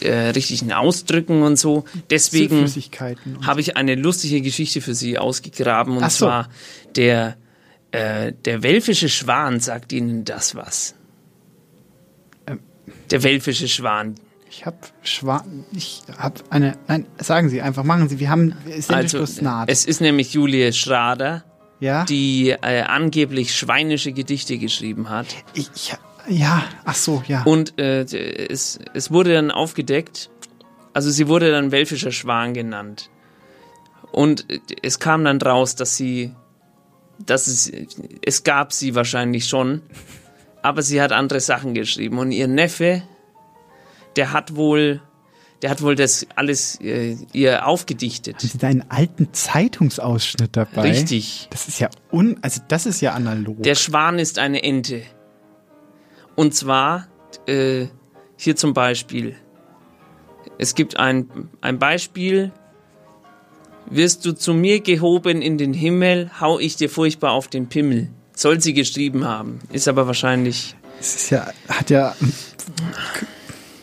äh, richtigen Ausdrücken und so. Deswegen habe ich eine lustige Geschichte für Sie ausgegraben. Und so. zwar der, äh, der welfische Schwan sagt Ihnen das was. Ähm. Der welfische Schwan. Ich habe Schwan. Ich habe eine. Nein, sagen Sie einfach, machen Sie. Wir haben. Sendeschluss naht. es ist nämlich Julie Schrader, Ja? die äh, angeblich schweinische Gedichte geschrieben hat. Ich, ich, ja, ach so, ja. Und äh, es, es wurde dann aufgedeckt, also sie wurde dann welfischer Schwan genannt. Und äh, es kam dann raus, dass sie, dass es, es gab sie wahrscheinlich schon, aber sie hat andere Sachen geschrieben. Und ihr Neffe, der hat wohl, der hat wohl das alles äh, ihr aufgedichtet. Haben Sie da einen alten Zeitungsausschnitt dabei? Richtig. Das ist ja un, also das ist ja analog. Der Schwan ist eine Ente. Und zwar äh, hier zum Beispiel. Es gibt ein, ein Beispiel. Wirst du zu mir gehoben in den Himmel, hau ich dir furchtbar auf den Pimmel. Soll sie geschrieben haben. Ist aber wahrscheinlich. Das ist ja, hat ja.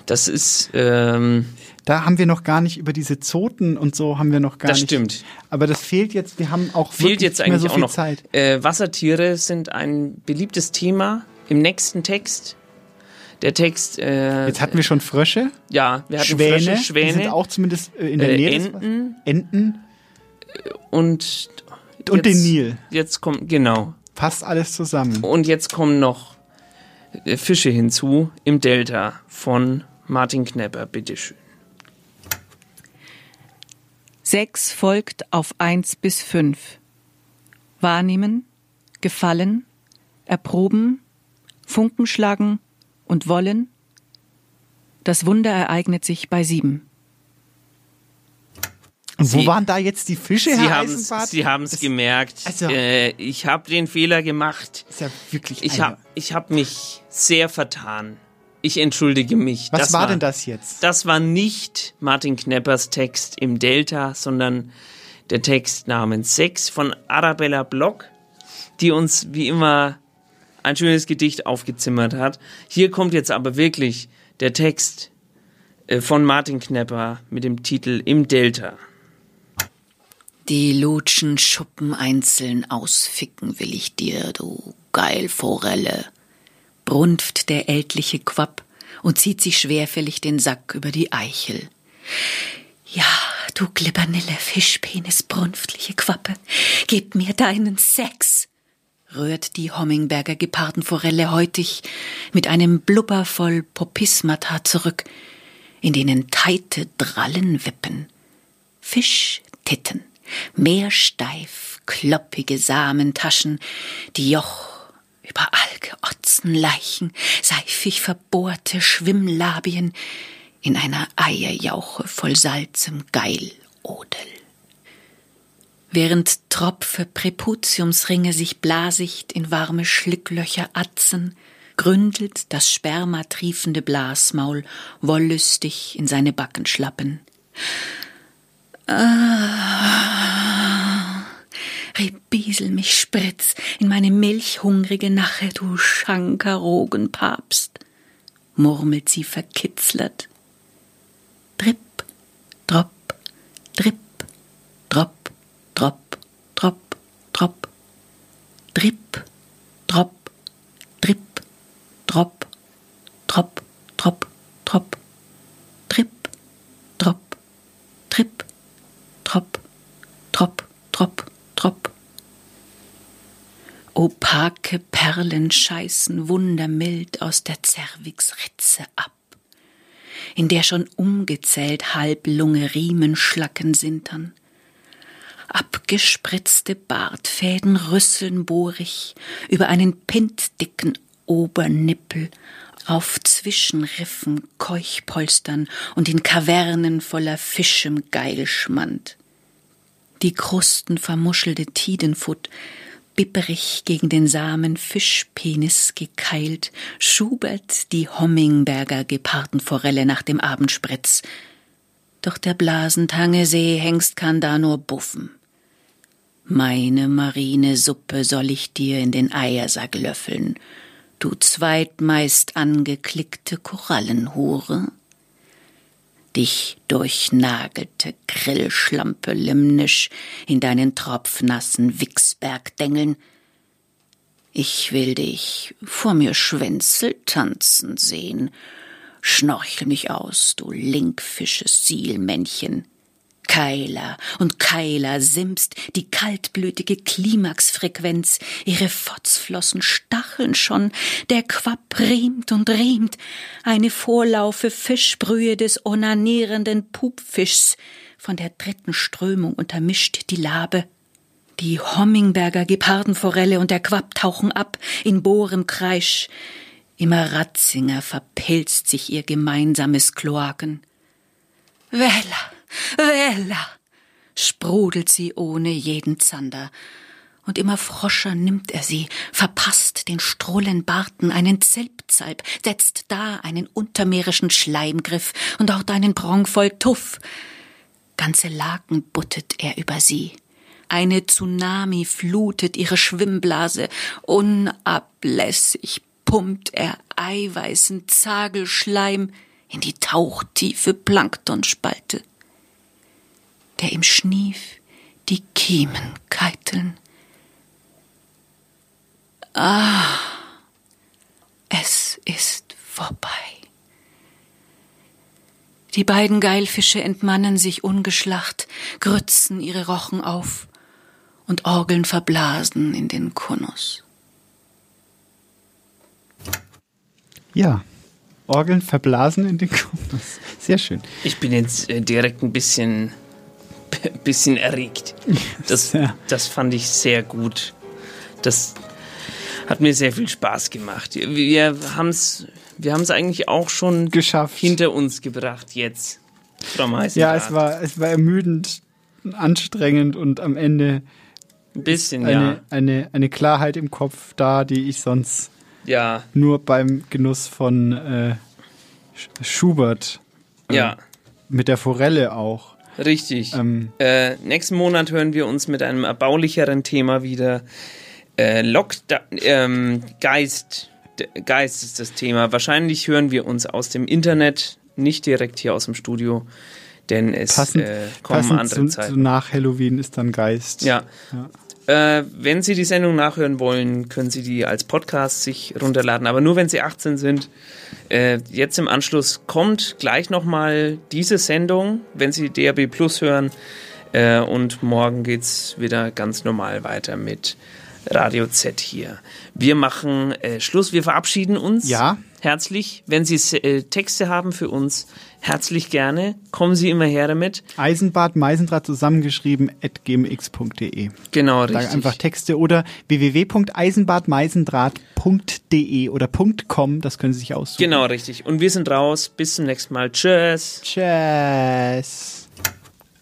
Das ist. Ähm, da haben wir noch gar nicht über diese Zoten und so haben wir noch gar Das nicht. stimmt. Aber das fehlt jetzt. Wir haben auch fehlt jetzt eigentlich so auch viel noch. Zeit. Äh, Wassertiere sind ein beliebtes Thema im nächsten Text. Der Text. Äh, Jetzt hatten wir schon Frösche. Ja, wir hatten Schwäne. Frösche, Die Schwäne. sind auch zumindest äh, in der Äh, Nähe. Enten. Enten. und Und den Nil. Jetzt kommt genau. Passt alles zusammen. Und jetzt kommen noch äh, Fische hinzu im Delta von Martin Knepper, bitteschön. Sechs folgt auf eins bis fünf. Wahrnehmen, gefallen, erproben, Funken schlagen und wollen. Das Wunder ereignet sich bei sieben. Und wo Sie- waren da jetzt die Fische, Sie Herr haben Eisenbart? Sie haben es gemerkt. also- äh, ich habe den Fehler gemacht. Ist ja wirklich ich habe ich hab mich sehr vertan. Ich entschuldige mich. Was war denn das jetzt? Das war nicht Martin Kneppers Text im Delta, sondern der Text namens Sex von Arabella Block, die uns wie immer ein schönes Gedicht aufgezimmert hat. Hier kommt jetzt aber wirklich der Text äh, von Martin Knepper mit dem Titel Im Delta. Die Lutschen Schuppen einzeln ausficken will ich dir, du Geilforelle. brunft der ältliche Quapp und zieht sich schwerfällig den Sack über die Eichel. Ja, du glibbernille Fischpenis brunftliche Quappe, gib mir deinen Sex, rührt die Hommingberger Gepardenforelle heutig mit einem Blubber voll Popismata zurück, in denen teite Drallen wippen. Fischtitten, meersteif, kloppige Samentaschen, die Joch überall geotzten Leichen, seifig verbohrte Schwimmlabien in einer Eierjauche voll salzem Geilodel. Während Tropfe Präputiumsringe sich blasicht in warme Schlicklöcher atzen, gründelt das spermatriefende Blasmaul wollüstig in seine Backen schlappen. Ah, Rebiesel mich spritz in meine milchhungrige Nache, du Schankerogenpapst, murmelt sie verkitzlert. Drip, drop, drip, drop, drop, drop, drop, drip, drop, drip, drop, drop, drop, drop, drip, drop, trip, trop, trop, trop, trop. Opake Perlen scheißen wundermild aus der Zervixritze ab, in der schon umgezählt halb Lunge Riemen schlacken sintern. Abgespritzte Bartfäden rüsseln bohrig über einen pintdicken Obernippel, auf Zwischenriffen Keuchpolstern und in Kavernen voller fischem Geilschmand. Die Krusten vermuschelte Tidenfutt, bibberig gegen den Samen Fischpenis gekeilt, Schubert die Hommingberger Gepardenforelle nach dem Abendspritz. Doch der Blasentange Seehengst kann da nur buffen. Meine marine Suppe soll ich dir in den Eiersack löffeln, du zweitmeist angeklickte Korallenhure. Dich durchnagelte Grillschlampe limnisch in deinen tropfnassen Wichsberg dengeln. Ich will dich vor mir Schwänzel tanzen sehen. Schnorchel mich aus, du linkfisches Sielmännchen. Keiler und Keiler simst die kaltblütige Klimaxfrequenz, ihre Fotzflossen stacheln schon, der Quapp riemt und riemt, eine Vorlaufe Fischbrühe des onanierenden Pupfischs, von der dritten Strömung untermischt die Labe. Die Hommingberger Gepardenforelle und der Quapp tauchen ab in bohrem Kreisch. Immer Ratzinger verpelzt sich ihr gemeinsames Kloaken. Wella! Wella, sprudelt sie ohne jeden Zander. Und immer froscher nimmt er sie, verpasst den strullen Barten einen Zelbzalb, setzt da einen untermeerischen Schleimgriff und dort einen Prong voll Tuff. Ganze Laken buttet er über sie. Eine Tsunami flutet ihre Schwimmblase. Unablässig pumpt er eiweißen Zagelschleim in die tauchtiefe Planktonspalte der im Schnief die Kiemen keiteln. Ah, es ist vorbei. Die beiden Geilfische entmannen sich ungeschlacht, grützen ihre Rochen auf und orgeln verblasen in den Konus. Ja, Orgeln verblasen in den Konus. Sehr schön. Ich bin jetzt äh, direkt ein bisschen bisschen erregt. Das, ja. das fand ich sehr gut. Das hat mir sehr viel Spaß gemacht. Wir haben es wir haben's eigentlich auch schon geschafft hinter uns gebracht jetzt. Frau Ja, es war, es war ermüdend, anstrengend und am Ende ein bisschen, eine, ja. Eine, eine Klarheit im Kopf da, die ich sonst ja. nur beim Genuss von äh, Schubert äh, ja. mit der Forelle auch Richtig. Ähm, äh, nächsten Monat hören wir uns mit einem erbaulicheren Thema wieder. Äh, Lockdown, ähm, Geist, Geist ist das Thema. Wahrscheinlich hören wir uns aus dem Internet, nicht direkt hier aus dem Studio, denn es passend, äh, kommen passend andere zu, Zeiten. Zu nach Halloween ist dann Geist. Ja. ja. Äh, wenn Sie die Sendung nachhören wollen, können Sie die als Podcast sich runterladen, aber nur wenn Sie 18 sind. Äh, jetzt im Anschluss kommt gleich nochmal diese Sendung, wenn Sie DAB Plus hören. Äh, und morgen geht es wieder ganz normal weiter mit Radio Z hier. Wir machen äh, Schluss, wir verabschieden uns. Ja. Herzlich. Wenn Sie äh, Texte haben für uns, herzlich gerne. Kommen Sie immer her damit. Eisenbad Meisendraht zusammengeschrieben at gmx.de. Genau, richtig. Da einfach Texte oder www.eisenbadmeisendraht.de oder .com, das können Sie sich aussuchen. Genau, richtig. Und wir sind raus. Bis zum nächsten Mal. Tschüss. Tschüss.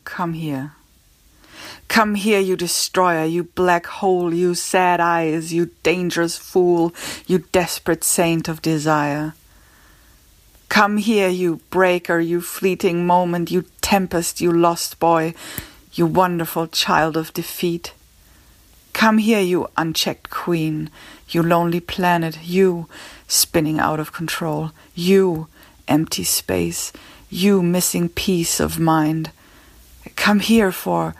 Come here. Come here, you destroyer, you black hole, you sad eyes, you dangerous fool, you desperate saint of desire. Come here, you breaker, you fleeting moment, you tempest, you lost boy, you wonderful child of defeat. Come here, you unchecked queen, you lonely planet, you spinning out of control, you empty space, you missing peace of mind. Come here, for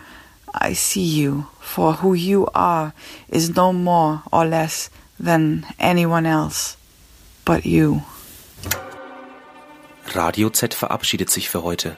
I see you, for who you are is no more or less than anyone else but you. Radio Z verabschiedet sich für heute.